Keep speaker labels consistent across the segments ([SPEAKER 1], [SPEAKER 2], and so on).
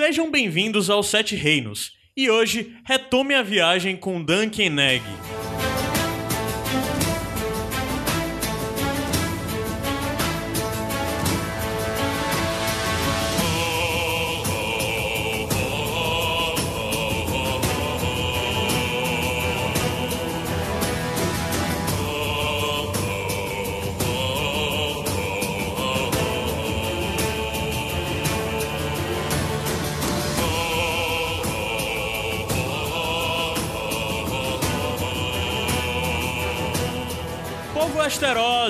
[SPEAKER 1] Sejam bem-vindos aos Sete Reinos. E hoje, retome a viagem com Duncan Egg.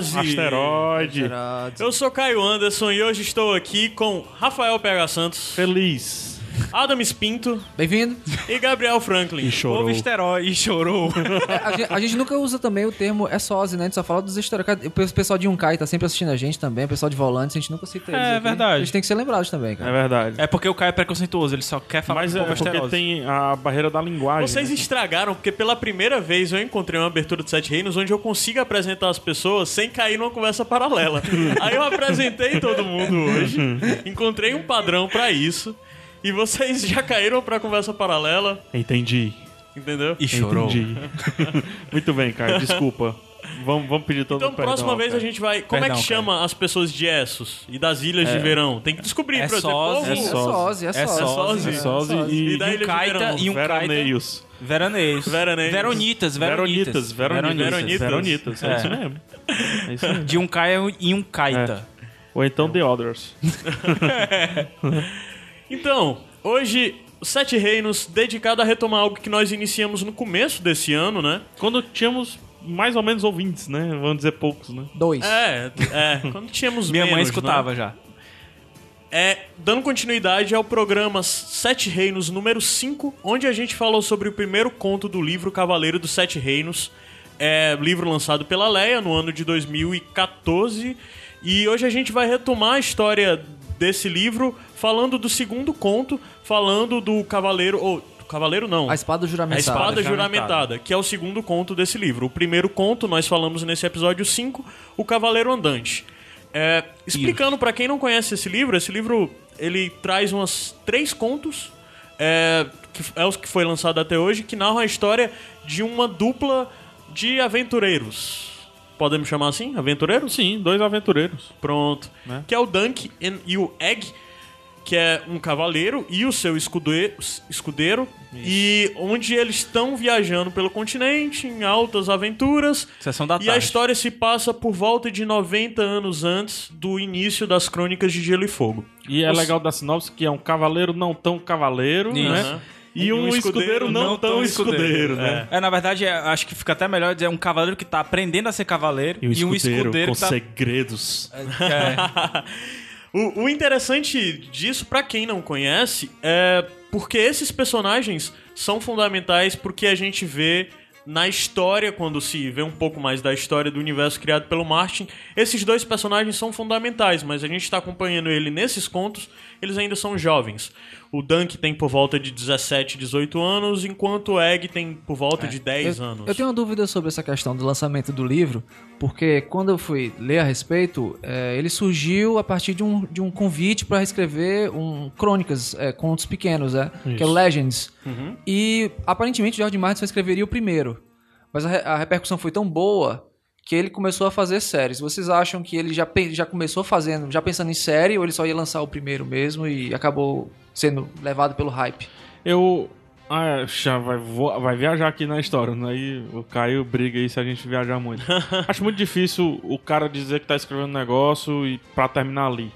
[SPEAKER 1] Asterose!
[SPEAKER 2] Asteroide.
[SPEAKER 1] Eu sou Caio Anderson e hoje estou aqui com Rafael PH Santos,
[SPEAKER 2] Feliz.
[SPEAKER 1] Adams Pinto
[SPEAKER 3] Bem-vindo.
[SPEAKER 1] e Gabriel Franklin.
[SPEAKER 2] E chorou.
[SPEAKER 4] Houve esterói e chorou.
[SPEAKER 3] É, a, gente, a gente nunca usa também o termo é sósia, né? A gente só fala dos esteroides. O pessoal de Yunkai tá sempre assistindo a gente também, o pessoal de volantes, a gente nunca cita eles.
[SPEAKER 4] É
[SPEAKER 3] aqui.
[SPEAKER 4] verdade.
[SPEAKER 3] Eles têm que ser lembrados também,
[SPEAKER 2] É
[SPEAKER 3] cara.
[SPEAKER 2] verdade.
[SPEAKER 4] É porque o Caio é preconceituoso, ele só quer falar
[SPEAKER 2] Mas é
[SPEAKER 4] povo
[SPEAKER 2] porque tem a barreira da linguagem.
[SPEAKER 1] Vocês
[SPEAKER 2] né?
[SPEAKER 1] estragaram, porque pela primeira vez eu encontrei uma abertura de Sete Reinos onde eu consigo apresentar as pessoas sem cair numa conversa paralela. Aí eu apresentei todo mundo hoje, encontrei um padrão pra isso, e vocês já caíram pra conversa paralela,
[SPEAKER 2] Entendi.
[SPEAKER 1] entendeu?
[SPEAKER 4] E chorou.
[SPEAKER 2] Entendi. Muito bem, Caio. Desculpa. Vamos, vamos pedir todo
[SPEAKER 1] Então,
[SPEAKER 2] o perdão.
[SPEAKER 1] próxima vez a
[SPEAKER 2] Caio.
[SPEAKER 1] gente vai. Como é
[SPEAKER 4] Perdão,
[SPEAKER 1] que chama as pessoas de Essos e das ilhas de verão? Tem que descobrir,
[SPEAKER 4] É
[SPEAKER 1] por exemplo.
[SPEAKER 4] sósia.
[SPEAKER 1] povo-
[SPEAKER 3] É sósia, é
[SPEAKER 4] É
[SPEAKER 3] sósia.
[SPEAKER 4] sósia.
[SPEAKER 2] É sósia e,
[SPEAKER 1] E da
[SPEAKER 4] E
[SPEAKER 1] ilha
[SPEAKER 4] um
[SPEAKER 1] de
[SPEAKER 4] caita e um caita.
[SPEAKER 2] veraneios.
[SPEAKER 4] Veraneios.
[SPEAKER 1] Veraneios.
[SPEAKER 4] Veronitas,
[SPEAKER 2] Veronitas.
[SPEAKER 4] veronitas.
[SPEAKER 2] Veronitas.
[SPEAKER 1] Veronitas.
[SPEAKER 2] Veronitas. É
[SPEAKER 4] É.
[SPEAKER 2] isso mesmo. É isso mesmo.
[SPEAKER 4] De um caia e um caita.
[SPEAKER 2] Ou então The Others.
[SPEAKER 1] Então, hoje, os Sete Reinos, dedicado a retomar algo que nós iniciamos no começo desse ano, né?
[SPEAKER 2] Quando tínhamos mais ou menos ouvintes, né? Vamos dizer poucos, né?
[SPEAKER 3] Dois.
[SPEAKER 1] É, é, quando tínhamos
[SPEAKER 4] Minha
[SPEAKER 1] menos,
[SPEAKER 4] mãe
[SPEAKER 1] né?
[SPEAKER 4] escutava já.
[SPEAKER 1] É, dando continuidade ao programa Sete Reinos número 5, onde a gente falou sobre o primeiro conto do livro Cavaleiro dos Sete Reinos, é, livro lançado pela Leia no ano de 2014. E hoje a gente vai retomar a história desse livro, falando do segundo conto, falando do Cavaleiro. Ou, do Cavaleiro não.
[SPEAKER 3] A espada
[SPEAKER 1] A
[SPEAKER 3] juramentada.
[SPEAKER 1] Espada
[SPEAKER 4] Juramentada.
[SPEAKER 1] Que é o segundo conto desse livro. O primeiro conto, nós falamos nesse episódio 5, O Cavaleiro Andante. É, explicando pra quem não conhece esse livro, esse livro ele traz umas três contos, é, que é os que foi lançado até hoje, que narram a história de uma dupla de aventureiros. Podemos chamar assim? Aventureiros?
[SPEAKER 2] Sim, dois aventureiros.
[SPEAKER 1] Pronto.
[SPEAKER 2] Né?
[SPEAKER 1] Que é o Dunk e o Egg, que é um cavaleiro e o seu escudeiro, escudeiro e onde eles estão viajando pelo continente em altas aventuras.
[SPEAKER 4] Sessão da
[SPEAKER 1] e a história se passa por volta de 90 anos antes do início das Crônicas de Gelo e Fogo.
[SPEAKER 2] E é
[SPEAKER 1] Os-
[SPEAKER 2] legal da sinopse que é um cavaleiro não tão cavaleiro,
[SPEAKER 4] Isso.
[SPEAKER 2] né?
[SPEAKER 1] Aham.
[SPEAKER 2] E um, escudeiro, não, tão escudeiro, né?
[SPEAKER 4] É, na verdade, é, acho que fica até melhor dizer um cavaleiro que tá aprendendo a ser cavaleiro
[SPEAKER 2] E um escudeiro, com
[SPEAKER 4] que tá...
[SPEAKER 2] segredos.
[SPEAKER 4] É,
[SPEAKER 1] O, o interessante disso, pra quem não conhece, é porque esses personagens são fundamentais porque a gente vê na história, quando se vê um pouco mais da história do universo criado pelo Martin, esses dois personagens são fundamentais, mas a gente está acompanhando ele nesses contos, eles ainda são jovens. O Dunk tem por volta de 17, 18 anos, enquanto o Egg tem por volta de 10
[SPEAKER 3] eu,
[SPEAKER 1] anos.
[SPEAKER 3] eu tenho uma dúvida sobre essa questão do lançamento do livro, porque quando eu fui ler a respeito, é, ele surgiu a partir de um, de um convite para escrever um crônicas, é, contos pequenos, é, que é Legends. E aparentemente George Martin só escreveria o primeiro, mas a, a repercussão foi tão boa que ele começou a fazer séries. Vocês acham que ele já, já começou fazendo, já pensando em série, ou ele só ia lançar o primeiro mesmo e acabou sendo levado pelo hype?
[SPEAKER 2] Eu. Ah, já vai, vo- vai viajar aqui na história, né? Aí o Caio briga aí se a gente viajar muito. Acho muito difícil o cara dizer que tá escrevendo um negócio e pra terminar ali.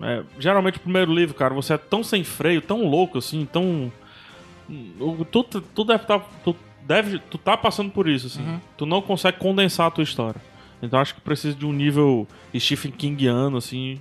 [SPEAKER 2] É, geralmente o primeiro livro, cara, você é tão sem freio, tão louco assim, tão. o- Tu, tu deve estar. tu, deve, tu tá passando por isso, assim. Tu não consegue condensar a tua história. Então acho que precisa de um nível Stephen Kingiano, assim,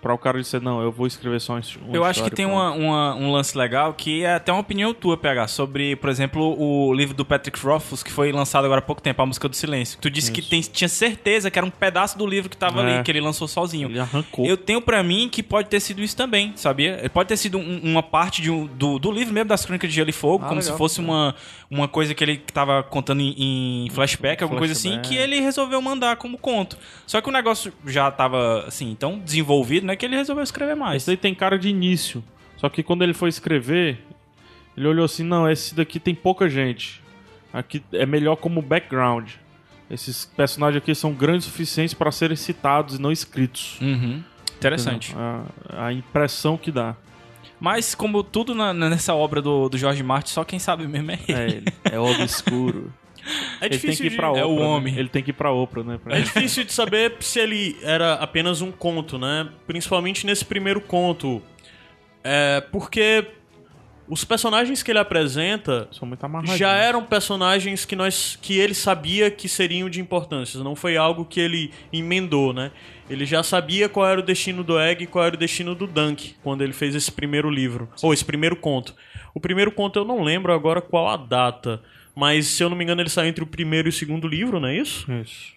[SPEAKER 2] pra o cara dizer, não, eu vou escrever só uma
[SPEAKER 4] Eu acho que tem uma, uma- um lance legal que é até uma opinião tua, PH, sobre, por exemplo, o livro do Patrick Rothfuss, que foi lançado agora há pouco tempo, A Música do Silêncio. Tu disse que tem- tinha certeza que era um pedaço do livro que tava
[SPEAKER 2] É.
[SPEAKER 4] ali, que ele lançou sozinho.
[SPEAKER 2] Ele arrancou.
[SPEAKER 4] Eu tenho pra mim que pode ter sido isso também, sabia? Pode ter sido um- uma parte de um- do, do livro mesmo das Crônicas de Gelo e Fogo,
[SPEAKER 3] Ah,
[SPEAKER 4] como
[SPEAKER 3] legal.
[SPEAKER 4] se fosse uma, uma coisa que ele tava contando em, em flashback, alguma coisa assim,
[SPEAKER 2] Flashback.
[SPEAKER 4] que ele resolveu mandar como conto. Só que o negócio já tava, assim, tão desenvolvido, né, que ele resolveu escrever mais.
[SPEAKER 2] Esse daí tem cara de início. Só que quando ele foi escrever, ele olhou assim: não, esse daqui tem pouca gente. Aqui é melhor como background. Esses personagens aqui são grandes o suficientes para serem citados e não escritos.
[SPEAKER 4] Uhum. Interessante.
[SPEAKER 2] A, a impressão que dá.
[SPEAKER 4] Mas, como tudo na- nessa obra do, do Jorge Martin, só quem sabe mesmo é ele.
[SPEAKER 2] É ele. É obscuro.
[SPEAKER 1] É
[SPEAKER 2] ele tem
[SPEAKER 1] difícil
[SPEAKER 2] que ir
[SPEAKER 1] de...
[SPEAKER 2] pra Oprah.
[SPEAKER 4] é o
[SPEAKER 2] né?
[SPEAKER 4] homem.
[SPEAKER 2] Ele tem que ir pra Oprah, né? Pra-
[SPEAKER 1] É difícil de saber se ele era apenas um conto, né? Principalmente nesse primeiro conto. É, porque os personagens que ele apresenta já eram personagens que nós que ele sabia que seriam de importância. Não foi algo que ele emendou, né? Ele já sabia qual era o destino do Egg e qual era o destino do Dunk quando ele fez esse primeiro livro, ou esse primeiro conto. O primeiro conto eu não lembro agora qual a data, mas se eu não me engano ele saiu entre o primeiro e o segundo livro, não é isso?
[SPEAKER 2] Isso.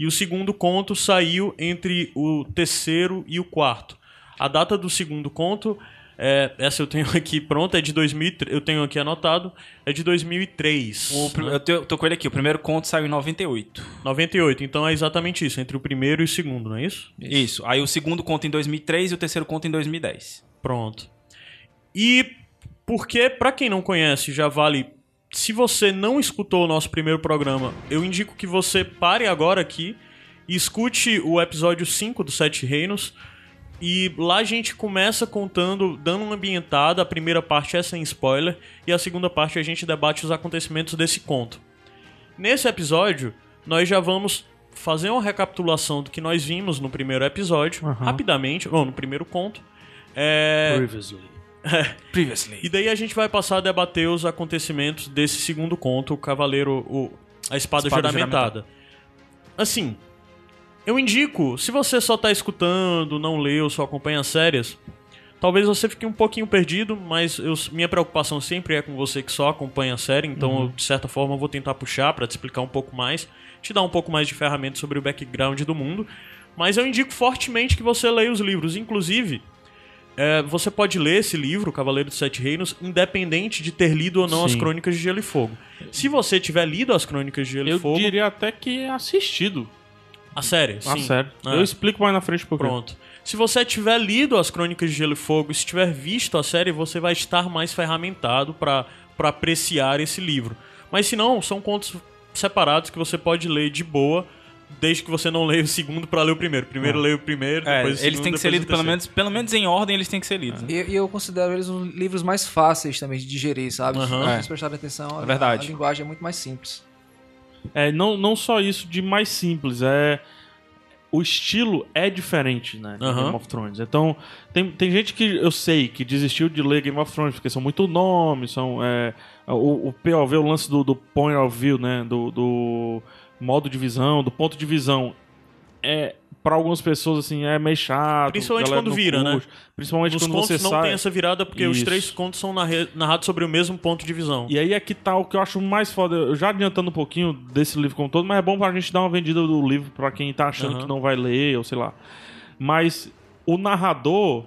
[SPEAKER 1] E o segundo conto saiu entre o terceiro e o quarto. A data do segundo conto, é, essa eu tenho aqui pronta, é de 2003, eu tenho aqui anotado, é de 2003.
[SPEAKER 4] O
[SPEAKER 1] né?
[SPEAKER 4] eu, tô com ele aqui. O primeiro conto saiu em 98.
[SPEAKER 1] 98, então é exatamente isso, entre o primeiro e o segundo, não é isso?
[SPEAKER 4] Isso. Aí o segundo conto em 2003 e o terceiro conto em 2010.
[SPEAKER 1] Pronto. E porque, pra quem não conhece, já vale. Se você não escutou o nosso primeiro programa, eu indico que você pare agora aqui e escute o episódio 5 do Sete Reinos. E lá a gente começa contando, dando uma ambientada. A primeira parte é sem spoiler, e a segunda parte a gente debate os acontecimentos desse conto. Nesse episódio, nós já vamos fazer uma recapitulação do que nós vimos no primeiro episódio,
[SPEAKER 2] Aham.
[SPEAKER 1] rapidamente, ou no primeiro conto. É,
[SPEAKER 2] Previously.
[SPEAKER 4] Previously.
[SPEAKER 1] e daí a gente vai passar a debater os acontecimentos desse segundo conto, o Cavaleiro, o, a Espada,
[SPEAKER 4] Espada
[SPEAKER 1] Juramentada. Assim, eu indico, se você só tá escutando, não leu, só acompanha as séries, talvez você fique um pouquinho perdido, mas eu- minha preocupação sempre é com você que só acompanha a série, então eu, de certa forma eu vou tentar puxar pra te explicar um pouco mais, te dar um pouco mais de ferramentas sobre o background do mundo. Mas eu indico fortemente que você leia os livros, inclusive é, você pode ler esse livro, Cavaleiro dos Sete Reinos, independente de ter lido ou não as
[SPEAKER 2] Sim.
[SPEAKER 1] Crônicas de Gelo e Fogo. Se você tiver lido as Crônicas de Gelo
[SPEAKER 2] Eu
[SPEAKER 1] e Fogo,
[SPEAKER 2] diria até que é assistido.
[SPEAKER 1] a série,
[SPEAKER 2] Ah,
[SPEAKER 1] sim.
[SPEAKER 2] sério.
[SPEAKER 1] É.
[SPEAKER 2] Eu explico mais na frente porque.
[SPEAKER 1] Pronto. Se você tiver lido as Crônicas de Gelo e Fogo e se tiver visto a série, você vai estar mais ferramentado para apreciar esse livro. Mas se não, são contos separados que você pode ler de boa, desde que você não leia o segundo para ler o primeiro. Primeiro leia o primeiro,
[SPEAKER 4] É,
[SPEAKER 1] depois o
[SPEAKER 4] eles
[SPEAKER 1] segundo,
[SPEAKER 4] têm que ser lidos pelo menos, pelo menos em ordem, eles têm que ser lidos. né?
[SPEAKER 3] E, e eu considero eles os livros mais fáceis também de digerir, sabe?
[SPEAKER 1] Aham.
[SPEAKER 3] Se
[SPEAKER 4] É.
[SPEAKER 3] vocês prestarem atenção, a-
[SPEAKER 4] É verdade.
[SPEAKER 3] a linguagem é muito mais simples.
[SPEAKER 2] É, não, não só isso de mais simples, é. O estilo é diferente, né? De
[SPEAKER 1] Aham.
[SPEAKER 2] Game of Thrones. Então, tem, tem gente que eu sei que desistiu de ler Game of Thrones, porque são muito nomes, são. É, o, o POV, o lance do, do point of view, né? Do, do modo de visão, do ponto de visão. É. Pra algumas pessoas, assim, é meio chato.
[SPEAKER 1] Principalmente quando vira, né?
[SPEAKER 2] curte. Principalmente
[SPEAKER 1] Nos
[SPEAKER 2] quando
[SPEAKER 1] contos
[SPEAKER 2] você
[SPEAKER 1] não
[SPEAKER 2] sai.
[SPEAKER 1] tem essa virada porque os
[SPEAKER 2] Isso.
[SPEAKER 1] três contos são narrados sobre o mesmo ponto de visão.
[SPEAKER 2] E aí é que tá o que eu acho mais foda. Eu já adiantando um pouquinho desse livro como todo, mas é bom pra gente dar uma vendida do livro pra quem tá achando
[SPEAKER 1] Aham.
[SPEAKER 2] que não vai ler, ou sei lá. Mas o narrador,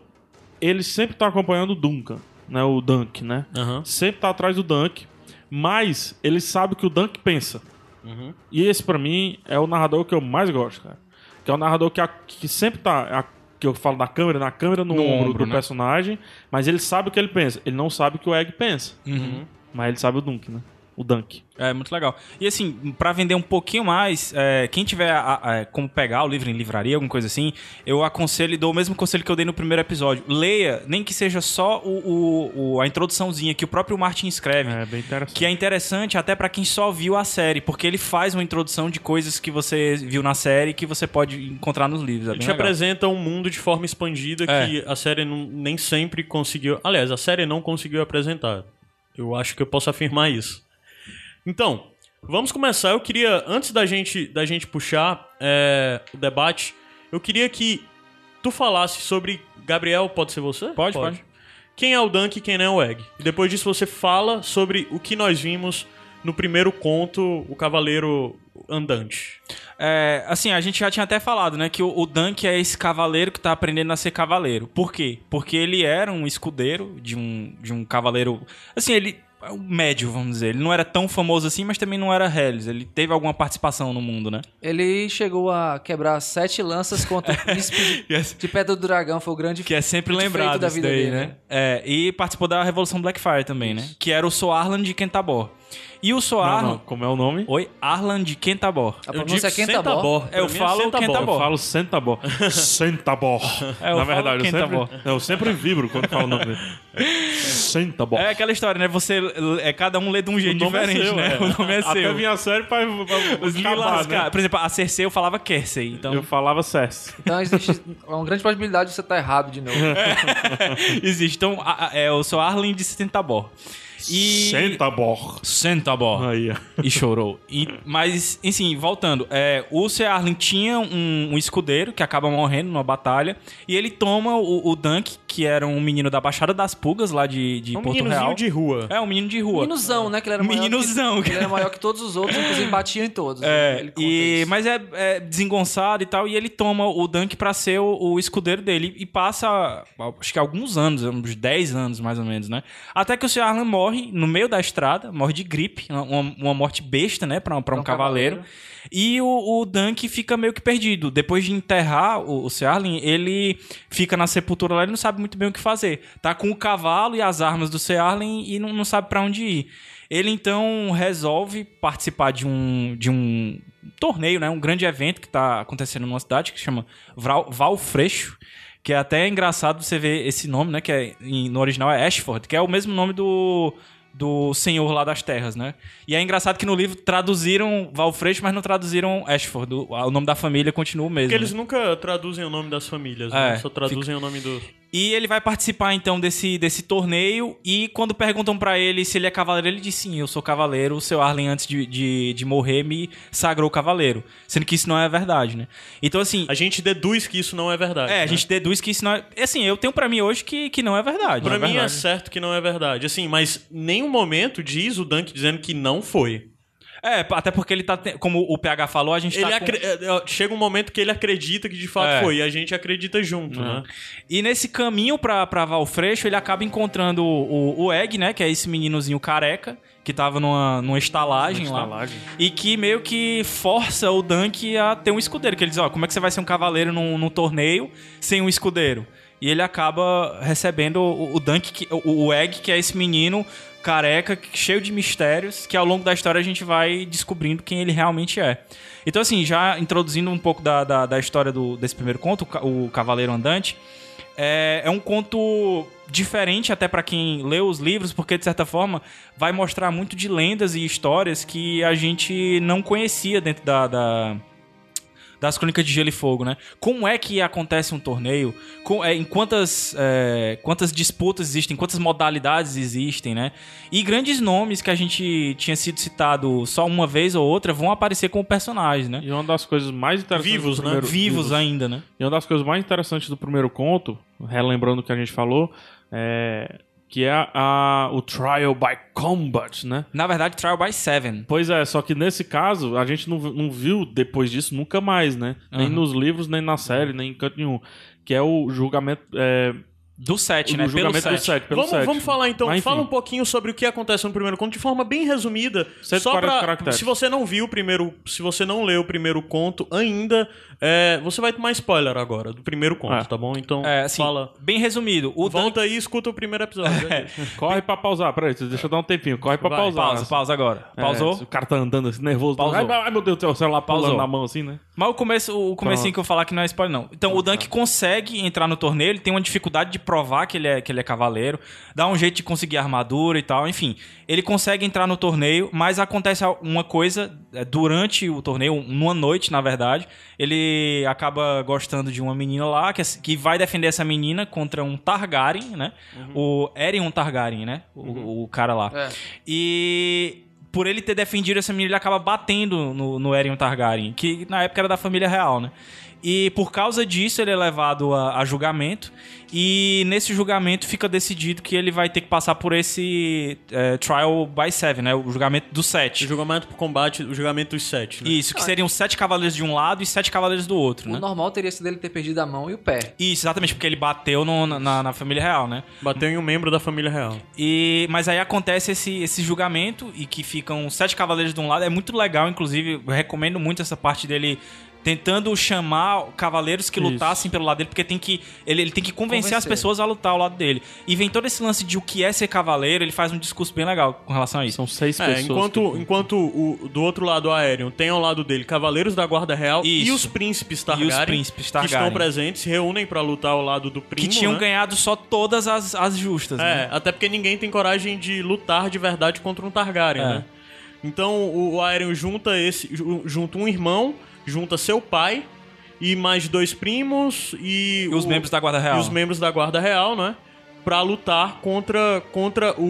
[SPEAKER 2] ele sempre tá acompanhando o Duncan, né? O Dunk, né?
[SPEAKER 1] Aham.
[SPEAKER 2] Sempre tá atrás do Dunk, mas ele sabe o que o Dunk pensa.
[SPEAKER 1] Uhum.
[SPEAKER 2] E esse, pra mim, é o narrador que eu mais gosto, cara. Que é o narrador que, a- que sempre tá. a- que eu falo da câmera, na câmera no,
[SPEAKER 4] No
[SPEAKER 2] ombro,
[SPEAKER 4] ombro,
[SPEAKER 2] do
[SPEAKER 4] né?
[SPEAKER 2] personagem, mas ele sabe o que ele pensa. Ele não sabe o que o Egg pensa.
[SPEAKER 4] Uhum.
[SPEAKER 2] Mas ele sabe o Dunk, né? O Dunk.
[SPEAKER 4] É, muito legal. E assim, pra vender um pouquinho mais, é, quem tiver a- a- como pegar o livro em livraria, alguma coisa assim, eu aconselho e dou o mesmo conselho que eu dei no primeiro episódio. Leia, nem que seja só o, o- o- a introduçãozinha que o próprio Martin escreve.
[SPEAKER 2] É bem interessante.
[SPEAKER 4] Que é interessante até pra quem só viu a série, porque ele faz uma introdução de coisas que você viu na série que você pode encontrar nos livros. É
[SPEAKER 1] Ele te
[SPEAKER 4] legal.
[SPEAKER 1] apresenta um mundo de forma expandida
[SPEAKER 4] É.
[SPEAKER 1] que a série não- nem sempre conseguiu. Aliás, a série não conseguiu apresentar. Eu acho que eu posso afirmar isso. Então, vamos começar. Eu queria, antes da gente, da gente puxar é, o debate, eu queria que tu falasse sobre. Gabriel, pode ser você?
[SPEAKER 4] Pode, pode.
[SPEAKER 1] Quem é o Dunk e quem é o Egg? E depois disso você fala sobre o que nós vimos no primeiro conto, o Cavaleiro Andante.
[SPEAKER 4] É, assim, a gente já tinha até falado, né, que o, o Dunk é esse cavaleiro que tá aprendendo a ser cavaleiro. Por quê? Porque ele era um escudeiro de um, de um cavaleiro. Assim, ele médio, vamos dizer. Ele não era tão famoso assim, mas também não era Hellis. Ele teve alguma participação no mundo, né?
[SPEAKER 3] Ele chegou a quebrar sete lanças contra o príncipe de,
[SPEAKER 4] Yes.
[SPEAKER 3] de Pedra do Dragão, foi o grande
[SPEAKER 4] Que é sempre lembrado
[SPEAKER 3] da
[SPEAKER 4] isso
[SPEAKER 3] vida
[SPEAKER 4] daí,
[SPEAKER 3] dele,
[SPEAKER 4] né?
[SPEAKER 3] né?
[SPEAKER 4] É, e participou da Revolução Blackfire também, né? Que era o Soarlan de Kentabor. E o
[SPEAKER 2] Não,
[SPEAKER 4] Soarlan...
[SPEAKER 2] não, como é o nome?
[SPEAKER 4] Oi, Arlan de Kentabor.
[SPEAKER 3] A
[SPEAKER 1] Eu
[SPEAKER 3] pronúncia é
[SPEAKER 1] digo
[SPEAKER 3] Kentabor.
[SPEAKER 1] Sentabor.
[SPEAKER 4] Eu
[SPEAKER 1] mim
[SPEAKER 4] falo
[SPEAKER 1] Sentabor.
[SPEAKER 4] Kentabor.
[SPEAKER 2] Eu falo Sentabor. Sentabor.
[SPEAKER 4] É, eu
[SPEAKER 2] Na verdade, eu sempre, eu sempre vibro quando falo o nome dele. Sentabor.
[SPEAKER 4] É aquela história, né? Você... É, cada um lê de um jeito
[SPEAKER 2] nome
[SPEAKER 4] diferente,
[SPEAKER 2] é seu,
[SPEAKER 4] né?
[SPEAKER 2] é.
[SPEAKER 4] O nome é
[SPEAKER 2] Até
[SPEAKER 4] seu.
[SPEAKER 2] vinha a série pra, pra
[SPEAKER 4] Os
[SPEAKER 2] acabar, né?
[SPEAKER 4] Por exemplo, a Cersei eu falava Kersey, então...
[SPEAKER 2] Eu falava Cersei.
[SPEAKER 3] Então existe uma grande possibilidade de você estar errado de novo.
[SPEAKER 4] Existe. Então, a- a- é, eu sou Arlen de Sentabor. E...
[SPEAKER 2] Sentabor.
[SPEAKER 4] Sentabor.
[SPEAKER 2] Aí,
[SPEAKER 4] e chorou. E- mas, enfim, voltando. É, o Sir Arlen tinha um, um escudeiro que acaba morrendo numa batalha. E ele toma o, o Dunk, que era um menino da Baixada das Pulgas, lá de, de
[SPEAKER 1] É um
[SPEAKER 4] Porto Real.
[SPEAKER 1] de rua.
[SPEAKER 4] É, um menino de rua.
[SPEAKER 3] Meninuzão, né? Que ele era maior
[SPEAKER 4] Meninuzão.
[SPEAKER 3] Que, ele era maior que todos os outros, inclusive batia em todos. né?
[SPEAKER 4] É,
[SPEAKER 3] Ele conta
[SPEAKER 4] e,
[SPEAKER 3] isso.
[SPEAKER 4] mas é, é desengonçado e tal, e ele toma o Dunk pra ser o, o escudeiro dele. E passa, acho que alguns anos, uns 10 anos mais ou menos, né? Até que o Sr. Arlan morre no meio da estrada, morre de gripe, uma, uma morte besta, né, pra, pra um,
[SPEAKER 3] um
[SPEAKER 4] cavaleiro.
[SPEAKER 3] cavaleiro.
[SPEAKER 4] E o, o Dunk fica meio que perdido. Depois de enterrar o, o Sr. Arlen, ele fica na sepultura lá e não sabe muito bem o que fazer. Tá com o cavalo e as armas do Sr. Arlen e não, não sabe pra onde ir. Ele então resolve participar de um, de um torneio, né? Um grande evento que tá acontecendo numa cidade que chama Vral- Valfreixo. Que é até engraçado você ver esse nome, né? Que é, no original é Ashford, que é o mesmo nome do, do senhor lá das terras, né? E é engraçado que no livro traduziram Valfreixo, mas não traduziram Ashford. O, nome da família continua o mesmo.
[SPEAKER 1] Porque eles
[SPEAKER 4] né?
[SPEAKER 1] nunca traduzem o nome das famílias,
[SPEAKER 4] É,
[SPEAKER 1] né? Só traduzem o nome do...
[SPEAKER 4] E ele vai participar então desse, desse torneio. E quando perguntam pra ele se ele é cavaleiro, ele diz sim, eu sou cavaleiro. O seu Arlen, antes de, de, de morrer, me sagrou cavaleiro. Sendo que isso não é verdade, né? Então, assim.
[SPEAKER 1] A gente deduz que isso não é verdade.
[SPEAKER 4] É, a
[SPEAKER 1] né?
[SPEAKER 4] gente deduz que isso não é. Assim, eu tenho pra mim hoje que, que não é verdade.
[SPEAKER 1] Pra
[SPEAKER 4] não
[SPEAKER 1] mim é
[SPEAKER 4] verdade.
[SPEAKER 1] certo que não é verdade. Assim, mas nenhum momento diz o Dunk dizendo que não foi.
[SPEAKER 4] É, até porque ele tá. te- Como o PH falou, a gente
[SPEAKER 1] Ele
[SPEAKER 4] tá. com-
[SPEAKER 1] acre- é, é, Chega um momento que ele acredita que de fato
[SPEAKER 4] É.
[SPEAKER 1] foi. E a gente acredita junto, né?
[SPEAKER 4] E nesse caminho pra, pra Valfreixo, ele acaba encontrando o, o, o Egg, né? Que é esse meninozinho careca, que tava numa, numa estalagem lá.
[SPEAKER 2] Estalagem.
[SPEAKER 4] E que meio que força o Dunk a ter um escudeiro. Que ele diz, ó, como é que você vai ser um cavaleiro num, num torneio sem um escudeiro? E ele acaba recebendo o, o Dunk, que, o, o Egg, que é esse menino careca, cheio de mistérios, que ao longo da história a gente vai descobrindo quem ele realmente é. Então, assim, já introduzindo um pouco da, da, da história do, desse primeiro conto, o Ca- o Cavaleiro Andante, é, é um conto diferente até pra quem lê os livros, porque de certa forma vai mostrar muito de lendas e histórias que a gente não conhecia dentro da, da- das Crônicas de Gelo e Fogo, né? Como é que acontece um torneio? Com- é, em quantas, é, quantas disputas existem? Quantas modalidades existem, né? E grandes nomes que a gente tinha sido citado só uma vez ou outra vão aparecer como personagens, né?
[SPEAKER 2] E uma das coisas mais interessantes
[SPEAKER 1] Vivos,
[SPEAKER 2] do
[SPEAKER 1] né?
[SPEAKER 2] primeiro,
[SPEAKER 4] Vivos ainda, né?
[SPEAKER 2] E uma das coisas mais interessantes do primeiro conto, relembrando o que a gente falou, é que é a, o Trial by Combat, né?
[SPEAKER 4] Na verdade, Trial by Seven.
[SPEAKER 2] Pois é, só que nesse caso, a gente não, não viu depois disso nunca mais, né? Nem nos livros, nem na série, nem em canto nenhum. Que é o julgamento. É,
[SPEAKER 4] Do 7,
[SPEAKER 2] o
[SPEAKER 4] né? Pelo
[SPEAKER 2] do
[SPEAKER 4] 7.
[SPEAKER 2] 7. Pelo
[SPEAKER 1] Vamos,
[SPEAKER 2] 7.
[SPEAKER 1] vamos falar então,
[SPEAKER 2] Mas,
[SPEAKER 1] fala um pouquinho sobre o que acontece no primeiro conto de forma bem resumida.
[SPEAKER 2] 140
[SPEAKER 1] Só pra.
[SPEAKER 2] caracteres.
[SPEAKER 1] Se você não viu o primeiro. Se você não leu o primeiro conto ainda, é, você vai tomar spoiler agora do primeiro conto,
[SPEAKER 2] É.
[SPEAKER 1] tá bom? Então,
[SPEAKER 4] É, assim,
[SPEAKER 1] fala.
[SPEAKER 4] bem resumido. O Dan-
[SPEAKER 1] Volta aí e escuta o primeiro episódio. é.
[SPEAKER 2] Corre pra pausar, peraí, deixa eu dar um tempinho. Corre pra
[SPEAKER 1] Vai,
[SPEAKER 2] pausar.
[SPEAKER 4] Pausa, pausa agora.
[SPEAKER 2] É,
[SPEAKER 4] Pausou?
[SPEAKER 2] o cara tá andando assim, nervoso.
[SPEAKER 4] Pausou.
[SPEAKER 2] Ai, ai, meu Deus do céu, o celular
[SPEAKER 4] Pausou.
[SPEAKER 2] na mão assim, né?
[SPEAKER 4] Mas o começo, o comecinho
[SPEAKER 2] Pronto.
[SPEAKER 4] que eu falar que não é spoiler, não. Então, o Dunk consegue entrar no torneio, ele tem uma dificuldade de provar que ele é, que ele é cavaleiro, dá um jeito de conseguir armadura e tal, enfim. Ele consegue entrar no torneio, mas acontece uma coisa é, durante o torneio, numa noite, na verdade. Ele acaba gostando de uma menina lá, que, que vai defender essa menina contra um Targaryen, né? O Aerion Targaryen, né? O, o cara lá.
[SPEAKER 3] É.
[SPEAKER 4] E por ele ter defendido essa menina, ele acaba batendo no, no Aerion Targaryen, que na época era da família real, né? E por causa disso ele é levado a, a julgamento. E nesse julgamento fica decidido que ele vai ter que passar por esse é, trial by seven, né? O julgamento do
[SPEAKER 1] O
[SPEAKER 4] sete.
[SPEAKER 1] julgamento por combate, o julgamento dos sete, né?
[SPEAKER 4] Isso, que seriam sete cavaleiros de um lado e sete cavaleiros do outro,
[SPEAKER 3] O
[SPEAKER 4] né?
[SPEAKER 3] normal teria sido ele ter perdido a mão e o pé.
[SPEAKER 4] Isso, exatamente, porque ele bateu no- na, na família real, né?
[SPEAKER 1] Bateu em um membro da família real.
[SPEAKER 4] E, mas aí acontece esse, esse julgamento e que ficam sete cavaleiros de um lado. É muito legal, inclusive, eu recomendo muito essa parte dele tentando chamar cavaleiros que
[SPEAKER 2] Isso.
[SPEAKER 4] lutassem pelo lado dele, porque tem que ele, ele tem que convencer, as
[SPEAKER 3] Convencer.
[SPEAKER 4] pessoas a lutar ao lado dele. E vem todo esse lance de o que é ser cavaleiro, ele faz um discurso bem legal com relação a isso.
[SPEAKER 2] São seis
[SPEAKER 1] É,
[SPEAKER 2] pessoas.
[SPEAKER 1] enquanto,
[SPEAKER 2] que-
[SPEAKER 1] enquanto o, do outro lado aéreo tem ao lado dele cavaleiros da guarda real e
[SPEAKER 4] Isso.
[SPEAKER 1] os príncipes Targaryen,
[SPEAKER 4] E os príncipes
[SPEAKER 1] que
[SPEAKER 4] Targaryen.
[SPEAKER 1] estão presentes, se reúnem pra lutar ao lado do primo,
[SPEAKER 4] que tinham
[SPEAKER 1] né?
[SPEAKER 4] ganhado só todas as, as justas,
[SPEAKER 1] É,
[SPEAKER 4] né?
[SPEAKER 1] até porque ninguém tem coragem de lutar de verdade contra um Targaryen,
[SPEAKER 4] É.
[SPEAKER 1] né? Então o, o Aerion junta esse, ju- junta um irmão, junta seu pai e mais dois primos e,
[SPEAKER 4] E os
[SPEAKER 1] o-
[SPEAKER 4] membros da Guarda Real.
[SPEAKER 1] e os membros da guarda real, né? Pra lutar contra contra o,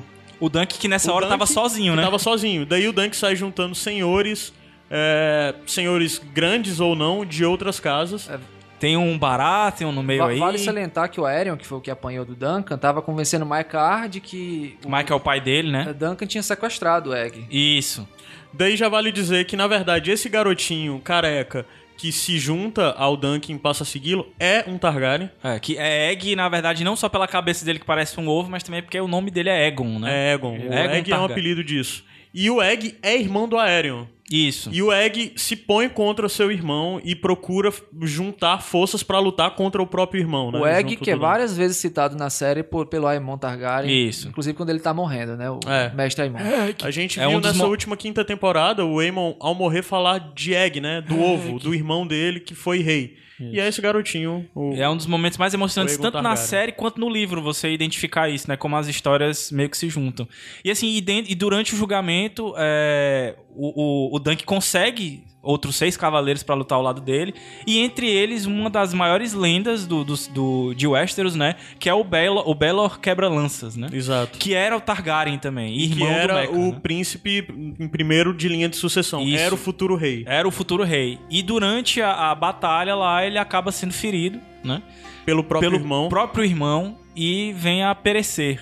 [SPEAKER 1] o
[SPEAKER 4] O Dunk que nessa
[SPEAKER 1] o
[SPEAKER 4] hora tava
[SPEAKER 1] Dunk,
[SPEAKER 4] sozinho,
[SPEAKER 1] que
[SPEAKER 4] né?
[SPEAKER 1] Tava sozinho. Daí o Dunk sai juntando senhores, é, senhores grandes ou não, de outras casas.
[SPEAKER 4] Tem um Baratheon no meio
[SPEAKER 3] Va-
[SPEAKER 4] aí.
[SPEAKER 3] Vale salientar que o Aerion, que foi o que apanhou do Duncan, tava convencendo o Maekar de que o
[SPEAKER 4] Mike é o pai dele, né?
[SPEAKER 3] Duncan tinha sequestrado o Egg.
[SPEAKER 4] Isso.
[SPEAKER 1] Daí já vale dizer que, na verdade, esse garotinho careca que se junta ao Duncan e passa a segui-lo é um Targaryen.
[SPEAKER 4] É, que é Egg, na verdade, não só pela cabeça dele que parece um ovo, mas também porque o nome dele é Egon, né?
[SPEAKER 1] É Egon. O
[SPEAKER 4] Egon
[SPEAKER 1] Egg é um
[SPEAKER 4] Targaryen.
[SPEAKER 1] apelido disso. E o Egg é irmão do Aerion.
[SPEAKER 4] Isso.
[SPEAKER 1] E o Egg se põe contra seu irmão e procura juntar forças pra lutar contra o próprio irmão, né?
[SPEAKER 3] O Egg,
[SPEAKER 1] Junto
[SPEAKER 3] que é várias vezes citado na série por, pelo Aemon Targaryen.
[SPEAKER 4] Isso.
[SPEAKER 3] Inclusive quando ele tá morrendo, né? O
[SPEAKER 1] É.
[SPEAKER 3] mestre Aemon.
[SPEAKER 1] A gente
[SPEAKER 4] É
[SPEAKER 1] viu
[SPEAKER 4] um
[SPEAKER 1] nessa
[SPEAKER 4] mo-
[SPEAKER 1] última quinta temporada o Aemon, ao morrer, falar de Egg, né? Do ovo, do irmão dele, que foi rei. E é esse garotinho. O...
[SPEAKER 4] É um dos momentos mais emocionantes, tanto na série quanto no livro, você identificar isso, né? Como as histórias meio que se juntam. E assim, e, dentro- e durante o julgamento, é, o, o, o Dunk consegue outros seis cavaleiros pra lutar ao lado dele. E entre eles, uma das maiores lendas do, do, do- de Westeros, né? Que é o Belor, o Belor Quebra-Lanças, né?
[SPEAKER 1] Exato.
[SPEAKER 4] Que era o Targaryen também,
[SPEAKER 1] que
[SPEAKER 4] irmão
[SPEAKER 1] era
[SPEAKER 4] do Mecha,
[SPEAKER 1] o
[SPEAKER 4] né?
[SPEAKER 1] príncipe em primeiro de linha de sucessão.
[SPEAKER 4] Isso.
[SPEAKER 1] Era o futuro rei.
[SPEAKER 4] Era o futuro rei. E durante a, a batalha lá, ele acaba sendo ferido, né?
[SPEAKER 1] Pelo próprio
[SPEAKER 4] pelo
[SPEAKER 1] irmão.
[SPEAKER 4] próprio irmão e vem a perecer.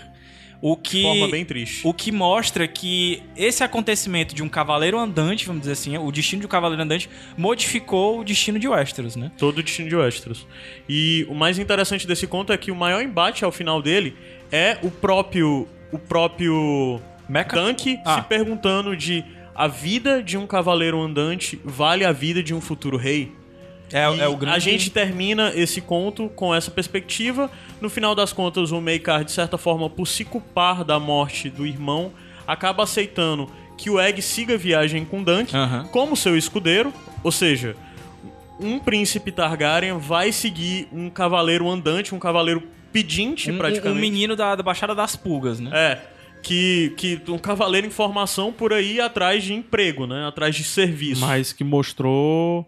[SPEAKER 4] O que,
[SPEAKER 1] De forma bem triste.
[SPEAKER 4] o que mostra que esse acontecimento de um cavaleiro andante, vamos dizer assim, o destino de um cavaleiro andante, modificou o destino de Westeros, né?
[SPEAKER 1] Todo o destino de Westeros. E o mais interessante desse conto é que o maior embate ao final dele é o próprio. O próprio. Dunk
[SPEAKER 4] Ah.
[SPEAKER 1] se perguntando de a vida de um cavaleiro andante vale a vida de um futuro rei?
[SPEAKER 4] É, é o grande...
[SPEAKER 1] A gente termina esse conto com essa perspectiva. No final das contas, o Meikar, de certa forma, por se culpar da morte do irmão, acaba aceitando que o Egg siga a viagem com Dunk
[SPEAKER 4] Aham.
[SPEAKER 1] como seu escudeiro. Ou seja, um príncipe Targaryen vai seguir um cavaleiro andante, um cavaleiro pedinte,
[SPEAKER 4] um, um-
[SPEAKER 1] praticamente.
[SPEAKER 4] um menino da, da Baixada das Pulgas, né?
[SPEAKER 1] É. Que, que um cavaleiro em formação por aí atrás de emprego, né? Atrás de serviço.
[SPEAKER 2] Mas que mostrou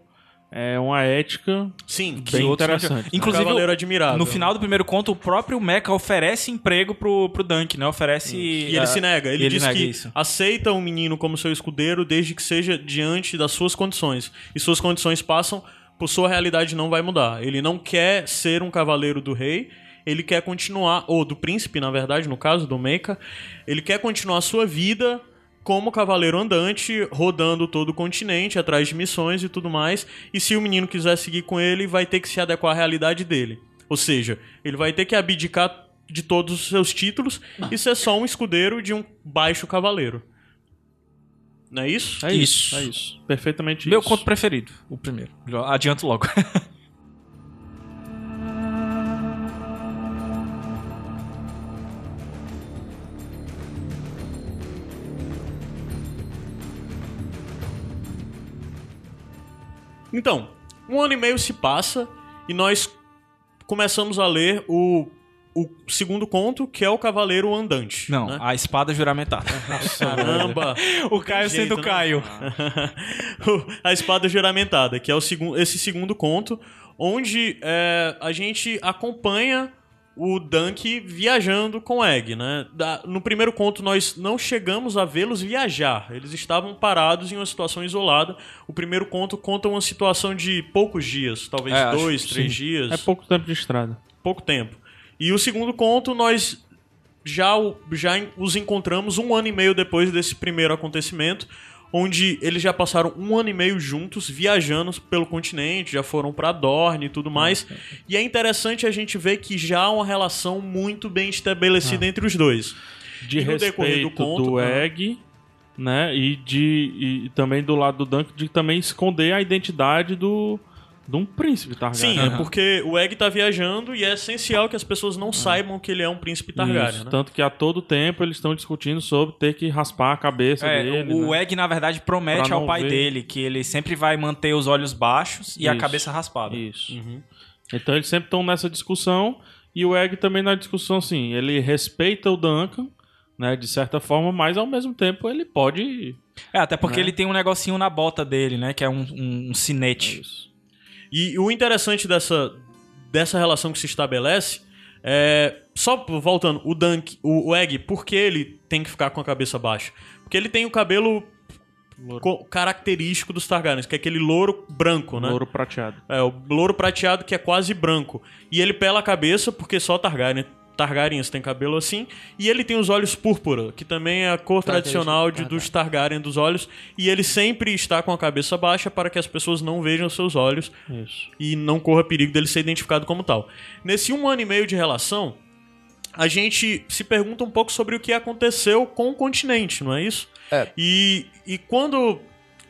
[SPEAKER 2] é, uma ética
[SPEAKER 1] Sim,
[SPEAKER 2] bem
[SPEAKER 4] outros-
[SPEAKER 2] interessante. né?
[SPEAKER 4] Inclusive,
[SPEAKER 1] cavaleiro admirável.
[SPEAKER 4] No final do primeiro conto, o próprio Mecha oferece emprego pro, pro Dunk, né? Oferece...
[SPEAKER 1] E ele
[SPEAKER 4] ah,
[SPEAKER 1] se nega. Ele,
[SPEAKER 4] e
[SPEAKER 1] diz
[SPEAKER 4] nega
[SPEAKER 1] que
[SPEAKER 4] isso.
[SPEAKER 1] aceita o menino como seu escudeiro desde que seja diante das suas condições. E suas condições passam por sua realidade não vai mudar. Ele não quer ser um cavaleiro do rei, ele quer continuar, ou do príncipe, na verdade, no caso do Meika, ele quer continuar a sua vida como cavaleiro andante, rodando todo o continente, atrás de missões e tudo mais. E se o menino quiser seguir com ele, vai ter que se adequar à realidade dele. Ou seja, ele vai ter que abdicar de todos os seus títulos e ser só um escudeiro de um baixo cavaleiro. Não é isso?
[SPEAKER 2] É isso.
[SPEAKER 4] Isso.
[SPEAKER 2] É isso. Perfeitamente
[SPEAKER 4] Meu
[SPEAKER 2] isso.
[SPEAKER 4] conto preferido, o primeiro. Adianto logo.
[SPEAKER 1] Então, um ano e meio se passa e nós começamos a ler o, o segundo conto, que é o Cavaleiro Andante.
[SPEAKER 4] Não,
[SPEAKER 1] né?
[SPEAKER 4] a espada juramentada.
[SPEAKER 1] Caramba!
[SPEAKER 4] o Caio
[SPEAKER 1] jeito,
[SPEAKER 4] sendo
[SPEAKER 1] né?
[SPEAKER 4] Caio.
[SPEAKER 1] a espada juramentada, que é o segundo, esse segundo conto, onde é, a gente acompanha o Dunk viajando com o Egg, né? Da- no primeiro conto nós não chegamos a vê-los viajar. Eles estavam parados em uma situação isolada. O primeiro conto conta uma situação de poucos dias, talvez
[SPEAKER 4] É, acho
[SPEAKER 1] dois,
[SPEAKER 4] que
[SPEAKER 1] três
[SPEAKER 2] sim.
[SPEAKER 1] dias
[SPEAKER 2] É pouco tempo de estrada.
[SPEAKER 1] pouco tempo. E o segundo conto, nós já, já os encontramos um ano e meio depois desse primeiro acontecimento, onde eles já passaram um ano e meio juntos, viajando pelo continente, já foram pra Dorne e tudo mais. E é interessante a gente ver que já há uma relação muito bem estabelecida entre os dois.
[SPEAKER 2] De
[SPEAKER 1] decorrer do
[SPEAKER 2] respeito
[SPEAKER 1] conto,
[SPEAKER 2] do
[SPEAKER 1] ah.
[SPEAKER 2] Egg, né? E de e também do lado do Dunk de também esconder a identidade do de um príncipe Targaryen.
[SPEAKER 1] Sim, é porque o Egg tá viajando e é essencial que as pessoas não saibam que ele é um príncipe Targaryen,
[SPEAKER 2] Isso,
[SPEAKER 1] né?
[SPEAKER 2] Tanto que a todo tempo eles estão discutindo sobre ter que raspar a cabeça
[SPEAKER 4] É,
[SPEAKER 2] dele.
[SPEAKER 4] o
[SPEAKER 2] né?
[SPEAKER 4] Egg, na verdade, promete ao pai
[SPEAKER 2] ver.
[SPEAKER 4] dele que ele sempre vai manter os olhos baixos e a
[SPEAKER 2] Isso.
[SPEAKER 4] cabeça raspada.
[SPEAKER 2] Isso.
[SPEAKER 1] Uhum.
[SPEAKER 2] Então eles sempre estão nessa discussão e o Egg também na discussão assim, ele respeita o Duncan, né, de certa forma, mas ao mesmo tempo ele pode
[SPEAKER 4] É, até porque
[SPEAKER 2] Né?
[SPEAKER 4] ele tem um negocinho na bota dele, né? Que é um, um, um cinete.
[SPEAKER 1] E o interessante dessa, dessa relação que se estabelece é. Só voltando, o Dunk, o, o Egg, por que ele tem que ficar com a cabeça baixa? Porque ele tem o cabelo co- característico dos Targaryens, que é aquele louro branco, né?
[SPEAKER 2] louro prateado.
[SPEAKER 1] É, o louro prateado que é quase branco. E ele pela a cabeça porque só Targaryen, Targaryens tem cabelo assim. E ele tem os olhos púrpura, que também é a cor
[SPEAKER 3] Característica
[SPEAKER 1] tradicional de,
[SPEAKER 3] do
[SPEAKER 1] dos Targaryen dos olhos. E ele sempre está com a cabeça baixa para que as pessoas não vejam seus olhos
[SPEAKER 2] Isso.
[SPEAKER 1] e não corra perigo dele ser identificado como tal. Nesse um ano e meio de relação, a gente se pergunta um pouco sobre o que aconteceu com o continente, não é isso?
[SPEAKER 3] É.
[SPEAKER 1] E, e quando.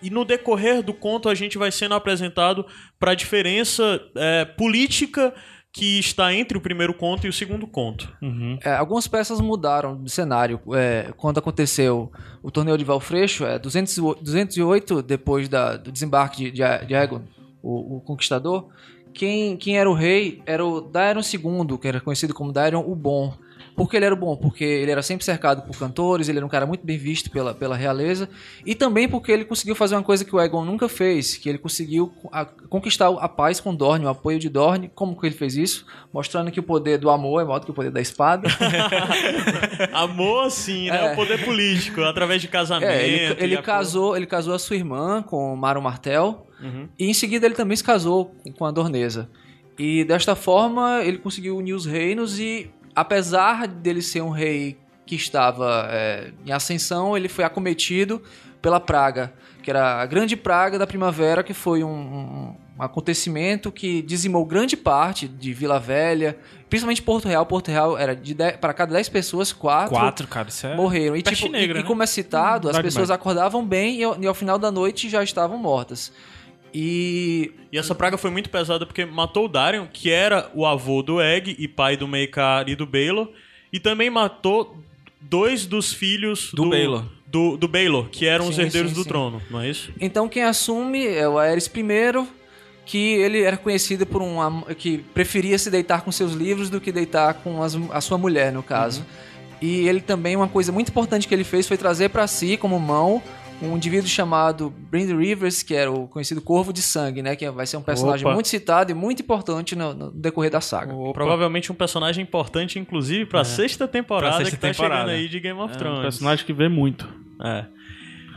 [SPEAKER 1] E no decorrer do conto a gente vai sendo apresentado para a diferença é, política que está entre o primeiro conto e o segundo conto.
[SPEAKER 2] Uhum.
[SPEAKER 3] É, algumas peças mudaram de cenário. É, quando aconteceu o torneio de Valfreixo, é, 208, 208 depois da- do desembarque de, de, de Aegon, o, o Conquistador, quem, quem era o rei era o Daeron II, que era conhecido como Daeron o Bom. Por que ele era bom? Porque ele era sempre cercado por cantores, ele era um cara muito bem visto pela, pela realeza, e também porque ele conseguiu fazer uma coisa que o Aegon nunca fez, que ele conseguiu a- conquistar a paz com Dorne, o apoio de Dorne. Como que ele fez isso? Mostrando que o poder do amor é maior do que o poder da espada.
[SPEAKER 1] Amor, sim, né?
[SPEAKER 3] É.
[SPEAKER 1] O poder político, através de casamento.
[SPEAKER 3] É, ele, ele casou, ele casou a sua irmã com Maro Martel
[SPEAKER 1] Uhum.
[SPEAKER 3] e em seguida ele também se casou com- com a Dorneza. E desta forma ele conseguiu unir os reinos e apesar dele ser um rei que estava é, em ascensão, ele foi acometido pela praga, que era a grande praga da primavera, que foi um, um- um acontecimento que dizimou grande parte de Vila Velha, principalmente Porto Real. Porto Real era de para cada 10 pessoas, 4
[SPEAKER 4] Quatro, cara, isso é.
[SPEAKER 3] morreram. E, tipo, e-
[SPEAKER 4] negra,
[SPEAKER 3] e,
[SPEAKER 4] né?
[SPEAKER 3] como é citado, as
[SPEAKER 2] Vai
[SPEAKER 3] pessoas
[SPEAKER 2] demais.
[SPEAKER 3] acordavam bem e, e ao final da noite já estavam mortas. E
[SPEAKER 1] E essa praga foi muito pesada porque matou o Darion, que era o avô do Egg e pai do Meikar e do Baelor, e também matou dois dos filhos
[SPEAKER 4] Do Baelor.
[SPEAKER 1] Do, do Baelor, que eram os
[SPEAKER 3] Sim,
[SPEAKER 1] herdeiros
[SPEAKER 3] sim,
[SPEAKER 1] do
[SPEAKER 3] sim.
[SPEAKER 1] trono, não é isso?
[SPEAKER 3] então quem assume é o Aerys I, que ele era conhecido por um que preferia se deitar com seus livros do que deitar com as- a sua mulher, no caso. E ele também uma coisa muito importante que ele fez foi trazer para si como mão um indivíduo chamado Brand Rivers, que era o conhecido Corvo de Sangue, né, que vai ser um personagem
[SPEAKER 2] Opa.
[SPEAKER 3] muito citado e muito importante no, no decorrer da saga.
[SPEAKER 1] Provavelmente um personagem importante, inclusive, pra sexta temporada
[SPEAKER 4] Pra sexta
[SPEAKER 1] que tá
[SPEAKER 4] temporada.
[SPEAKER 1] chegando aí de Game of
[SPEAKER 2] É um
[SPEAKER 1] Thrones.
[SPEAKER 2] personagem que vê muito.
[SPEAKER 1] É.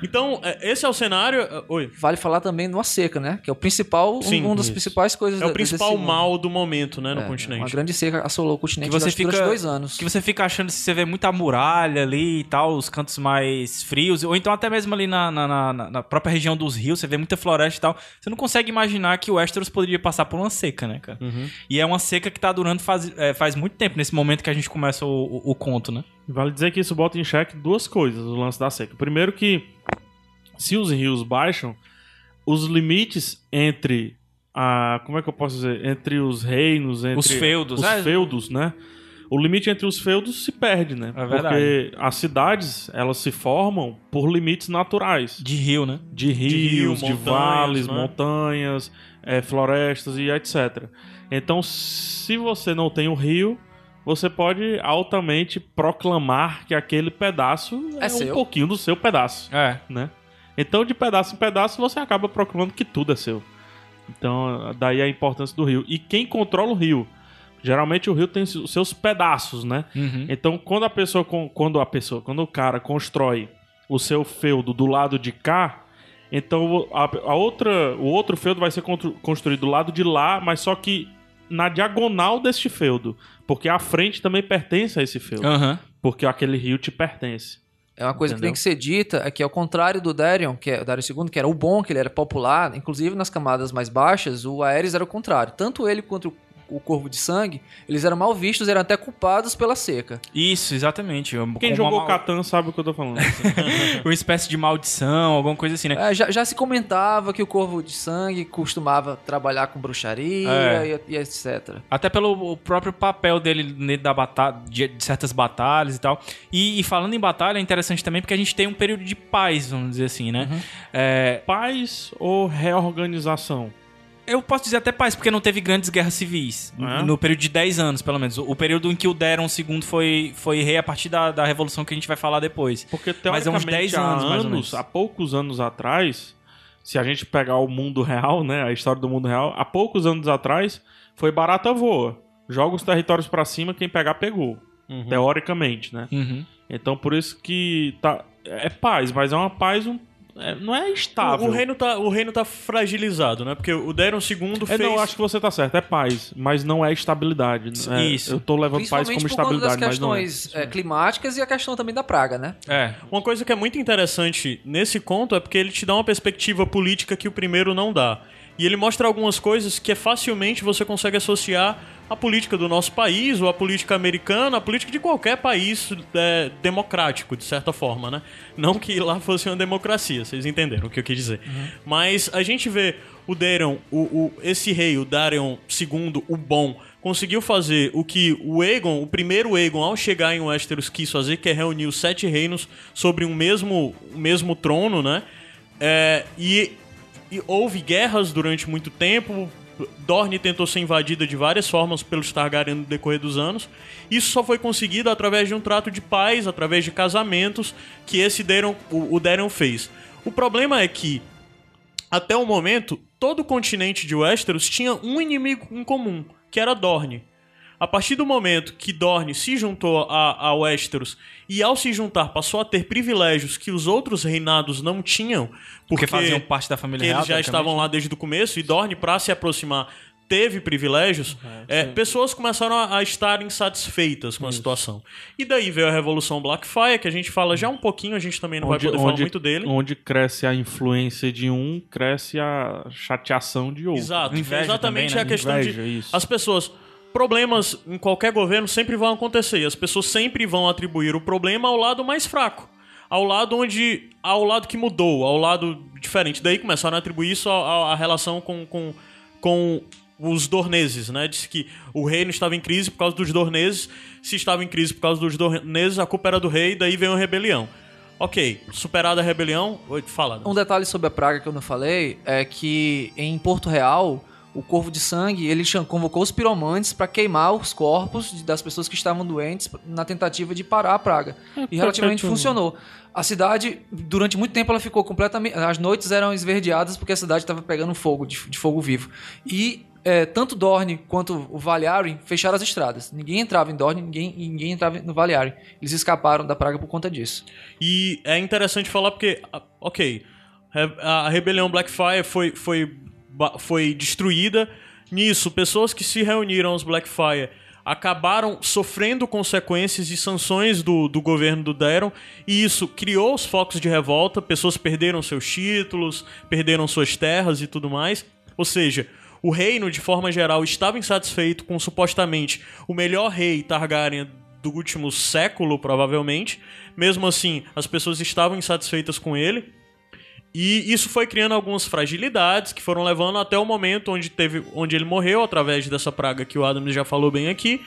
[SPEAKER 1] Então, é, esse é o cenário. é, Oi.
[SPEAKER 3] Vale falar também numa seca, né? Que é o principal, um-
[SPEAKER 1] Sim,
[SPEAKER 3] um, das
[SPEAKER 2] isso.
[SPEAKER 3] principais coisas
[SPEAKER 1] É o principal mal do momento, né, no
[SPEAKER 3] É, Uma
[SPEAKER 1] continente.
[SPEAKER 3] grande seca assolou o continente
[SPEAKER 4] Que você
[SPEAKER 3] durante, durante
[SPEAKER 4] fica-
[SPEAKER 3] dois anos.
[SPEAKER 4] Que você fica achando se você vê muita muralha ali e tal, os cantos mais frios, ou então até mesmo ali na, na, na- na própria região dos rios, você vê muita floresta e tal. Você não consegue imaginar que o Westeros poderia passar por uma seca, né, cara?
[SPEAKER 1] Uhum.
[SPEAKER 4] E é uma seca que tá durando faz, é, faz muito tempo, nesse momento que a gente começa o, o- o conto, né?
[SPEAKER 2] Vale dizer que isso bota em xeque duas coisas, o lance da seca. Primeiro que, se os rios baixam, os limites entre a... Como é que eu posso dizer? Entre os reinos, entre...
[SPEAKER 4] Os feudos,
[SPEAKER 2] Os
[SPEAKER 4] é.
[SPEAKER 2] feudos, né? O limite entre os feudos se perde, né?
[SPEAKER 4] É verdade.
[SPEAKER 2] Porque as cidades, elas se formam por limites naturais.
[SPEAKER 4] De rio, né?
[SPEAKER 2] De rios, de,
[SPEAKER 1] rio, montanhas,
[SPEAKER 2] vales,
[SPEAKER 1] né?
[SPEAKER 2] montanhas, eh, florestas e etc. Então, se você não tem o rio, você pode altamente proclamar que aquele pedaço é,
[SPEAKER 3] É
[SPEAKER 2] um
[SPEAKER 3] seu.
[SPEAKER 2] pouquinho do seu pedaço,
[SPEAKER 4] É.
[SPEAKER 2] né? Então, de pedaço em pedaço, você acaba proclamando que tudo é seu. Então, daí a importância do rio. E quem controla o rio? Geralmente o rio tem os seus pedaços, né?
[SPEAKER 4] Uhum.
[SPEAKER 2] Então, quando a pessoa, quando a pessoa, quando o cara constrói o seu feudo do lado de cá, então a, a outra, o outro feudo vai ser construído do lado de lá, mas só que na diagonal deste feudo, porque a frente também pertence a esse feudo,
[SPEAKER 4] Aham.
[SPEAKER 2] porque aquele rio te pertence.
[SPEAKER 3] É uma coisa
[SPEAKER 2] Entendeu?
[SPEAKER 3] que tem que ser dita, é que ao contrário do Darion, que é o Darion II, que era o bom, que ele era popular, inclusive nas camadas mais baixas, o Aerys era o contrário. Tanto ele quanto o Corvo de Sangue, eles eram mal vistos, eram até culpados pela seca.
[SPEAKER 4] Isso, exatamente.
[SPEAKER 2] Quem jogou
[SPEAKER 4] uma,
[SPEAKER 2] Catan sabe o que eu tô falando.
[SPEAKER 4] uma espécie de maldição, alguma coisa assim, né?
[SPEAKER 3] É, já, já se comentava que o Corvo de Sangue costumava trabalhar com bruxaria
[SPEAKER 4] É.
[SPEAKER 3] e, e etc.
[SPEAKER 4] Até pelo o próprio papel dele dentro da batalha, de, de certas batalhas e tal. E, e falando em batalha, é interessante também porque a gente tem um período de paz, vamos dizer assim, né? É,
[SPEAKER 2] Paz ou reorganização?
[SPEAKER 4] Eu posso dizer até paz, porque não teve grandes guerras civis.
[SPEAKER 2] É?
[SPEAKER 4] No período de 10 anos, pelo menos. O período em que o Deron II foi, foi rei a partir da, da revolução que a gente vai falar depois.
[SPEAKER 2] Porque
[SPEAKER 4] Mas é uns
[SPEAKER 2] teoricamente
[SPEAKER 4] 10
[SPEAKER 2] há
[SPEAKER 4] anos, mais ou
[SPEAKER 2] anos,
[SPEAKER 4] menos.
[SPEAKER 2] há poucos anos atrás, se a gente pegar o mundo real, né, a história do mundo real, há poucos anos atrás foi barata voa. Joga os territórios pra cima, quem pegar pegou, teoricamente, né?
[SPEAKER 4] Uhum.
[SPEAKER 2] Então por isso que tá é paz, mas é uma paz um, é- não é estável.
[SPEAKER 1] O, o reino tá, o reino tá fragilizado, né? Porque o Daron II
[SPEAKER 2] É,
[SPEAKER 1] fez...
[SPEAKER 2] não, eu acho que você tá certo, é paz, mas não é estabilidade. É,
[SPEAKER 4] Isso.
[SPEAKER 2] Eu tô levando paz
[SPEAKER 3] Principalmente
[SPEAKER 2] como
[SPEAKER 3] por conta das
[SPEAKER 2] estabilidade, mas não é.
[SPEAKER 3] questões é, climáticas e a questão também da praga, né?
[SPEAKER 4] É.
[SPEAKER 1] Uma coisa que é muito interessante nesse conto é porque ele te dá uma perspectiva política que o primeiro não dá. E ele mostra algumas coisas que é facilmente você consegue associar à política do nosso país, ou à política americana, à política de qualquer país é, democrático, de certa forma, né? Não que lá fosse uma democracia, vocês entenderam o que eu quis dizer. Mas a gente vê o Daron, o, o- esse rei, o Darion II, o bom, conseguiu fazer o que o Aegon, o primeiro Aegon, ao chegar em Westeros, quis fazer, que é reunir os sete reinos sobre um mesmo, um mesmo trono, né? É, e, e houve guerras durante muito tempo. Dorne tentou ser invadida de várias formas pelos Targaryen no decorrer dos anos. Isso só foi conseguido através de um trato de paz, através de casamentos que esse Daron, o, o fez. O problema é que até o momento, todo o continente de Westeros tinha um inimigo em comum, que era Dorne. A partir do momento que Dorne se juntou a, a Westeros e ao se juntar passou a ter privilégios que os outros reinados não tinham,
[SPEAKER 4] Porque
[SPEAKER 1] porque,
[SPEAKER 4] faziam parte da família real.
[SPEAKER 1] eles já estavam lá desde o começo e Dorne, para se aproximar, teve privilégios, é, pessoas começaram a, a estar insatisfeitas com a situação. E daí veio a Revolução Blackfire, que a gente fala já um pouquinho, a gente também não vai poder falar muito dele.
[SPEAKER 2] Onde cresce a influência de um, cresce a chateação de outro.
[SPEAKER 1] Exato.
[SPEAKER 4] Inveja
[SPEAKER 1] exatamente
[SPEAKER 4] também, né?
[SPEAKER 1] a questão
[SPEAKER 2] Inveja,
[SPEAKER 1] de
[SPEAKER 2] isso.
[SPEAKER 1] as pessoas problemas em qualquer governo sempre vão acontecer. E as pessoas sempre vão atribuir o problema ao lado mais fraco, ao lado onde ao lado que mudou, ao lado diferente. Daí começaram a atribuir isso à, relação com, com, com os dorneses, né? Disse que o reino estava em crise por causa dos dorneses. Se estava em crise por causa dos dorneses, a culpa era do rei, daí veio a rebelião. Ok, superada a rebelião, fala.
[SPEAKER 3] Um detalhe sobre a praga que eu não falei é que em Porto Real, o Corvo de Sangue, ele cham- convocou os piromantes para queimar os corpos das pessoas que estavam doentes na tentativa de parar a praga. E relativamente funcionou. A cidade, durante muito tempo, ela ficou completamente. As noites eram esverdeadas porque a cidade estava pegando fogo, de, de fogo vivo. E é, tanto Dorne quanto o Valiari fecharam as estradas. Ninguém entrava em Dorne, ninguém, e ninguém entrava no Valiari. Eles escaparam da praga por conta disso.
[SPEAKER 1] E é interessante falar porque, ok, a rebelião Blackfire foi, foi, foi destruída. Nisso, pessoas que se reuniram aos Blackfire acabaram sofrendo consequências e sanções do, do governo do Daron, e isso criou os focos de revolta, pessoas perderam seus títulos, perderam suas terras e tudo mais. Ou seja, o reino, de forma geral, estava insatisfeito com supostamente o melhor rei Targaryen do último século, provavelmente. Mesmo assim, as pessoas estavam insatisfeitas com ele. E isso foi criando algumas fragilidades que foram levando até o momento onde, teve, onde ele morreu, através dessa praga que o Adams já falou bem aqui.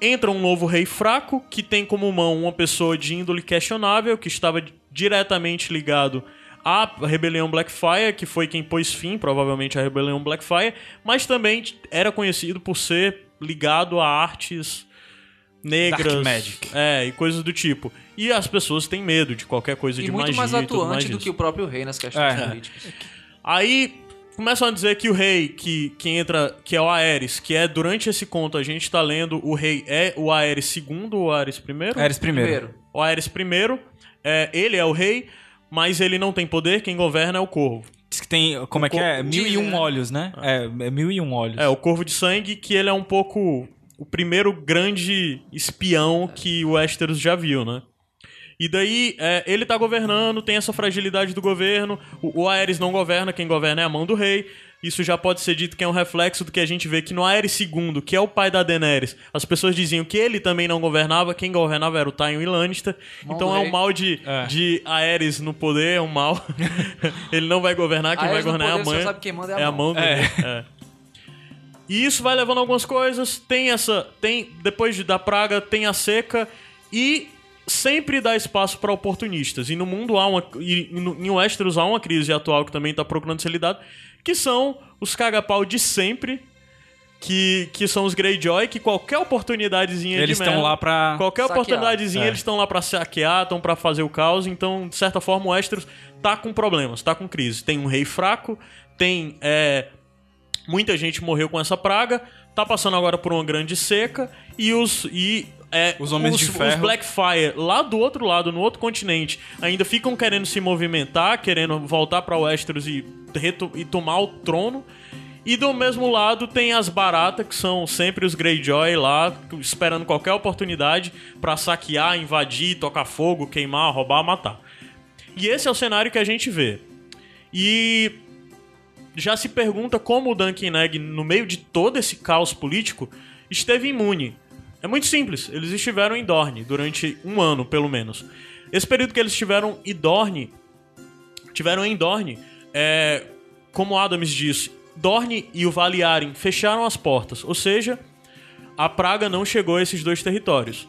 [SPEAKER 1] Entra um novo rei fraco, que tem como mão uma pessoa de índole questionável, que estava diretamente ligado à rebelião Blackfire, que foi quem pôs fim, provavelmente, à rebelião Blackfire, mas também era conhecido por ser ligado a artes negras.
[SPEAKER 4] Dark Magic.
[SPEAKER 1] É, e coisas do tipo. E as pessoas têm medo de qualquer coisa
[SPEAKER 3] E
[SPEAKER 1] de
[SPEAKER 3] muito
[SPEAKER 1] magia
[SPEAKER 3] mais
[SPEAKER 1] e tudo mais
[SPEAKER 3] atuante do
[SPEAKER 1] disso.
[SPEAKER 3] que o próprio rei nas questões
[SPEAKER 4] É.
[SPEAKER 3] políticas.
[SPEAKER 1] Aí começam a dizer que o rei que, que entra, que é o Aerys, que é durante esse conto a gente tá lendo o rei é o Aerys II ou o Aerys I?
[SPEAKER 4] Ares primeiro.
[SPEAKER 3] Primeiro.
[SPEAKER 1] O Aerys I, é, ele é o rei, mas ele não tem poder, quem governa é o corvo.
[SPEAKER 4] Diz que tem. Como é que é? Mil e um
[SPEAKER 3] né?
[SPEAKER 4] olhos, né? É, é mil e um olhos.
[SPEAKER 1] É, o corvo de sangue, que ele é um pouco o primeiro grande espião que o Westeros já viu, né? E daí, é, ele tá governando, tem essa fragilidade do governo, o, o Aerys não governa, quem governa é a mão do rei. Isso já pode ser dito que é um reflexo do que a gente vê que no Aerys II, que é o pai da Daenerys, as pessoas diziam que ele também não governava, quem governava era o Tywin Lannister.
[SPEAKER 3] Mão
[SPEAKER 1] então é um mal de,
[SPEAKER 4] É.
[SPEAKER 1] de Aerys no poder, é um mal. ele não vai governar, quem
[SPEAKER 3] Aerys
[SPEAKER 1] vai governar é a
[SPEAKER 3] poder,
[SPEAKER 1] mãe.
[SPEAKER 3] só sabe quem manda é a
[SPEAKER 1] é a
[SPEAKER 3] mão.
[SPEAKER 1] mão do
[SPEAKER 4] É.
[SPEAKER 1] rei. É. E isso vai levando algumas coisas. Tem essa. Tem. Depois de- da praga, tem a seca. E sempre dá espaço para oportunistas. E no mundo há uma. E no, em Westeros há uma crise atual que também está procurando ser lidada. Que são os caga-pau de sempre. Que, que são os Greyjoy, que qualquer oportunidadezinha
[SPEAKER 4] Eles
[SPEAKER 1] de
[SPEAKER 4] estão
[SPEAKER 1] merda-
[SPEAKER 4] lá pra.
[SPEAKER 1] Qualquer
[SPEAKER 3] Saquear.
[SPEAKER 1] oportunidadezinha,
[SPEAKER 4] É.
[SPEAKER 1] eles estão lá pra saquear, estão pra fazer o caos. Então, de certa forma, o Westeros tá com problemas, tá com crise. Tem um rei fraco, tem. é, muita gente morreu com essa praga, tá passando agora por uma grande seca. E os. E, é,
[SPEAKER 4] Os Homens de
[SPEAKER 1] os
[SPEAKER 4] Ferro.
[SPEAKER 1] Blackfire, lá do outro lado, no outro continente, ainda ficam querendo se movimentar, querendo voltar pra Westeros e, e tomar o trono. E do mesmo lado tem as baratas, que são sempre os Greyjoy lá, esperando qualquer oportunidade pra saquear, invadir, tocar fogo, queimar, roubar, matar. E esse é o cenário que a gente vê. E já se pergunta como o Duncan Egg, no meio de todo esse caos político, esteve imune. É muito simples, eles estiveram em Dorne durante um ano, pelo menos. Esse período que eles estiveram em Dorne, tiveram em Dorne, é, como Adams disse, Dorne e o Vale Arryn fecharam as portas, ou seja, a praga não chegou a esses dois territórios.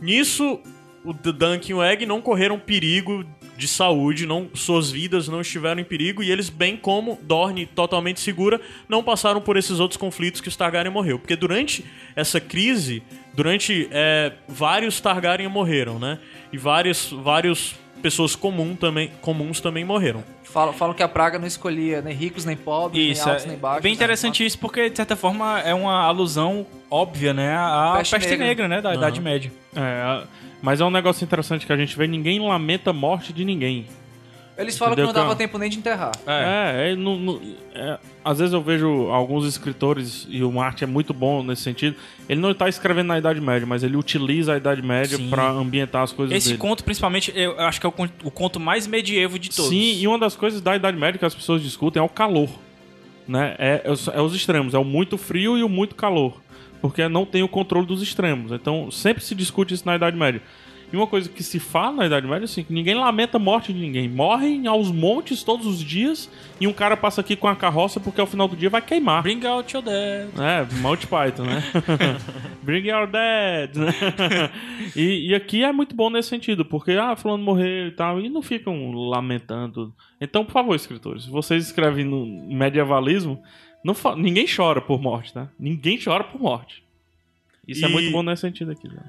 [SPEAKER 1] Nisso, o Duncan e o Egg não correram perigo de saúde, não, suas vidas não estiveram em perigo e eles, bem como Dorne totalmente segura, não passaram por esses outros conflitos que os Targaryen morreu. Porque durante essa crise, durante é, vários Targaryen morreram, né? E várias, várias pessoas comum também, comuns também morreram.
[SPEAKER 3] Falam, falam que a praga não escolhia nem ricos, nem pobres,
[SPEAKER 4] Isso,
[SPEAKER 3] nem altos,
[SPEAKER 4] é
[SPEAKER 3] nem baixos.
[SPEAKER 4] bem
[SPEAKER 3] né?
[SPEAKER 4] interessante isso, porque de certa forma é uma alusão óbvia, né? À
[SPEAKER 3] Peste
[SPEAKER 4] peste,
[SPEAKER 3] negra.
[SPEAKER 4] negra. né? Da Idade Média.
[SPEAKER 2] É, a- mas é um negócio interessante que a gente vê, ninguém lamenta a morte de ninguém.
[SPEAKER 3] Eles falam
[SPEAKER 2] Entendeu,
[SPEAKER 3] que não dava
[SPEAKER 2] cara?
[SPEAKER 3] tempo nem de enterrar.
[SPEAKER 2] É, é, não- não- é, às vezes eu vejo alguns escritores, e o Martin é muito bom nesse sentido, ele não está escrevendo na Idade Média, mas ele utiliza a Idade Média para ambientar as coisas
[SPEAKER 4] Esse
[SPEAKER 2] dele.
[SPEAKER 4] conto, principalmente, eu acho que é o conto, o conto mais medievo de todos.
[SPEAKER 2] Sim, e uma das coisas da Idade Média que as pessoas discutem é o calor. Né? É, é é os extremos, é o muito frio e o muito calor. Porque não tem o controle dos extremos. Então sempre se discute isso na Idade Média. E uma coisa que se fala na Idade Média é assim, que ninguém lamenta a morte de ninguém. Morrem aos montes todos os dias e um cara passa aqui com a carroça porque ao final do dia vai queimar.
[SPEAKER 4] Bring out your dead.
[SPEAKER 2] É, Monty Python, né? Bring your dead, né? e, e aqui é muito bom nesse sentido, porque, ah, fulano morreu e tal, e não ficam lamentando. Então, por favor, escritores, vocês escrevem no medievalismo, não fa- ninguém chora por morte, tá? Ninguém chora por morte. Isso é
[SPEAKER 1] E-
[SPEAKER 2] muito bom nesse sentido aqui, né?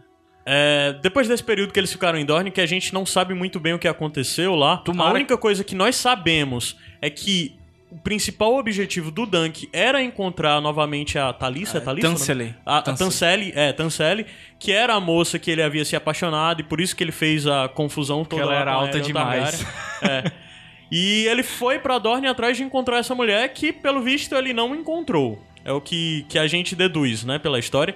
[SPEAKER 1] É, depois desse período que eles ficaram em Dorne, que a gente não sabe muito bem o que aconteceu lá,
[SPEAKER 4] Tomara
[SPEAKER 1] a única coisa que nós sabemos é que o principal objetivo do Dunk era encontrar novamente a Thalissa, é, Thalissa? o nome?
[SPEAKER 4] Tansele.
[SPEAKER 1] A, a
[SPEAKER 4] Tansele.
[SPEAKER 1] Tansele, é, Tansele, que era a moça que ele havia se apaixonado e por isso que ele fez a confusão toda.
[SPEAKER 4] ela era
[SPEAKER 1] a
[SPEAKER 4] alta demais.
[SPEAKER 1] É. E ele foi pra Dorne atrás de encontrar essa mulher que, pelo visto, ele não encontrou. É o que, que a gente deduz, né, pela história.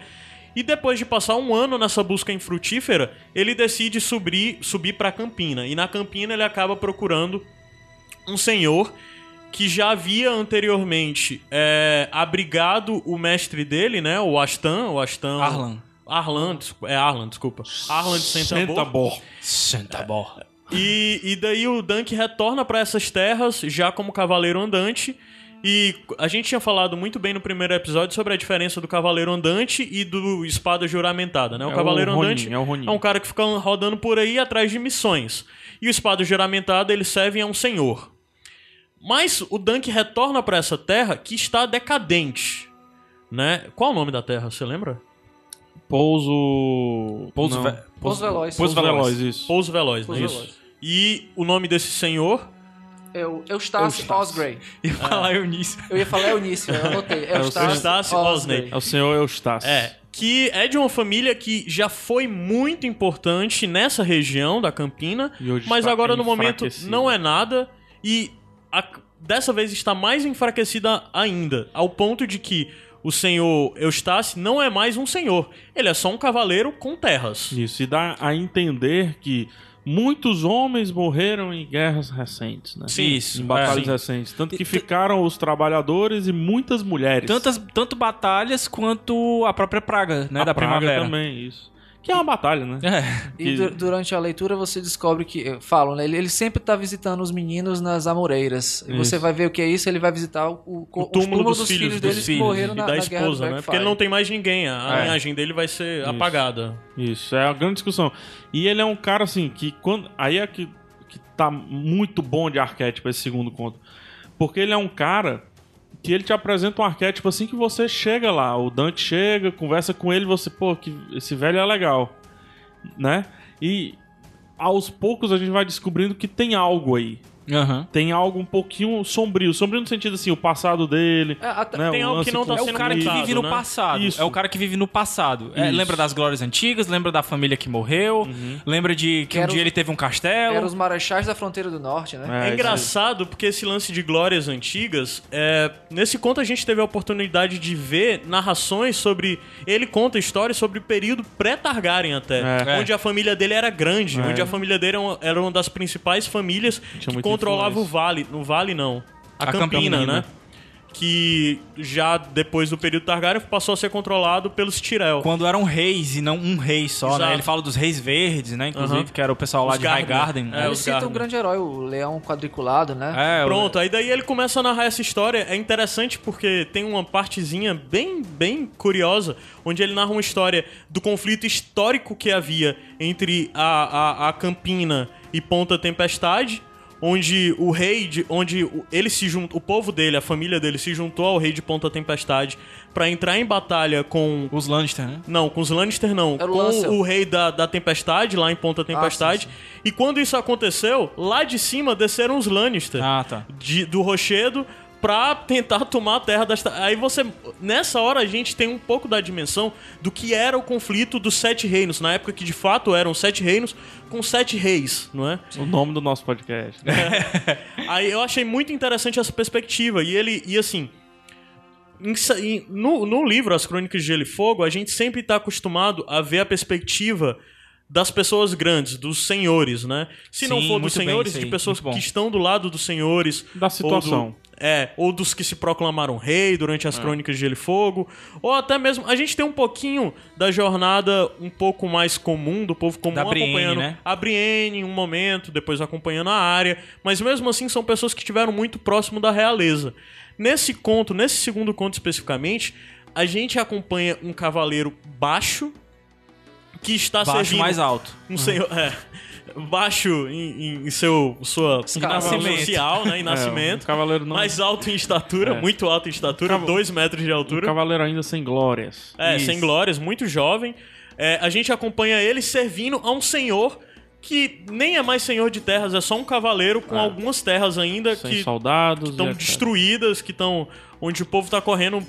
[SPEAKER 1] E depois de passar um ano nessa busca infrutífera, ele decide subir, subir pra Campina. E na Campina ele acaba procurando um senhor que já havia anteriormente é, abrigado o mestre dele, né, o Astan, o Astan...
[SPEAKER 4] Arlan.
[SPEAKER 1] Arlan, é Arlan, desculpa. Arlan de Sentabor.
[SPEAKER 2] Sentabor.
[SPEAKER 4] Santa borra.
[SPEAKER 1] E, e daí o Dunk retorna pra essas terras já como cavaleiro andante. E a gente tinha falado muito bem no primeiro episódio sobre a diferença do cavaleiro andante e do espada juramentada, né? O
[SPEAKER 2] É o
[SPEAKER 1] cavaleiro
[SPEAKER 2] Ronin,
[SPEAKER 1] andante
[SPEAKER 2] é o Ronin.
[SPEAKER 1] um cara que fica rodando por aí atrás de missões. E o espada juramentada ele serve a um senhor. Mas o Dunk retorna pra essa terra que está decadente, né? Qual o nome da terra, você lembra?
[SPEAKER 2] Pouso...
[SPEAKER 4] Pouso,
[SPEAKER 2] não.
[SPEAKER 4] ve...
[SPEAKER 3] Pouso Veloz.
[SPEAKER 2] Pouso
[SPEAKER 4] Pouso
[SPEAKER 2] Veloz,
[SPEAKER 4] Veloz.
[SPEAKER 2] isso.
[SPEAKER 1] Pouso Veloz,
[SPEAKER 3] Pouso
[SPEAKER 1] não é isso? E o nome desse senhor
[SPEAKER 3] Eu, Eustácio
[SPEAKER 2] Eustácio.
[SPEAKER 3] Osgrey.
[SPEAKER 4] Ia falar Eunice.
[SPEAKER 3] Eu ia falar Eunice, eu anotei. Eustácio,
[SPEAKER 1] Eustácio Osney.
[SPEAKER 2] É o senhor Eustácio.
[SPEAKER 1] É, que é de uma família que já foi muito importante nessa região da Campina,
[SPEAKER 2] E hoje
[SPEAKER 1] mas agora no momento não é nada e a- dessa vez está mais enfraquecida ainda, ao ponto de que o senhor Eustácio não é mais um senhor, ele é só um cavaleiro com terras.
[SPEAKER 2] Isso, e dá a entender que muitos homens morreram em guerras recentes, né?
[SPEAKER 1] Sim,
[SPEAKER 4] Isso.
[SPEAKER 2] Em batalhas
[SPEAKER 1] é.
[SPEAKER 2] recentes. Tanto que ficaram os trabalhadores e muitas mulheres.
[SPEAKER 4] Tantas, tanto batalhas quanto a própria praga, né?
[SPEAKER 2] A
[SPEAKER 4] da
[SPEAKER 2] praga
[SPEAKER 4] primavera.
[SPEAKER 2] também, isso. Que é uma batalha, né?
[SPEAKER 4] É.
[SPEAKER 3] E
[SPEAKER 2] Que-
[SPEAKER 3] du- durante a leitura você descobre que, eh, falam, né? Ele, ele sempre tá visitando os meninos nas amoreiras. E você
[SPEAKER 2] Isso.
[SPEAKER 3] vai ver o que é isso, ele vai visitar o, o,
[SPEAKER 1] O túmulo
[SPEAKER 3] túmulos
[SPEAKER 1] dos, filhos,
[SPEAKER 3] deles
[SPEAKER 1] dos
[SPEAKER 3] que
[SPEAKER 1] filhos
[SPEAKER 3] morreram
[SPEAKER 1] e
[SPEAKER 3] na,
[SPEAKER 1] da
[SPEAKER 3] na
[SPEAKER 1] esposa, né? Porque ele não tem mais ninguém, a
[SPEAKER 4] É.
[SPEAKER 1] linhagem dele vai ser
[SPEAKER 2] Isso.
[SPEAKER 1] apagada.
[SPEAKER 2] Isso, é uma grande discussão. E ele é um cara assim que quando aí é que, que tá muito bom de arquétipo esse segundo conto. Porque ele é um cara que ele te apresenta um arquétipo assim que você chega lá, o Dante chega, conversa com ele, você, pô, que esse velho é legal, né? E aos poucos a gente vai descobrindo que tem algo aí.
[SPEAKER 4] Aham.
[SPEAKER 2] Tem algo um pouquinho sombrio, sombrio no sentido assim, o passado dele,
[SPEAKER 3] É, até-
[SPEAKER 2] né?
[SPEAKER 1] tem
[SPEAKER 2] o
[SPEAKER 1] algo que não tá
[SPEAKER 2] com
[SPEAKER 4] É o
[SPEAKER 1] sendo
[SPEAKER 4] cara que vive no
[SPEAKER 1] né?
[SPEAKER 4] passado.
[SPEAKER 2] Isso.
[SPEAKER 4] É o cara que vive no passado. É, lembra das glórias antigas, lembra da família que morreu, lembra de que um
[SPEAKER 3] Era
[SPEAKER 4] dia
[SPEAKER 3] os-
[SPEAKER 4] ele teve um castelo.
[SPEAKER 3] Eram os marechais da fronteira do norte, né?
[SPEAKER 2] É,
[SPEAKER 1] É, engraçado porque esse lance de glórias antigas, é, nesse conto a gente teve a oportunidade de ver narrações sobre. Ele conta histórias sobre o período pré-Targaryen até,
[SPEAKER 2] É.
[SPEAKER 1] onde a família dele era grande,
[SPEAKER 2] É.
[SPEAKER 1] onde a família dele era uma, era uma das principais famílias
[SPEAKER 2] Tinha
[SPEAKER 1] que controlava o vale. No vale não. A,
[SPEAKER 4] A
[SPEAKER 1] Campina,
[SPEAKER 4] Campina.
[SPEAKER 1] né? Que já depois do período Targaryen passou a ser controlado pelos Tyrell.
[SPEAKER 4] Quando eram reis e não um rei só,
[SPEAKER 1] Exato.
[SPEAKER 4] né? Ele fala dos reis verdes, né? Inclusive,
[SPEAKER 1] Aham.
[SPEAKER 4] que era o pessoal lá
[SPEAKER 1] Os
[SPEAKER 4] de High
[SPEAKER 1] Garden. É,
[SPEAKER 3] ele cita um grande herói, o leão quadriculado, né?
[SPEAKER 4] É, o-
[SPEAKER 1] Pronto, aí daí ele começa a narrar essa história. É interessante porque tem uma partezinha bem, bem curiosa, onde ele narra uma história do conflito histórico que havia entre a, a, a Campina e Ponta Tempestade, onde o rei, de, onde o- ele se juntou, o povo dele, a família dele se juntou ao rei de Ponta Tempestade pra entrar em batalha com
[SPEAKER 4] Os Lannister, né?
[SPEAKER 1] não, com os Lannister não.
[SPEAKER 3] Era
[SPEAKER 1] com
[SPEAKER 3] Lancel.
[SPEAKER 1] o rei da, da Tempestade, lá em Ponta Tempestade. E quando isso aconteceu, lá de cima desceram os Lannister
[SPEAKER 4] Ah, tá.
[SPEAKER 1] de- do Rochedo pra tentar tomar a terra das... Aí você... Nessa hora a gente tem um pouco da dimensão do que era o conflito dos Sete Reinos. Na época que de fato eram sete reinos com sete reis, não é?
[SPEAKER 2] o nome do nosso podcast.
[SPEAKER 1] Aí eu achei muito interessante essa perspectiva. E ele, e assim. em no, no livro As Crônicas de Gelo e Fogo, a gente sempre está acostumado a ver a perspectiva das pessoas grandes, dos senhores, né? Se não
[SPEAKER 4] Sim,
[SPEAKER 1] for dos
[SPEAKER 4] bem
[SPEAKER 1] senhores,
[SPEAKER 4] aí,
[SPEAKER 1] de pessoas que estão do lado dos senhores.
[SPEAKER 2] Da situação.
[SPEAKER 1] É, ou dos que se proclamaram rei durante as crônicas de Gelo e Fogo, ou até mesmo a gente tem um pouquinho da jornada um pouco mais comum do povo comum
[SPEAKER 4] Da Brienne,
[SPEAKER 1] acompanhando
[SPEAKER 4] né?
[SPEAKER 1] a Brienne em um momento, depois acompanhando a área, mas mesmo assim são pessoas que estiveram muito próximo da realeza. Nesse conto, nesse segundo conto especificamente, a gente acompanha um cavaleiro baixo que está
[SPEAKER 4] Baixo
[SPEAKER 1] servindo
[SPEAKER 4] mais alto.
[SPEAKER 1] um senhor, é, baixo em, em seu sua
[SPEAKER 3] Escala.
[SPEAKER 1] nascimento social, né, em nascimento.
[SPEAKER 2] É, um cavaleiro não.
[SPEAKER 1] Mais alto em estatura,
[SPEAKER 2] É.
[SPEAKER 1] muito alto em estatura,
[SPEAKER 2] Cava-
[SPEAKER 1] dois metros de
[SPEAKER 2] um
[SPEAKER 1] altura.
[SPEAKER 2] cavaleiro ainda sem glórias.
[SPEAKER 1] É,
[SPEAKER 4] Isso.
[SPEAKER 1] sem glórias, muito jovem. É, a gente acompanha ele servindo a um senhor que nem é mais senhor de terras, é só um cavaleiro com
[SPEAKER 2] É.
[SPEAKER 1] algumas terras ainda
[SPEAKER 2] Sem
[SPEAKER 1] que
[SPEAKER 2] soldados.
[SPEAKER 1] estão destruídas, que estão onde o povo tá correndo,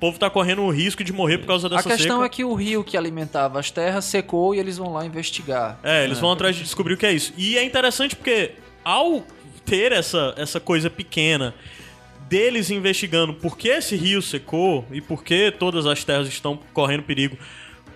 [SPEAKER 1] povo tá correndo o risco de morrer por causa
[SPEAKER 3] A
[SPEAKER 1] dessa
[SPEAKER 3] questão
[SPEAKER 1] seca.
[SPEAKER 3] é que o rio que alimentava as terras secou e eles vão lá investigar.
[SPEAKER 1] É, eles vão atrás de descobrir o que é isso. E é interessante porque ao ter essa, essa coisa pequena deles investigando por que esse rio secou e por que todas as terras estão correndo perigo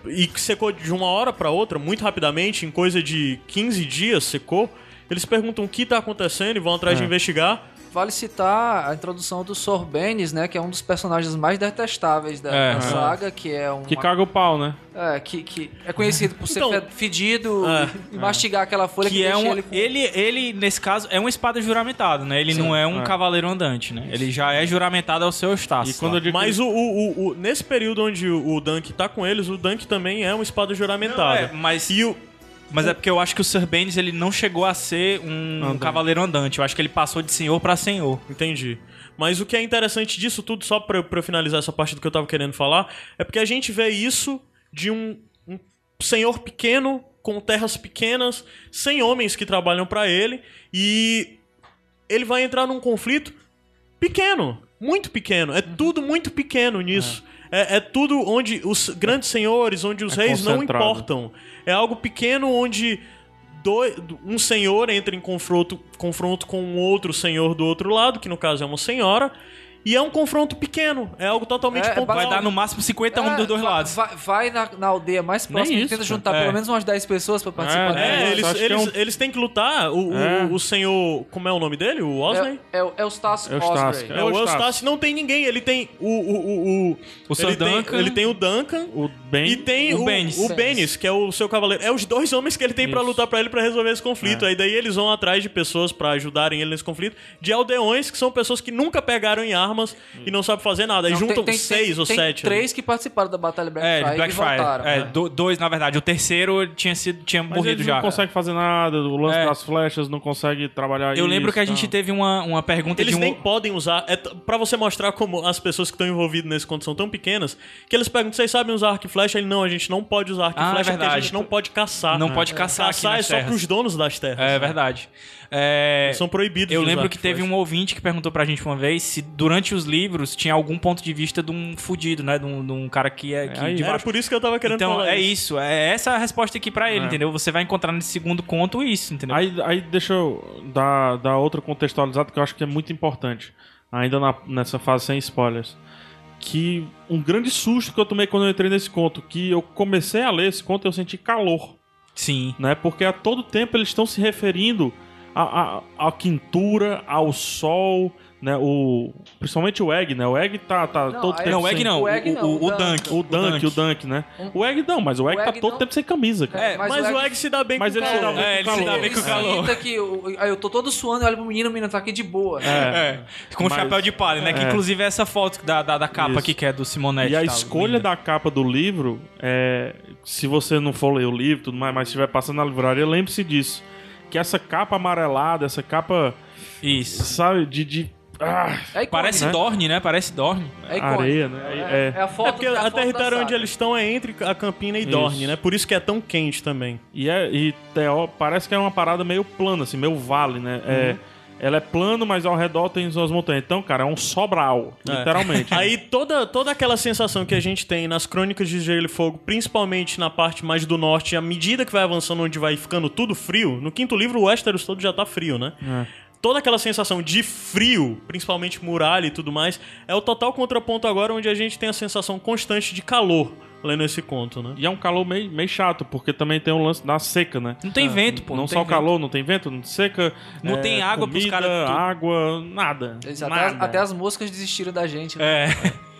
[SPEAKER 1] e que secou de uma hora para outra, muito rapidamente, em coisa de 15 dias secou, eles perguntam o que tá acontecendo e vão atrás de
[SPEAKER 2] É.
[SPEAKER 1] investigar.
[SPEAKER 3] Vale citar a introdução do Sorbenes, né? Que é um dos personagens mais detestáveis da,
[SPEAKER 4] É.
[SPEAKER 3] da saga, que é um.
[SPEAKER 2] Que caga o pau, né?
[SPEAKER 3] É, que, que é conhecido por ser
[SPEAKER 1] Então-
[SPEAKER 3] fe- fedido
[SPEAKER 1] É.
[SPEAKER 3] e mastigar aquela folha que,
[SPEAKER 4] Que é
[SPEAKER 3] deixa
[SPEAKER 4] um.
[SPEAKER 3] ele com...
[SPEAKER 4] Ele, ele, nesse caso, é uma espada juramentado, né? Ele
[SPEAKER 3] Sim.
[SPEAKER 4] não é um
[SPEAKER 2] É.
[SPEAKER 4] cavaleiro andante, né? Ele já é juramentado ao seu.
[SPEAKER 2] E eu digo
[SPEAKER 1] Mas o, o- o- o- nesse período onde o, o Dunk tá com eles, o Dunk também é uma espada juramentada.
[SPEAKER 4] é, mas,
[SPEAKER 1] E o,
[SPEAKER 4] mas é porque eu acho que o Sir Baines, ele não chegou a ser um
[SPEAKER 2] Andante.
[SPEAKER 4] cavaleiro andante. Eu acho que ele passou de senhor pra senhor.
[SPEAKER 1] Entendi. Mas o que é interessante disso tudo, só pra, eu- pra eu finalizar essa parte do que eu tava querendo falar, é porque a gente vê isso de um, um senhor pequeno, com terras pequenas, sem homens que trabalham pra ele, e ele vai entrar num conflito pequeno, muito pequeno. É tudo muito pequeno nisso. É, é tudo onde os grandes senhores, onde os
[SPEAKER 2] É
[SPEAKER 1] reis não importam. É algo pequeno onde um senhor entra em confronto, confronto com um outro senhor do outro lado, que no caso é uma senhora. E é um confronto pequeno. É algo totalmente
[SPEAKER 3] É, é
[SPEAKER 1] pontual.
[SPEAKER 4] Vai dar no máximo 50 um
[SPEAKER 3] É,
[SPEAKER 4] dos dois
[SPEAKER 3] vai-
[SPEAKER 4] lados.
[SPEAKER 3] Vai, vai na, na aldeia mais próxima e tenta juntar
[SPEAKER 4] É.
[SPEAKER 3] pelo menos umas 10 pessoas pra participar
[SPEAKER 2] É.
[SPEAKER 1] É, eles,
[SPEAKER 2] é
[SPEAKER 1] eles,
[SPEAKER 2] um-
[SPEAKER 1] eles têm que lutar. O, o-
[SPEAKER 2] É.
[SPEAKER 1] o, senhor. Como é o nome dele? O Osney?
[SPEAKER 3] É, é, o- é o Stas
[SPEAKER 2] É o.
[SPEAKER 1] É.
[SPEAKER 2] Eustácio
[SPEAKER 1] não tem ninguém. Ele tem o. O, o, o,
[SPEAKER 4] O Sir
[SPEAKER 1] ele, tem,
[SPEAKER 4] Duncan.
[SPEAKER 1] ele tem o Duncan.
[SPEAKER 2] O Ben.
[SPEAKER 1] E tem
[SPEAKER 4] o
[SPEAKER 1] o,
[SPEAKER 4] Bennis.
[SPEAKER 1] o Bennis, que é o seu cavaleiro. É os dois homens que ele tem pra
[SPEAKER 2] Isso.
[SPEAKER 1] lutar pra ele pra resolver esse conflito. Aí daí eles vão atrás de pessoas pra ajudarem ele nesse conflito. De aldeões, que são pessoas que nunca pegaram em armas e não sabem fazer nada. Aí
[SPEAKER 3] Não,
[SPEAKER 1] juntam
[SPEAKER 3] tem- tem-
[SPEAKER 1] seis
[SPEAKER 3] tem-
[SPEAKER 1] ou
[SPEAKER 3] tem
[SPEAKER 1] sete.
[SPEAKER 3] três que participaram da Batalha
[SPEAKER 4] É,
[SPEAKER 3] Blackfire e voltaram.
[SPEAKER 4] É,
[SPEAKER 3] né?
[SPEAKER 4] do- dois, na verdade. O terceiro tinha, sido, tinha
[SPEAKER 2] Mas
[SPEAKER 4] morrido
[SPEAKER 2] eles
[SPEAKER 4] já.
[SPEAKER 2] não conseguem fazer nada, o lance
[SPEAKER 4] É.
[SPEAKER 2] das flechas não consegue trabalhar
[SPEAKER 4] Eu lembro
[SPEAKER 2] isso,
[SPEAKER 4] que a gente
[SPEAKER 2] tá.
[SPEAKER 4] teve uma, uma pergunta
[SPEAKER 1] Eles
[SPEAKER 4] de um.
[SPEAKER 1] nem podem usar. É pra você mostrar como as pessoas que estão envolvidas nesse conto são tão pequenas, que eles perguntam: vocês sabem usar arco e flecha? Ele não, a gente não pode usar arco
[SPEAKER 4] Ah,
[SPEAKER 1] e
[SPEAKER 4] é
[SPEAKER 1] flecha porque a gente não pode caçar.
[SPEAKER 4] Não pode caçar
[SPEAKER 1] Caçar é só
[SPEAKER 4] terras.
[SPEAKER 1] pros donos das terras.
[SPEAKER 4] É verdade. É,
[SPEAKER 1] São proibidos
[SPEAKER 4] Eu lembro que teve
[SPEAKER 1] flecha.
[SPEAKER 4] um ouvinte que perguntou pra gente uma vez se durante os livros tinha algum ponto de vista de um fudido, né? De um, de um cara que é que
[SPEAKER 2] aí.
[SPEAKER 4] de
[SPEAKER 1] Era por isso que eu tava querendo
[SPEAKER 4] Então,
[SPEAKER 1] falar
[SPEAKER 4] é isso. É essa a resposta aqui pra ele,
[SPEAKER 2] É.
[SPEAKER 4] entendeu? Você vai encontrar nesse segundo conto isso, entendeu?
[SPEAKER 2] Aí, aí deixa eu dar, dar outra contextualizada que eu acho que é muito importante, ainda na- nessa fase sem spoilers. Que um grande susto que eu tomei quando eu entrei nesse conto, que eu comecei a ler esse conto e eu senti calor,
[SPEAKER 4] Sim.
[SPEAKER 2] né? Porque a todo tempo eles estão se referindo à, à, à quintura, ao sol, né? O, principalmente o Egg, né? O Egg tá, tá
[SPEAKER 3] Não,
[SPEAKER 2] todo
[SPEAKER 3] aí-
[SPEAKER 2] tempo
[SPEAKER 4] Não, o Egg
[SPEAKER 2] sem...
[SPEAKER 4] não.
[SPEAKER 3] O Egg não,
[SPEAKER 4] o,
[SPEAKER 3] o
[SPEAKER 4] o
[SPEAKER 3] Dunk.
[SPEAKER 4] Dunk.
[SPEAKER 2] O Dunk, o Dunk, né? O Egg não, mas o Egg
[SPEAKER 3] O
[SPEAKER 2] tá
[SPEAKER 3] Egg
[SPEAKER 2] todo
[SPEAKER 3] não-
[SPEAKER 2] tempo sem camisa, cara.
[SPEAKER 3] É,
[SPEAKER 1] Mas,
[SPEAKER 3] mas
[SPEAKER 1] o
[SPEAKER 3] o
[SPEAKER 1] Egg se dá bem
[SPEAKER 2] mas
[SPEAKER 1] com o calor.
[SPEAKER 2] bem
[SPEAKER 4] É, ele se dá bem com o calor.
[SPEAKER 3] que eu, eu tô todo suando e olho pro menino, o menino tá aqui de boa.
[SPEAKER 4] É, com o
[SPEAKER 2] Mas-
[SPEAKER 4] chapéu de palha, né? Que
[SPEAKER 2] é.
[SPEAKER 4] inclusive é essa foto da, da, da capa
[SPEAKER 2] Isso.
[SPEAKER 4] aqui, que é do Simonetti.
[SPEAKER 2] E a
[SPEAKER 4] tá,
[SPEAKER 2] escolha
[SPEAKER 4] linda.
[SPEAKER 2] da capa do livro, é, se você não for ler o livro e tudo mais, mas estiver passando na livraria, lembre-se disso. Que essa capa amarelada, essa capa,
[SPEAKER 4] Isso.
[SPEAKER 2] sabe, de. de ah,
[SPEAKER 3] É icônico,
[SPEAKER 4] Parece
[SPEAKER 3] né?
[SPEAKER 4] Dorne, né? Parece Dorne.
[SPEAKER 3] É icônico.
[SPEAKER 2] areia, né?
[SPEAKER 3] É,
[SPEAKER 2] É-
[SPEAKER 3] é a foto
[SPEAKER 1] É porque
[SPEAKER 3] é
[SPEAKER 1] a, território onde eles estão é entre a Campina e
[SPEAKER 2] Isso.
[SPEAKER 1] Dorne, né? Por isso que é tão quente também.
[SPEAKER 2] E, é, e teo- parece que é uma parada meio plana, assim, meio vale, né? É,
[SPEAKER 1] Uhum.
[SPEAKER 2] ela é plano, mas ao redor tem as montanhas. Então, cara, é um sobral,
[SPEAKER 1] É.
[SPEAKER 2] literalmente.
[SPEAKER 1] Aí toda, toda aquela sensação que a gente tem nas crônicas de Gelo e Fogo, principalmente na parte mais do norte, à medida que vai avançando, onde vai ficando tudo frio, no quinto livro o Westeros todo já tá frio, né?
[SPEAKER 2] É.
[SPEAKER 1] Toda aquela sensação de frio, principalmente muralha e tudo mais, é o total contraponto agora onde a gente tem a sensação constante de calor lendo esse conto, né?
[SPEAKER 2] E é um calor meio, meio chato, porque também tem o lance da seca, né?
[SPEAKER 4] Não tem vento, pô.
[SPEAKER 2] não
[SPEAKER 4] Não,
[SPEAKER 2] só o calor, não tem vento, não seca.
[SPEAKER 4] Não
[SPEAKER 2] é,
[SPEAKER 4] tem água pros
[SPEAKER 2] comida,
[SPEAKER 4] caras tudo.
[SPEAKER 2] água, nada.
[SPEAKER 3] Eles até,
[SPEAKER 2] nada.
[SPEAKER 3] as, até as moscas desistiram da gente. né?
[SPEAKER 4] É.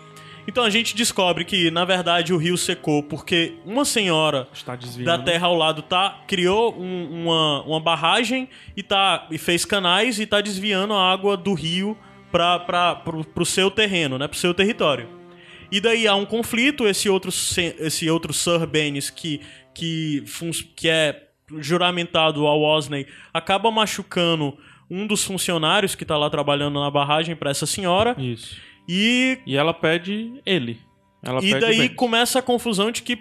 [SPEAKER 1] Então a gente descobre que, na verdade, o rio secou porque uma senhora
[SPEAKER 2] Está
[SPEAKER 1] da terra ao lado tá criou um- uma, uma barragem e tá e fez canais e tá desviando a água do rio para para pro, pro seu terreno, né, pro seu território. E daí há um conflito, esse outro se- esse outro Sir Bennis que que que é juramentado ao Osney acaba machucando um dos funcionários que tá lá trabalhando na barragem para essa senhora
[SPEAKER 2] Isso.
[SPEAKER 1] E
[SPEAKER 2] E ela pede ele. Ela
[SPEAKER 1] e
[SPEAKER 2] pede
[SPEAKER 1] daí começa a confusão de que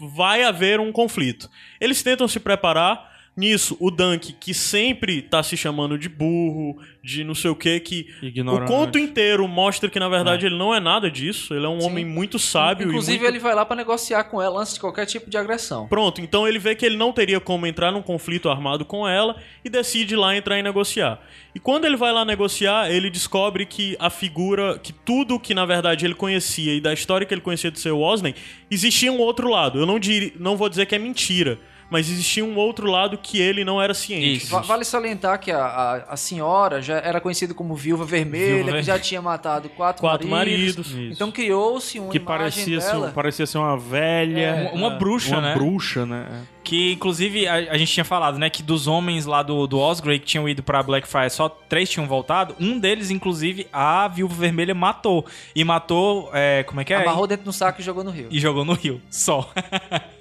[SPEAKER 1] vai haver um conflito. Eles tentam se preparar. Nisso, o Dunk, que sempre tá se chamando de burro, de não sei o que, que
[SPEAKER 2] Ignorante.
[SPEAKER 1] o conto inteiro mostra que, na verdade, ele não é nada disso. Ele é um
[SPEAKER 3] Sim.
[SPEAKER 1] homem muito sábio
[SPEAKER 3] Inclusive,
[SPEAKER 1] e muito...
[SPEAKER 3] ele vai lá pra negociar com ela antes de qualquer tipo de agressão.
[SPEAKER 1] Pronto, então ele vê que ele não teria como entrar num conflito armado com ela e decide ir lá entrar e negociar. E quando ele vai lá negociar, ele descobre que a figura, que tudo que na verdade ele conhecia e da história que ele conhecia do seu Osney, existia um outro lado. Eu não, diri, não vou dizer que é mentira, mas existia um outro lado que ele não era ciente.
[SPEAKER 4] Isso.
[SPEAKER 3] Va- Vale salientar que a, a, a senhora já era conhecida como Viúva Vermelha,
[SPEAKER 4] Viúva
[SPEAKER 3] que já tinha matado quatro,
[SPEAKER 1] Quatro
[SPEAKER 3] maridos.
[SPEAKER 1] maridos.
[SPEAKER 3] Então criou-se uma
[SPEAKER 2] que
[SPEAKER 3] imagem
[SPEAKER 2] parecia ser,
[SPEAKER 3] dela.
[SPEAKER 2] um- parecia ser uma velha.
[SPEAKER 4] Uma- uma bruxa,
[SPEAKER 2] uma
[SPEAKER 4] né?
[SPEAKER 2] bruxa, né?
[SPEAKER 4] Que, inclusive, a, a gente tinha falado, né? Que dos homens lá do, do Osgrey que tinham ido pra Blackfire, só três tinham voltado. Um deles, inclusive, a Viúva Vermelha matou. E matou, é, como é que é?
[SPEAKER 3] Amarrou dentro do saco e jogou no rio.
[SPEAKER 4] E jogou no rio. Só.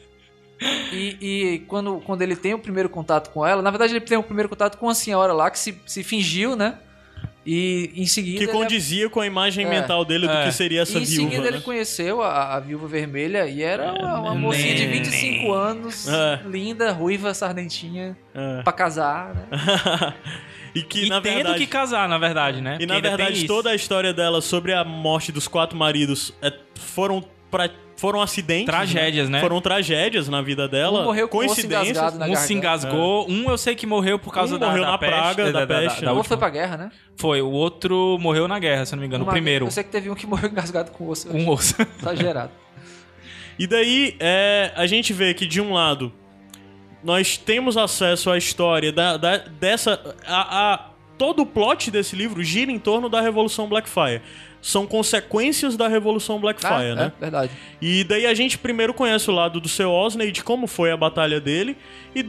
[SPEAKER 3] E, e quando, quando ele tem o primeiro contato com ela, na verdade ele tem o primeiro contato com a senhora lá que se, se fingiu, né? E em seguida.
[SPEAKER 1] Que
[SPEAKER 3] ele-
[SPEAKER 1] condizia com a imagem
[SPEAKER 3] É.
[SPEAKER 1] mental dele do
[SPEAKER 4] É.
[SPEAKER 1] que seria essa
[SPEAKER 3] e em
[SPEAKER 1] viúva.
[SPEAKER 3] seguida
[SPEAKER 1] né?
[SPEAKER 3] ele conheceu a, a viúva vermelha e era uma, uma mocinha de 25 anos,
[SPEAKER 1] É.
[SPEAKER 3] linda, ruiva, sardentinha,
[SPEAKER 1] É.
[SPEAKER 3] pra casar, né?
[SPEAKER 1] E que,
[SPEAKER 4] e
[SPEAKER 1] na
[SPEAKER 4] tendo
[SPEAKER 1] verdade...
[SPEAKER 4] que casar, na verdade, né?
[SPEAKER 1] E
[SPEAKER 4] Porque
[SPEAKER 1] na verdade, toda a história dela sobre a morte dos quatro maridos é, foram, pra, foram acidentes.
[SPEAKER 4] Tragédias, né?
[SPEAKER 1] Foram tragédias na vida dela.
[SPEAKER 3] Um morreu o
[SPEAKER 1] coincidências.
[SPEAKER 3] engasgado na
[SPEAKER 4] Um se engasgou, um eu sei que morreu por causa
[SPEAKER 1] Um
[SPEAKER 4] da,
[SPEAKER 1] morreu
[SPEAKER 4] da
[SPEAKER 1] na
[SPEAKER 4] peste,
[SPEAKER 1] praga, da peste, né?
[SPEAKER 3] O outro foi pra guerra, né?
[SPEAKER 4] Foi, o outro morreu na guerra, se eu não me engano, o
[SPEAKER 3] Uma-
[SPEAKER 4] primeiro.
[SPEAKER 3] Eu sei que teve um que morreu engasgado com o osso.
[SPEAKER 4] Um osso.
[SPEAKER 3] Exagerado.
[SPEAKER 1] E daí, é, a gente vê que, de um lado, nós temos acesso à história da, da- dessa. A, a- todo o plot desse livro gira em torno da Revolução Blackfire. São consequências da Revolução Blackfire,
[SPEAKER 3] Ah,
[SPEAKER 1] né?
[SPEAKER 3] É, verdade.
[SPEAKER 1] E daí a gente primeiro conhece o lado do seu Osney, de como foi a batalha dele, e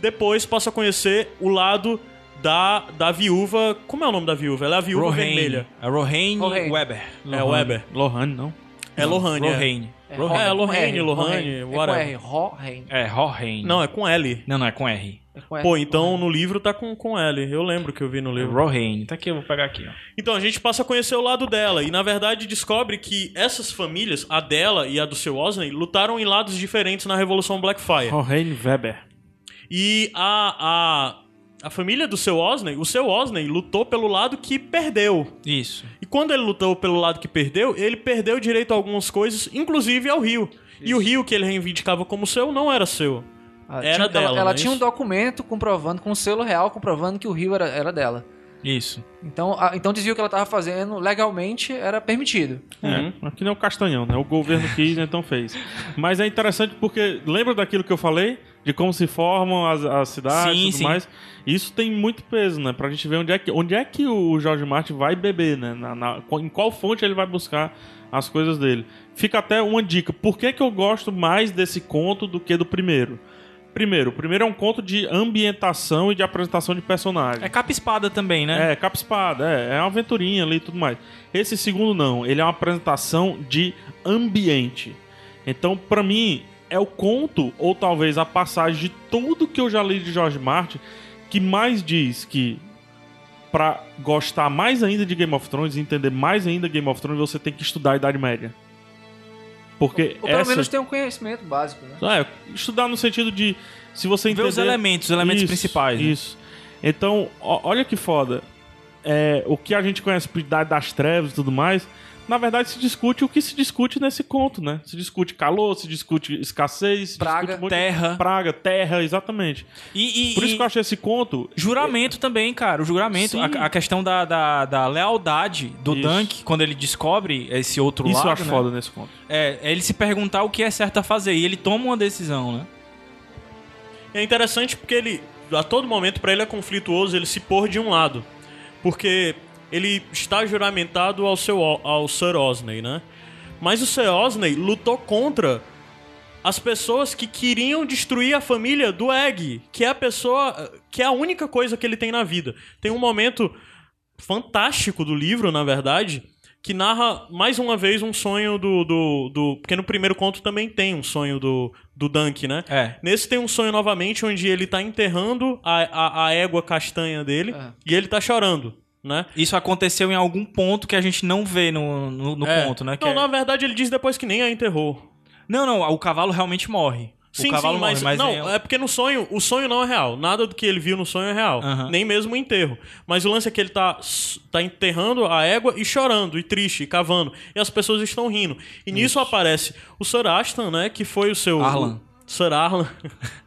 [SPEAKER 1] depois passa a conhecer o lado da, da viúva. Como é o nome da viúva? Ela é a viúva vermelha.
[SPEAKER 4] Rohaine
[SPEAKER 3] Rohaine.
[SPEAKER 4] Weber.
[SPEAKER 1] É Weber.
[SPEAKER 2] Lohane, não.
[SPEAKER 1] É Lohane. é.
[SPEAKER 4] Rohaine.
[SPEAKER 3] É,
[SPEAKER 1] Ro- é,
[SPEAKER 3] com
[SPEAKER 1] Lohane,
[SPEAKER 3] R,
[SPEAKER 1] Lohane,
[SPEAKER 3] Rohaine. É com
[SPEAKER 1] whatever.
[SPEAKER 3] R, Rohaine.
[SPEAKER 4] É, Rohaine.
[SPEAKER 1] Não, é com L.
[SPEAKER 4] Não, não, é com R.
[SPEAKER 3] É com R,
[SPEAKER 1] Pô, então no livro tá com, com L. Eu lembro que eu vi no livro.
[SPEAKER 4] Rohaine. Tá aqui, eu vou pegar aqui, ó.
[SPEAKER 1] Então a gente passa a conhecer o lado dela. E na verdade descobre que essas famílias, a dela e a do seu Osney, lutaram em lados diferentes na Revolução Blackfire.
[SPEAKER 2] Rohaine Weber.
[SPEAKER 1] E a, a, a família do seu Osney, o seu Osney lutou pelo lado que perdeu.
[SPEAKER 4] Isso.
[SPEAKER 1] E quando ele lutou pelo lado que perdeu, ele perdeu direito a algumas coisas, inclusive ao rio. E o rio que ele reivindicava como seu não era seu.
[SPEAKER 3] Ah,
[SPEAKER 1] era
[SPEAKER 3] tinha-
[SPEAKER 1] dela,
[SPEAKER 3] Ela, ela
[SPEAKER 1] é
[SPEAKER 3] tinha um
[SPEAKER 1] isso?
[SPEAKER 3] documento comprovando, com um selo real, comprovando que o rio era, era dela.
[SPEAKER 4] Isso.
[SPEAKER 3] Então, a, então dizia que ela estava fazendo legalmente era permitido.
[SPEAKER 1] Uhum.
[SPEAKER 2] É, aqui não é o Castanhão, né? O governo quis, então fez. Mas é interessante porque lembra daquilo que eu falei? De como se formam as, as cidades
[SPEAKER 4] Sim,
[SPEAKER 2] e tudo
[SPEAKER 4] sim.
[SPEAKER 2] mais. Isso tem muito peso, né? Pra gente ver onde é que, onde é que o Jorge Martin vai beber, né? Na, na- em qual fonte ele vai buscar as coisas dele. Fica até uma dica. Por que, que eu gosto mais desse conto do que do primeiro? Primeiro, o primeiro é um conto de ambientação e de apresentação de personagens.
[SPEAKER 4] É capa-espada também, né?
[SPEAKER 2] É, capa-espada, é, é uma aventurinha ali e tudo mais. Esse segundo não, ele é uma apresentação de ambiente. Então, pra mim, é o conto, ou talvez a passagem de tudo que eu já li de George Martin, que mais diz que pra gostar mais ainda de Game of Thrones e entender mais ainda Game of Thrones, você tem que estudar a Idade Média. Porque
[SPEAKER 3] Ou pelo
[SPEAKER 2] essa...
[SPEAKER 3] menos tem um conhecimento básico, né?
[SPEAKER 2] É, estudar no sentido de se você
[SPEAKER 4] Ver
[SPEAKER 2] entender
[SPEAKER 4] os elementos, os elementos principais, né?
[SPEAKER 2] Isso. Então, ó- olha que foda. É, o que a gente conhece por Idade das Trevas e tudo mais, na verdade se discute o que se discute nesse conto, né? Se discute calor, se discute escassez, se
[SPEAKER 3] Praga,
[SPEAKER 2] discute
[SPEAKER 4] terra.
[SPEAKER 2] praga, terra, exatamente.
[SPEAKER 4] E, e-
[SPEAKER 2] Por isso
[SPEAKER 4] e
[SPEAKER 2] que eu achei esse conto
[SPEAKER 4] juramento também, cara. O juramento, a, a questão da, da, da lealdade do
[SPEAKER 2] Isso.
[SPEAKER 4] Dunk, quando ele descobre esse outro
[SPEAKER 2] isso
[SPEAKER 4] lado,
[SPEAKER 2] eu acho
[SPEAKER 4] né?
[SPEAKER 2] foda nesse conto.
[SPEAKER 4] É, é ele se perguntar o que é certo a fazer. E ele toma uma decisão, né?
[SPEAKER 1] É interessante porque ele, a todo momento, pra ele é conflituoso ele se pôr de um lado. Porque ele está juramentado ao, seu, ao Sir Osney, né? Mas o Sir Osney lutou contra as pessoas que queriam destruir a família do Egg, que é a pessoa, que é a única coisa que ele tem na vida. Tem um momento fantástico do livro, na verdade, que narra mais uma vez um sonho do. do, do porque no primeiro conto também tem um sonho do, do Dunk, né?
[SPEAKER 4] É.
[SPEAKER 1] Nesse tem um sonho novamente onde ele tá enterrando a, a, a égua castanha dele
[SPEAKER 3] É.
[SPEAKER 1] e ele tá chorando, né?
[SPEAKER 4] Isso aconteceu em algum ponto que a gente não vê no, no, no
[SPEAKER 1] É.
[SPEAKER 4] conto, né? Que
[SPEAKER 1] Não,
[SPEAKER 4] é-
[SPEAKER 1] na verdade ele diz depois que nem a enterrou.
[SPEAKER 4] não, não, o cavalo realmente morre.
[SPEAKER 1] Sim,
[SPEAKER 4] o cavalo
[SPEAKER 1] sim,
[SPEAKER 4] morre,
[SPEAKER 1] mas,
[SPEAKER 4] mas
[SPEAKER 1] não,
[SPEAKER 4] é-
[SPEAKER 1] é... porque no sonho, o sonho não é real. Nada do que ele viu no sonho é real.
[SPEAKER 4] Aham.
[SPEAKER 1] Nem mesmo o enterro. Mas o lance é que ele tá, tá enterrando a égua e chorando, e triste, e cavando. E as pessoas estão rindo. E nisso aparece o Sir Aston, né? Que foi o seu.
[SPEAKER 4] Arlan.
[SPEAKER 1] o Sir Arlan.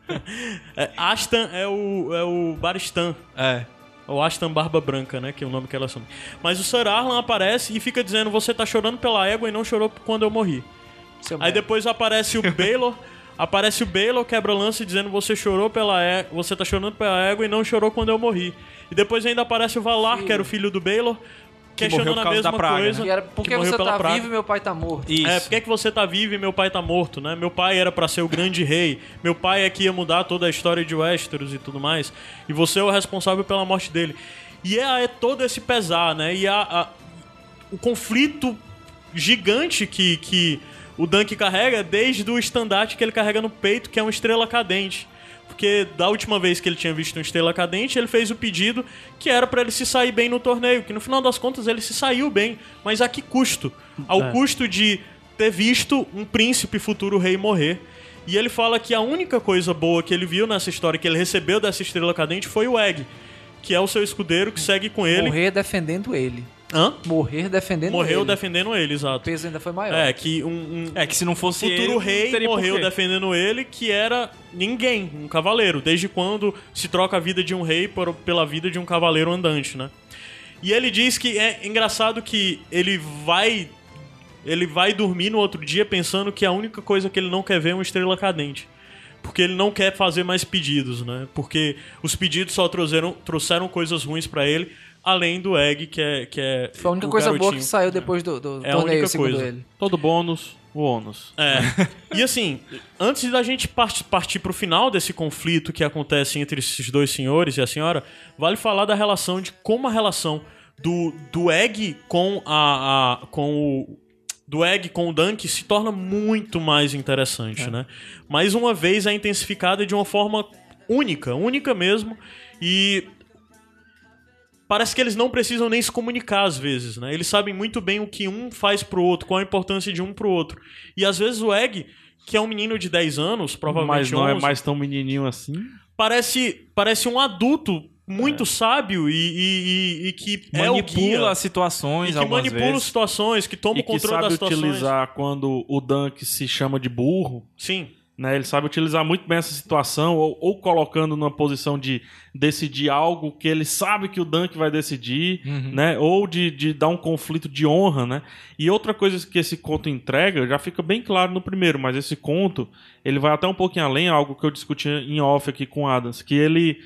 [SPEAKER 1] é, Aston é o, é o Baristan.
[SPEAKER 4] É.
[SPEAKER 1] O Aston Barba Branca, né? Que é o nome que ela assume. Mas o Sir Arlan aparece e fica dizendo: Você tá chorando pela égua e não chorou quando eu morri.
[SPEAKER 3] Seu
[SPEAKER 1] Aí depois aparece o Baylor. aparece o Baylor, quebra lance dizendo você chorou pela égua, você tá chorando pela égua e não chorou quando eu morri. E depois ainda aparece o Valar, que era o filho do Baylor, questionando
[SPEAKER 4] morreu por
[SPEAKER 1] a mesma
[SPEAKER 4] da praga,
[SPEAKER 1] coisa.
[SPEAKER 4] né?
[SPEAKER 3] Que era, por
[SPEAKER 1] que
[SPEAKER 3] que você tá
[SPEAKER 1] praga.
[SPEAKER 3] vivo e meu pai tá morto?
[SPEAKER 4] Isso.
[SPEAKER 1] É, por que, que você tá vivo e meu pai tá morto, né? Meu pai era pra ser o grande rei. Meu pai é que ia mudar toda a história de Westeros e tudo mais. E você é o responsável pela morte dele. E é, é todo esse pesar, né? E a, a- o conflito gigante que, que o Dunk carrega desde o estandarte que ele carrega no peito, que é uma estrela cadente. Porque da última vez que ele tinha visto uma estrela cadente, ele fez o pedido que era pra ele se sair bem no torneio. Que no final das contas ele se saiu bem. Mas a que custo? Ao
[SPEAKER 2] É.
[SPEAKER 1] custo de ter visto um príncipe futuro rei morrer. E ele fala que a única coisa boa que ele viu nessa história que ele recebeu dessa estrela cadente foi o Egg. que é o seu escudeiro, que segue com ele.
[SPEAKER 3] Morrer defendendo ele.
[SPEAKER 1] Hã?
[SPEAKER 3] Morrer defendendo
[SPEAKER 1] Morreu
[SPEAKER 3] ele.
[SPEAKER 1] defendendo ele,
[SPEAKER 3] O
[SPEAKER 1] exato.
[SPEAKER 3] peso ainda foi maior.
[SPEAKER 1] É, que um, um
[SPEAKER 4] É que se não fosse
[SPEAKER 1] futuro
[SPEAKER 4] ele, não
[SPEAKER 1] rei
[SPEAKER 4] teria
[SPEAKER 1] morreu
[SPEAKER 4] porquê.
[SPEAKER 1] defendendo ele, que era ninguém, um cavaleiro. Desde quando se troca a vida de um rei por- pela vida de um cavaleiro andante, né? E ele diz que é engraçado que ele vai ele vai dormir no outro dia pensando que a única coisa que ele não quer ver é uma estrela cadente. Porque ele não quer fazer mais pedidos, né? Porque os pedidos só trouxeram, trouxeram coisas ruins pra ele, além do Egg, que é. Que é
[SPEAKER 3] Foi a única
[SPEAKER 1] o
[SPEAKER 3] coisa boa
[SPEAKER 1] garotinho.
[SPEAKER 3] que saiu depois do, do
[SPEAKER 1] É a
[SPEAKER 3] torneio,
[SPEAKER 1] única
[SPEAKER 3] segundo
[SPEAKER 1] coisa.
[SPEAKER 3] ele.
[SPEAKER 2] Todo bônus, o ônus.
[SPEAKER 1] É. E assim, antes da gente part- partir pro final desse conflito que acontece entre esses dois senhores e a senhora, vale falar da relação de como a relação do, do Egg com a, a- com o do Egg com o Dunk se torna muito mais interessante, né? Mais uma vez é intensificada de uma forma única, única mesmo, e parece que eles não precisam nem se comunicar às vezes, né? Eles sabem muito bem o que um faz pro outro, qual a importância de um pro outro. E às vezes o Egg, que é um menino de 10 anos, provavelmente
[SPEAKER 2] Mas não é
[SPEAKER 1] 11,
[SPEAKER 2] mais tão menininho assim.
[SPEAKER 1] parece, parece um adulto muito sábio e, e- e- e que é o guia.
[SPEAKER 4] Manipula as situações
[SPEAKER 1] E que manipula
[SPEAKER 4] vezes.
[SPEAKER 1] situações, que toma
[SPEAKER 2] E
[SPEAKER 1] o
[SPEAKER 2] que
[SPEAKER 1] controle
[SPEAKER 2] sabe
[SPEAKER 1] das situações.
[SPEAKER 2] utilizar quando o Dunk se chama de burro.
[SPEAKER 1] Sim.
[SPEAKER 2] Né, ele sabe utilizar muito bem essa situação, ou, ou colocando numa posição de decidir algo que ele sabe que o Dunk vai decidir, né? Ou de, de dar um conflito de honra, né? E outra coisa que esse conto entrega, já fica bem claro no primeiro, mas esse conto, ele vai até um pouquinho além, algo que eu discuti em off aqui com o Adams, que ele...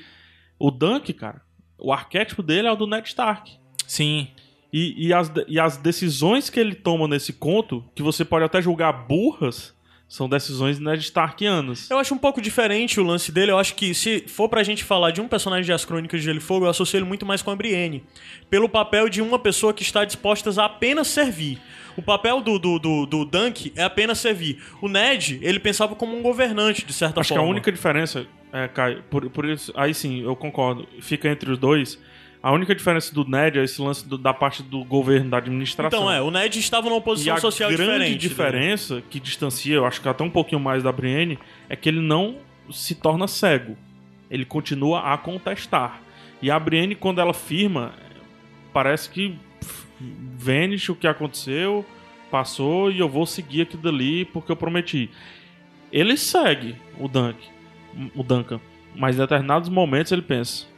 [SPEAKER 2] O Dunk, cara, o arquétipo dele é o do Ned Stark.
[SPEAKER 4] Sim.
[SPEAKER 2] E, e, as, e as decisões que ele toma nesse conto, que você pode até julgar burras, são decisões Ned Starkianas.
[SPEAKER 1] Eu acho um pouco diferente o lance dele. Eu acho que se for pra gente falar de um personagem de As Crônicas de Gelo e Fogo, eu associo ele muito mais com a Brienne. Pelo papel de uma pessoa que está disposta a apenas servir. O papel do, do, do, do Dunk é apenas servir. O Ned, ele pensava como um governante, de certa
[SPEAKER 2] Acho que
[SPEAKER 1] forma.
[SPEAKER 2] a única diferença, é, Caio, por, por isso, aí sim, eu concordo, fica entre os dois. A única diferença do Ned é esse lance do- da parte do governo, da administração.
[SPEAKER 1] Então é, o Ned estava numa
[SPEAKER 2] E
[SPEAKER 1] posição
[SPEAKER 2] a
[SPEAKER 1] social
[SPEAKER 2] grande
[SPEAKER 1] diferente. né?
[SPEAKER 2] diferença que distancia, eu acho que até um pouquinho mais da Brienne, é que ele não se torna cego. Ele continua a contestar. E a Brienne, quando ela firma, parece que pff, o que aconteceu, passou e eu vou seguir aquilo dali porque eu prometi. Ele segue o Dunk, o Duncan, mas em determinados momentos ele pensa.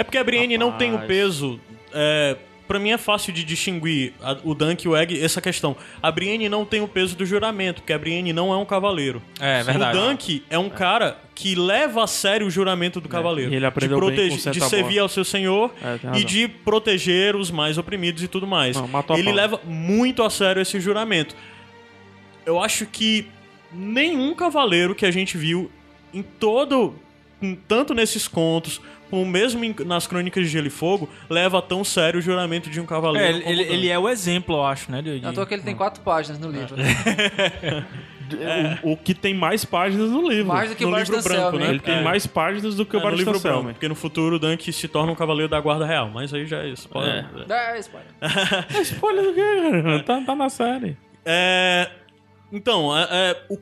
[SPEAKER 1] É porque a Brienne não tem o
[SPEAKER 2] Rapaz.
[SPEAKER 1] peso. É, para mim é fácil de distinguir a- o Dunk e o Egg essa questão. A Brienne não tem o peso do juramento, porque a Brienne não é um cavaleiro.
[SPEAKER 4] É, verdade.
[SPEAKER 1] O Dunk é um cara que leva a sério o juramento do cavaleiro.
[SPEAKER 2] É, e ele aprendeu
[SPEAKER 1] de,
[SPEAKER 2] bem com
[SPEAKER 1] de servir ao seu senhor
[SPEAKER 2] É,
[SPEAKER 1] e de proteger os mais oprimidos e tudo mais.
[SPEAKER 2] Não,
[SPEAKER 1] ele leva muito a sério esse juramento. Eu acho que nenhum cavaleiro que a gente viu em todo. tanto nesses contos, como mesmo em- nas crônicas de Gelo e Fogo, leva tão sério o juramento de um
[SPEAKER 4] É,
[SPEAKER 1] cavaleiro.
[SPEAKER 4] ele,
[SPEAKER 1] como
[SPEAKER 4] ele,
[SPEAKER 1] o
[SPEAKER 4] ele é o exemplo, eu acho, né? De, de-
[SPEAKER 3] toa que ele tem quatro páginas no livro.
[SPEAKER 2] O, o que tem mais páginas no livro.
[SPEAKER 3] Mais do que
[SPEAKER 1] No
[SPEAKER 3] o
[SPEAKER 1] livro branco,
[SPEAKER 3] Selma,
[SPEAKER 1] né?
[SPEAKER 3] hein?
[SPEAKER 2] Ele tem
[SPEAKER 1] É.
[SPEAKER 2] mais páginas do que
[SPEAKER 1] É,
[SPEAKER 2] o
[SPEAKER 1] no
[SPEAKER 2] Barista
[SPEAKER 1] livro
[SPEAKER 2] Selma.
[SPEAKER 1] branco, porque no futuro o Dunk se torna um cavaleiro da guarda real, mas aí já é spoiler.
[SPEAKER 3] É, spoiler.
[SPEAKER 2] Spoiler do quê, cara? Tá, tá na série.
[SPEAKER 1] É, então, é, é, o-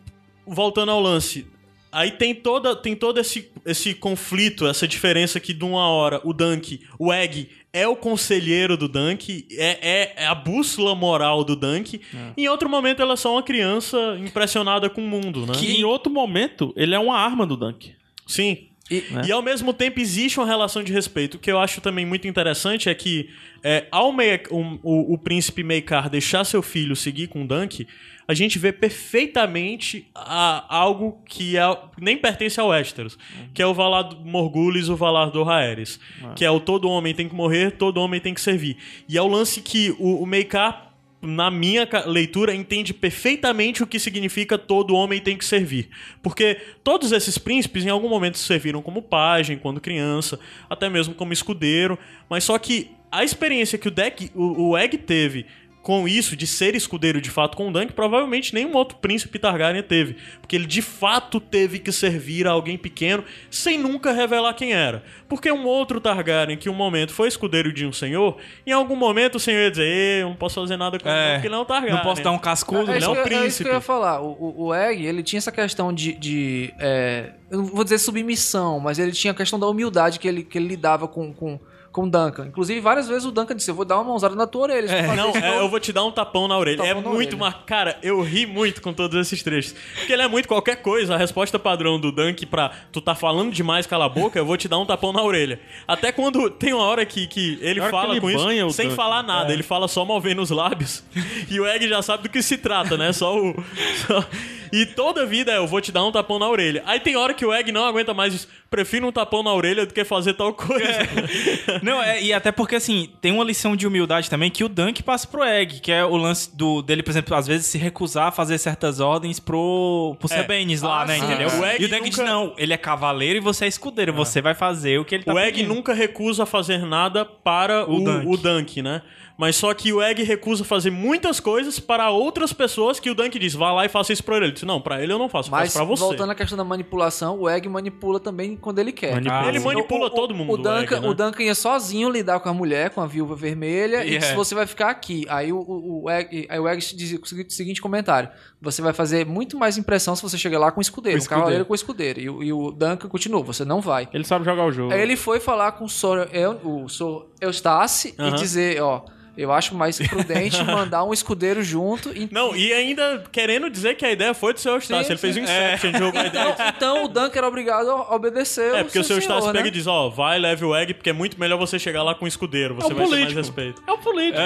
[SPEAKER 1] voltando ao lance, aí tem toda tem todo esse, esse conflito, essa diferença que de uma hora o Dunk, o Egg é o conselheiro do Dunk, é, é- é a bússola moral do Dunk.
[SPEAKER 2] É.
[SPEAKER 1] Em outro momento ela é só uma criança impressionada com o mundo, né?
[SPEAKER 2] Que em outro momento, ele é uma arma do Dunk.
[SPEAKER 1] Sim. E,
[SPEAKER 2] Né?
[SPEAKER 1] e ao mesmo tempo existe uma relação de respeito. O que eu acho também muito interessante é que é, ao Mei- o, o- o príncipe Meikar deixar seu filho seguir com o Dunk, a gente vê perfeitamente a- algo que é- nem pertence ao Westeros, que é o Valar e o Valar do Raeres, que é o todo homem tem que morrer, todo homem tem que servir. E é o lance que o, o Meikar na minha leitura, entende perfeitamente o que significa todo homem tem que servir. Porque todos esses príncipes, em algum momento, serviram como pajem, quando criança, até mesmo como escudeiro. Mas só que a experiência que o, Deck, o, o Egg teve com isso, de ser escudeiro de fato com o Dunk, provavelmente nenhum outro príncipe Targaryen teve. Porque ele de fato teve que servir a alguém pequeno sem nunca revelar quem era. Porque um outro Targaryen que um momento foi escudeiro de um senhor, em algum momento o senhor ia dizer: "Ei, eu não posso fazer nada com ele, não, porque ele não é um Targaryen.
[SPEAKER 4] Não posso dar um cascudo,
[SPEAKER 3] É
[SPEAKER 1] ele
[SPEAKER 3] isso
[SPEAKER 1] é um
[SPEAKER 3] que eu- É isso
[SPEAKER 1] príncipe.
[SPEAKER 3] que eu ia falar. O, o, o Egg, ele tinha essa questão de. de é, eu não vou dizer submissão, mas ele tinha a questão da humildade que ele, que ele lidava com, com, com o Duncan. Inclusive, várias vezes o Duncan disse: Eu vou dar uma mãozada na tua orelha. fazer
[SPEAKER 1] Não, é, eu vou te dar um tapão na orelha.
[SPEAKER 3] Tapão
[SPEAKER 1] é
[SPEAKER 3] na
[SPEAKER 1] muito uma. Cara, eu ri muito com todos esses trechos. Porque ele é muito qualquer coisa. A resposta padrão do Dunk pra tu tá falando demais, cala a boca, eu vou te dar um tapão na orelha. Até quando tem uma hora que, que ele fala
[SPEAKER 2] que ele
[SPEAKER 1] com isso sem
[SPEAKER 2] Dunk.
[SPEAKER 1] falar nada. Ele fala só movendo os lábios. E o Egg já sabe do que se trata, né? Só o. só- E toda vida é, eu vou te dar um tapão na orelha. Aí tem hora que o Egg não aguenta mais isso. Prefiro um tapão na orelha do que fazer tal coisa.
[SPEAKER 4] Não, é, e até porque, assim, tem uma lição de humildade também que o Dunk passa pro Egg, que é o lance do, dele, por exemplo, às vezes se recusar a fazer certas ordens pro, pro
[SPEAKER 1] É.
[SPEAKER 4] Sebenis lá,
[SPEAKER 1] Ah,
[SPEAKER 4] né?
[SPEAKER 1] sim.
[SPEAKER 4] Entendeu?
[SPEAKER 1] O Egg
[SPEAKER 4] e o Dunk diz:
[SPEAKER 1] nunca-
[SPEAKER 4] não, ele é cavaleiro e você é escudeiro, você vai fazer o que ele tá
[SPEAKER 1] O Egg
[SPEAKER 4] pedindo.
[SPEAKER 1] nunca recusa fazer nada para
[SPEAKER 4] O
[SPEAKER 1] o,
[SPEAKER 4] Dunk.
[SPEAKER 1] o Dunk, né? Mas só que o Egg recusa fazer muitas coisas para outras pessoas que o Dunk diz, vá lá e faça isso pra ele. Ele diz, não, pra ele eu não faço,
[SPEAKER 3] Mas
[SPEAKER 1] faço pra você.
[SPEAKER 3] voltando à questão da manipulação, o Egg manipula também quando ele quer.
[SPEAKER 2] Manipula.
[SPEAKER 4] Ah,
[SPEAKER 1] Ele
[SPEAKER 4] sim.
[SPEAKER 1] manipula
[SPEAKER 3] O- o-
[SPEAKER 1] todo mundo,
[SPEAKER 3] O
[SPEAKER 1] o
[SPEAKER 3] Duncan,
[SPEAKER 1] Egg, né?
[SPEAKER 3] o Duncan ia sozinho lidar com a mulher, com a viúva vermelha, e
[SPEAKER 4] Yeah.
[SPEAKER 3] disse: você vai ficar aqui. Aí o, o, o Egg, aí o Egg dizia o seguinte- comentário: você vai fazer muito mais impressão se você chegar lá com escudeiro,
[SPEAKER 1] Com
[SPEAKER 3] um
[SPEAKER 1] escudeiro.
[SPEAKER 3] cavaleiro com escudeiro. E, o- e o Duncan continua: você não vai.
[SPEAKER 2] Ele sabe jogar o jogo.
[SPEAKER 3] Aí ele foi falar com o Sor, Eu- o Sor Eustace e
[SPEAKER 1] Aham.
[SPEAKER 3] dizer: ó, eu acho mais prudente mandar um escudeiro junto. e-
[SPEAKER 1] Não, e ainda querendo dizer que a ideia foi do seu Eustácio. Ele fez um. Inception, jogou a ideia.
[SPEAKER 3] Então, então o Duncan era obrigado a obedecer.
[SPEAKER 1] É, porque o seu Eustácio
[SPEAKER 3] senhor,
[SPEAKER 1] pega
[SPEAKER 3] né?
[SPEAKER 1] e diz, ó, vai, leve o Egg, porque é muito melhor você chegar lá com um escudeiro, você
[SPEAKER 2] É um
[SPEAKER 1] vai ter mais
[SPEAKER 2] político.
[SPEAKER 1] respeito.
[SPEAKER 2] É um político.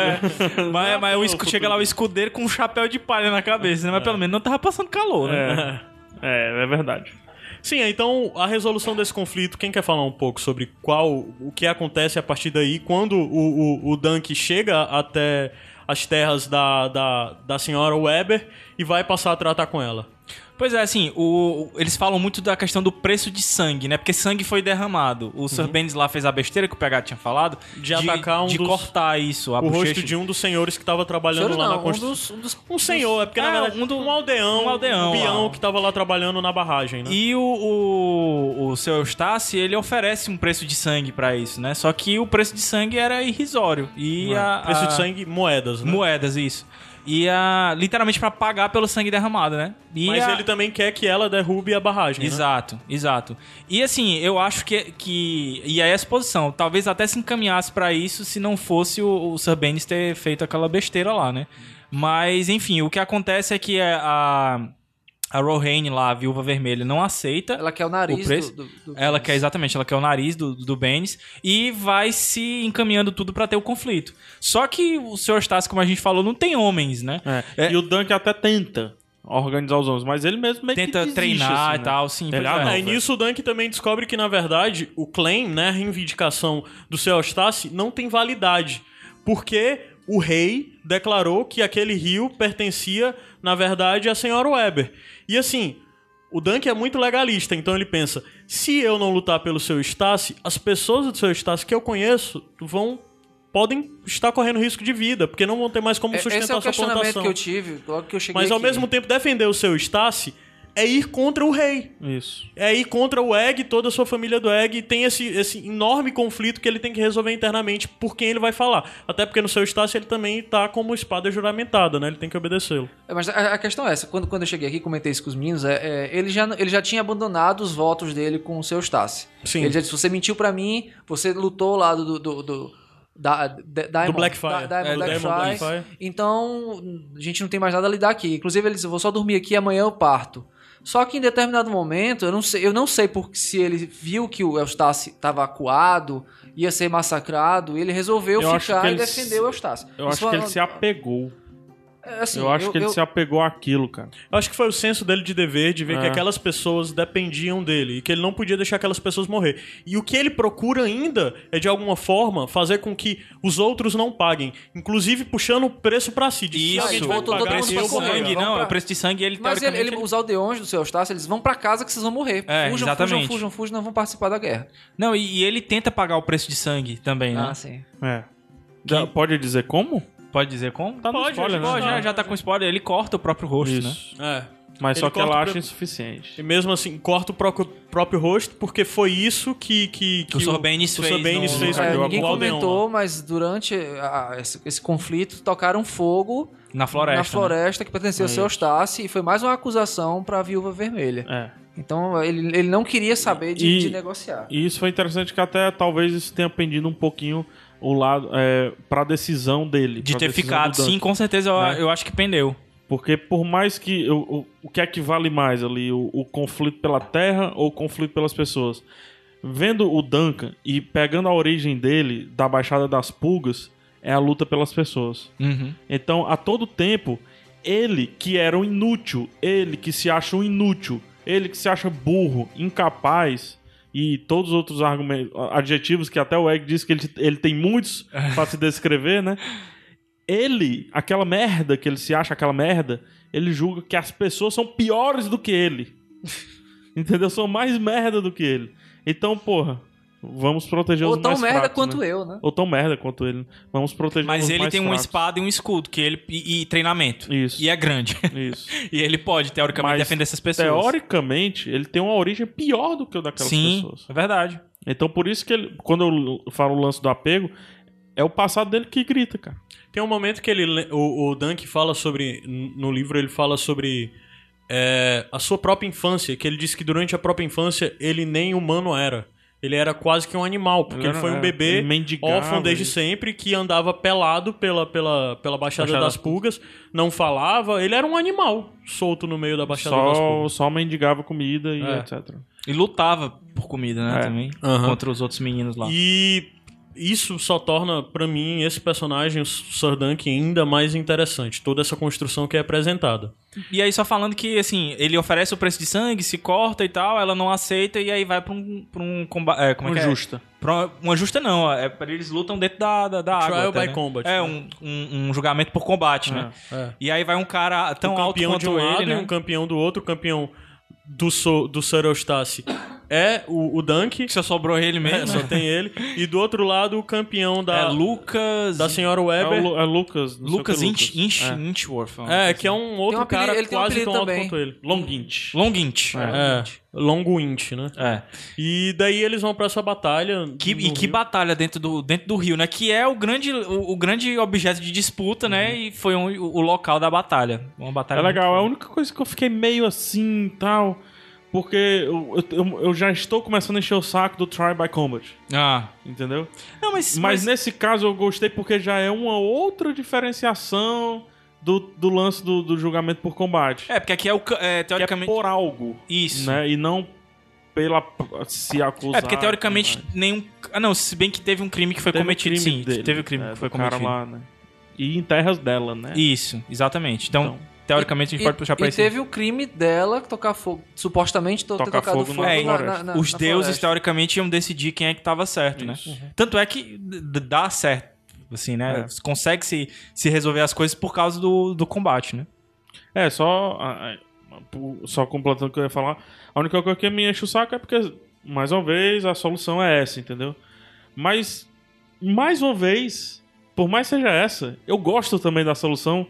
[SPEAKER 4] Mas, mas o
[SPEAKER 1] Não,
[SPEAKER 4] escu- chega lá o escudeiro com um chapéu de palha na cabeça, né? Mas pelo menos não tava passando calor, né?
[SPEAKER 2] É, é, é verdade.
[SPEAKER 1] Sim, então a resolução desse conflito, quem quer falar um pouco sobre qual o que acontece a partir daí quando o, o, o Dunk chega até as terras da, da, da senhora Weber e vai passar a tratar com ela?
[SPEAKER 4] Pois é, assim, o, eles falam muito da questão do preço de sangue, né? Porque sangue foi derramado. O Sir Bennis lá fez a besteira que o PH tinha falado
[SPEAKER 1] Uhum. De atacar um
[SPEAKER 4] de
[SPEAKER 1] dos-
[SPEAKER 4] cortar isso, a
[SPEAKER 1] o
[SPEAKER 4] bochecha.
[SPEAKER 1] rosto de um dos senhores que estava trabalhando
[SPEAKER 3] Senhor,
[SPEAKER 1] lá
[SPEAKER 3] não,
[SPEAKER 1] na
[SPEAKER 3] um
[SPEAKER 1] construção.
[SPEAKER 3] dos, um dos-
[SPEAKER 1] Um senhor, é porque na
[SPEAKER 4] É,
[SPEAKER 1] verdade
[SPEAKER 4] um do-
[SPEAKER 1] um aldeão,
[SPEAKER 4] um aldeão
[SPEAKER 1] um peão
[SPEAKER 4] lá.
[SPEAKER 1] que tava lá trabalhando na barragem, né?
[SPEAKER 4] E o, o, o seu Eustácio, ele oferece um preço de sangue pra isso, né? Só que o preço de sangue era irrisório. E a,
[SPEAKER 1] É. Preço
[SPEAKER 4] a-
[SPEAKER 1] de sangue, moedas, né?
[SPEAKER 4] Moedas, isso. E a, literalmente pra pagar pelo sangue derramado, né? E
[SPEAKER 1] Mas
[SPEAKER 4] a-
[SPEAKER 1] ele também quer que ela derrube a barragem, né?
[SPEAKER 4] Exato, exato. E assim, eu acho que. que e aí a exposição, talvez até se encaminhasse pra isso se não fosse o, o Sir Bennis ter feito aquela besteira lá, né? Mas, enfim, o que acontece é que a. A Rohane lá, a viúva vermelha, não aceita.
[SPEAKER 3] Ela quer o nariz
[SPEAKER 4] O preço?
[SPEAKER 3] do, do, do
[SPEAKER 4] Ela quer exatamente, ela quer o nariz do, do Bennis e vai se encaminhando tudo pra ter o conflito. Só que o Sr. Stassi, como a gente falou, não tem homens, né?
[SPEAKER 2] É.
[SPEAKER 4] É.
[SPEAKER 2] E o Dunk até tenta organizar os homens, mas ele mesmo meio que
[SPEAKER 4] Tenta
[SPEAKER 2] desiste,
[SPEAKER 4] treinar
[SPEAKER 2] assim,
[SPEAKER 4] e
[SPEAKER 2] né?
[SPEAKER 4] tal, sim.
[SPEAKER 2] Ele, ah,
[SPEAKER 4] é.
[SPEAKER 2] não,
[SPEAKER 1] É, e nisso o Dunk também descobre que, na verdade, o claim, né, a reivindicação do seu Eustácio não tem validade. Porque o rei declarou que aquele rio pertencia, na verdade, à senhora Weber. E assim, o Dunk é muito legalista, então ele pensa: se eu não lutar pelo seu Estácio, as pessoas do seu Estácio que eu conheço vão. podem estar correndo risco de vida, porque não vão ter mais como
[SPEAKER 3] É,
[SPEAKER 1] sustentar
[SPEAKER 3] Esse é o
[SPEAKER 1] sua plantação.
[SPEAKER 3] que eu tive logo que eu cheguei
[SPEAKER 1] Mas ao
[SPEAKER 3] aqui.
[SPEAKER 1] mesmo tempo, defender o seu Estácio é ir contra o rei
[SPEAKER 2] Isso.
[SPEAKER 1] é ir contra o Egg toda a sua família do Egg. E tem esse, esse enorme conflito que ele tem que resolver internamente por quem ele vai falar. Até porque no seu Estácio ele também tá como espada juramentada, né? Ele tem que obedecê-lo.
[SPEAKER 3] É, Mas a, a questão é essa, quando, quando eu cheguei aqui, comentei isso com os meninos, é, é, ele, já, ele já tinha abandonado os votos dele com o seu Eustácio.
[SPEAKER 1] Sim.
[SPEAKER 3] Ele já disse, você mentiu pra mim, você lutou ao lado do... do, do da, da, Diamond-
[SPEAKER 1] Blackfire.
[SPEAKER 3] Da, Diamond
[SPEAKER 1] É, do
[SPEAKER 3] Blackfire.
[SPEAKER 1] Diamond Blackfire.
[SPEAKER 3] Então, a gente não tem mais nada a lidar aqui. Inclusive, ele disse, eu vou só dormir aqui, amanhã eu parto. Só que em determinado momento, eu não sei, eu não sei por, se ele viu que o Eustácio estava acuado, ia ser massacrado, e ele resolveu
[SPEAKER 2] Eu
[SPEAKER 3] ficar e defender o Eustácio.
[SPEAKER 2] Eu
[SPEAKER 3] Isso
[SPEAKER 2] acho que ele se apegou.
[SPEAKER 3] Assim,
[SPEAKER 2] eu acho que ele
[SPEAKER 3] eu-
[SPEAKER 2] se apegou àquilo, cara.
[SPEAKER 1] Eu acho que foi o senso dele de dever, de ver que
[SPEAKER 2] É.
[SPEAKER 1] aquelas pessoas dependiam dele e que ele não podia deixar aquelas pessoas morrer. E o que ele procura ainda é, de alguma forma, fazer com que os outros não paguem. Inclusive puxando o preço pra si. De, se
[SPEAKER 4] Isso,
[SPEAKER 1] que
[SPEAKER 3] voltou todo mundo
[SPEAKER 4] preço
[SPEAKER 3] pra
[SPEAKER 1] eu
[SPEAKER 4] sangue, não,
[SPEAKER 3] pra-
[SPEAKER 4] é o preço de sangue, ele
[SPEAKER 3] Mas ele,
[SPEAKER 4] teoricamente...
[SPEAKER 3] ele- os aldeões do seu Eustácio, eles vão pra casa que vocês vão morrer.
[SPEAKER 4] É,
[SPEAKER 3] fujam,
[SPEAKER 4] exatamente.
[SPEAKER 3] fujam, fujam, fujam, não vão participar da guerra.
[SPEAKER 4] Não, e, e ele tenta pagar o preço de sangue também, né?
[SPEAKER 3] Ah, sim.
[SPEAKER 2] É. Já pode dizer como?
[SPEAKER 4] Pode dizer como?
[SPEAKER 2] Tá
[SPEAKER 1] Pode,
[SPEAKER 2] spoiler, né?
[SPEAKER 4] Pode, já, já tá com spoiler. Ele corta o próprio rosto, né?
[SPEAKER 2] Isso.
[SPEAKER 1] É.
[SPEAKER 2] Mas
[SPEAKER 1] Ele
[SPEAKER 2] só que ela acha insuficiente.
[SPEAKER 1] E mesmo assim, corta o próprio, próprio rosto, porque foi isso que, que, que
[SPEAKER 4] o Sorbenis
[SPEAKER 1] o
[SPEAKER 4] fez
[SPEAKER 1] Sorbenis
[SPEAKER 4] no-
[SPEAKER 1] fez
[SPEAKER 4] no-
[SPEAKER 3] É,
[SPEAKER 1] com o
[SPEAKER 3] ninguém comentou, mas durante a- esse, esse conflito tocaram fogo
[SPEAKER 4] Na floresta.
[SPEAKER 3] na
[SPEAKER 4] né?
[SPEAKER 3] floresta que pertencia ao seu Eustace e foi mais uma acusação pra Viúva Vermelha.
[SPEAKER 2] É.
[SPEAKER 3] Então ele, ele não queria saber de,
[SPEAKER 2] E-
[SPEAKER 3] de negociar.
[SPEAKER 2] E isso foi interessante que até talvez isso tenha pendido um pouquinho o lado é, pra decisão dele.
[SPEAKER 4] De ter ficado, sim, com certeza eu,
[SPEAKER 2] Né?
[SPEAKER 4] eu acho que pendeu.
[SPEAKER 2] Porque por mais que. O, o, o que é que vale mais ali? O, o conflito pela terra ou o conflito pelas pessoas? Vendo o Duncan e pegando a origem dele, da Baixada das Pulgas, é a luta pelas pessoas.
[SPEAKER 4] Uhum.
[SPEAKER 2] Então, a todo tempo, ele que era um inútil, ele que se acha um inútil, ele que se acha burro, incapaz e todos os outros adjetivos que até o Egg disse que ele, ele tem muitos pra se descrever, né? Ele, aquela merda que ele se acha aquela merda, ele julga que as pessoas são piores do que ele. Entendeu? São mais merda do que ele. Então, porra, vamos proteger
[SPEAKER 3] Ou
[SPEAKER 2] os
[SPEAKER 3] tão
[SPEAKER 2] mais
[SPEAKER 3] merda
[SPEAKER 2] fracos,
[SPEAKER 3] quanto
[SPEAKER 2] né?
[SPEAKER 3] eu, né?
[SPEAKER 2] Ou tão merda quanto ele. Vamos proteger
[SPEAKER 4] Mas
[SPEAKER 2] os
[SPEAKER 4] ele
[SPEAKER 2] mais
[SPEAKER 4] tem uma espada e um escudo que ele e, e treinamento.
[SPEAKER 2] Isso.
[SPEAKER 4] E é grande.
[SPEAKER 2] Isso.
[SPEAKER 4] e ele pode, teoricamente,
[SPEAKER 2] Mas,
[SPEAKER 4] defender essas pessoas.
[SPEAKER 2] Teoricamente, ele tem uma origem pior do que o daquelas
[SPEAKER 4] Sim,
[SPEAKER 2] pessoas.
[SPEAKER 4] é verdade.
[SPEAKER 2] Então, por isso que ele, quando eu falo o lance do apego, é o passado dele que grita, cara.
[SPEAKER 1] Tem um momento que ele, le- o, o Dunk fala sobre, no livro ele fala sobre é, a sua própria infância, que ele disse que durante a própria infância ele nem humano era. Ele era quase que um animal, porque
[SPEAKER 2] Ele
[SPEAKER 1] ele, foi um
[SPEAKER 2] é,
[SPEAKER 1] bebê órfão desde sempre, que andava pelado pela, pela, pela Baixada,
[SPEAKER 2] Baixada
[SPEAKER 1] das
[SPEAKER 2] das
[SPEAKER 1] Pulgas, não falava, ele era um animal solto no meio da Baixada das
[SPEAKER 2] Só,
[SPEAKER 1] Pulgas.
[SPEAKER 2] só mendigava comida e
[SPEAKER 1] É.
[SPEAKER 2] etc.
[SPEAKER 4] E lutava por comida, né,
[SPEAKER 2] É.
[SPEAKER 4] também.
[SPEAKER 1] Aham.
[SPEAKER 4] Contra os outros meninos lá.
[SPEAKER 1] E isso só torna, pra mim, esse personagem, o Sir Dunk, ainda mais interessante. Toda essa construção que é apresentada.
[SPEAKER 4] E aí só falando que, assim, ele oferece o preço de sangue, se corta e tal, ela não aceita e aí vai pra um, pra um combate... É, como é
[SPEAKER 2] Uma
[SPEAKER 4] que é?
[SPEAKER 2] justa.
[SPEAKER 4] Pra uma justa não, ó, é eles lutam dentro da, da, da água.
[SPEAKER 1] Trial by
[SPEAKER 4] né?
[SPEAKER 1] combat,
[SPEAKER 4] É,
[SPEAKER 1] né?
[SPEAKER 4] um, um, um julgamento por combate, né? E aí vai um cara tão
[SPEAKER 1] um
[SPEAKER 4] alto
[SPEAKER 1] campeão de
[SPEAKER 4] quanto
[SPEAKER 1] um lado
[SPEAKER 4] ele,
[SPEAKER 1] e
[SPEAKER 4] né?
[SPEAKER 1] um campeão do outro. O campeão do, so, do Sir Eustace é o, o Dunk.
[SPEAKER 4] Que só sobrou ele mesmo.
[SPEAKER 1] É, só
[SPEAKER 4] né?
[SPEAKER 1] tem ele. E do outro lado, o campeão da,
[SPEAKER 4] É Lucas...
[SPEAKER 1] da senhora
[SPEAKER 2] É, o
[SPEAKER 1] Weber.
[SPEAKER 2] Lu- é Lucas.
[SPEAKER 4] Lucas
[SPEAKER 2] que
[SPEAKER 4] Inch, Inch,
[SPEAKER 2] É.
[SPEAKER 4] Inchworth.
[SPEAKER 1] É, que é um outro
[SPEAKER 3] um apelido-
[SPEAKER 1] cara
[SPEAKER 3] ele tem um
[SPEAKER 1] quase
[SPEAKER 3] apelido
[SPEAKER 1] tão alto
[SPEAKER 3] também.
[SPEAKER 1] quanto ele.
[SPEAKER 2] Longint.
[SPEAKER 4] Longint.
[SPEAKER 1] É, Longo Int, né?
[SPEAKER 4] É.
[SPEAKER 1] E daí eles vão pra essa batalha.
[SPEAKER 4] Que, e que
[SPEAKER 1] Rio.
[SPEAKER 4] batalha dentro do, dentro do rio, né? Que é o grande, o, o grande objeto de disputa, né? E foi um- o, o local da batalha. Uma batalha
[SPEAKER 2] É legal, é a única coisa que eu fiquei meio assim e tal. Porque eu, eu, eu já estou começando a encher o saco do Try by Combat.
[SPEAKER 4] Ah.
[SPEAKER 2] Entendeu?
[SPEAKER 4] Não, mas...
[SPEAKER 2] Mas nesse caso eu gostei porque já é uma outra diferenciação do, do lance do, do julgamento por combate.
[SPEAKER 4] É, porque aqui é o... É,
[SPEAKER 2] que é
[SPEAKER 4] teoricamente...
[SPEAKER 2] por algo.
[SPEAKER 4] Isso.
[SPEAKER 2] Né? E não pela se acusar.
[SPEAKER 4] É, porque teoricamente
[SPEAKER 2] mais.
[SPEAKER 4] nenhum... Ah, não, se bem que teve um crime que foi
[SPEAKER 2] Teve
[SPEAKER 4] cometido,
[SPEAKER 2] crime
[SPEAKER 4] sim.
[SPEAKER 2] dele,
[SPEAKER 4] Teve o crime
[SPEAKER 2] é,
[SPEAKER 4] que foi cometido.
[SPEAKER 2] lá, né? E em terras dela, né?
[SPEAKER 4] Isso, exatamente. Então,
[SPEAKER 2] Então,
[SPEAKER 4] teoricamente, a gente pode puxar pra
[SPEAKER 3] e
[SPEAKER 4] isso.
[SPEAKER 3] teve o crime dela tocar fogo. Supostamente to- ter
[SPEAKER 2] Tocar
[SPEAKER 3] tocado
[SPEAKER 2] fogo
[SPEAKER 3] fogo,
[SPEAKER 2] na
[SPEAKER 3] na,
[SPEAKER 2] floresta.
[SPEAKER 3] na- na-
[SPEAKER 4] Os
[SPEAKER 3] na
[SPEAKER 4] deuses,
[SPEAKER 3] floresta.
[SPEAKER 4] teoricamente, iam decidir quem é que tava certo, né? Tanto é que dá certo, assim, né?
[SPEAKER 2] É.
[SPEAKER 4] Consegue se, se resolver as coisas por causa do, do combate, né?
[SPEAKER 2] É, só. Só completando o que eu ia falar. A única coisa que me enche o saco é porque, mais uma vez, a solução é essa, entendeu? Mas, mais uma vez, por mais seja essa, eu gosto também da solução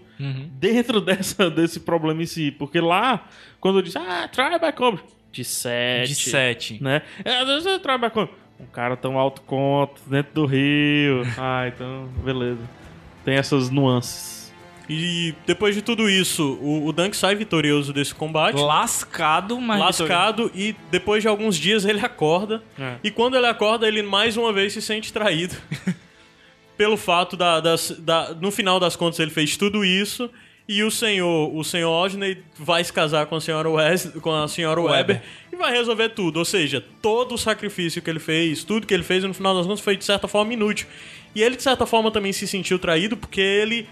[SPEAKER 2] dentro dessa, desse problema em si. Porque lá, quando eu disse, ah, try by combat, de 7.
[SPEAKER 4] De sete.
[SPEAKER 2] Né? É, deixa eu try by combat. Um cara tão alto quanto, dentro do rio. ah, então, beleza. Tem essas nuances.
[SPEAKER 1] E depois de tudo isso, o, o Dunk sai vitorioso desse combate.
[SPEAKER 4] Lascado, mas...
[SPEAKER 1] lascado e depois de alguns dias ele acorda
[SPEAKER 2] É.
[SPEAKER 1] e quando ele acorda ele mais uma vez se sente traído pelo fato da, das- da- no final das contas ele fez tudo isso e o senhor o senhor Osney vai se casar com a senhora Wes, com a senhora Weber,
[SPEAKER 4] Weber.
[SPEAKER 1] e vai resolver tudo ou seja todo o sacrifício que ele fez tudo que ele fez no final das contas foi de certa forma inútil e ele de certa forma também se sentiu traído porque ele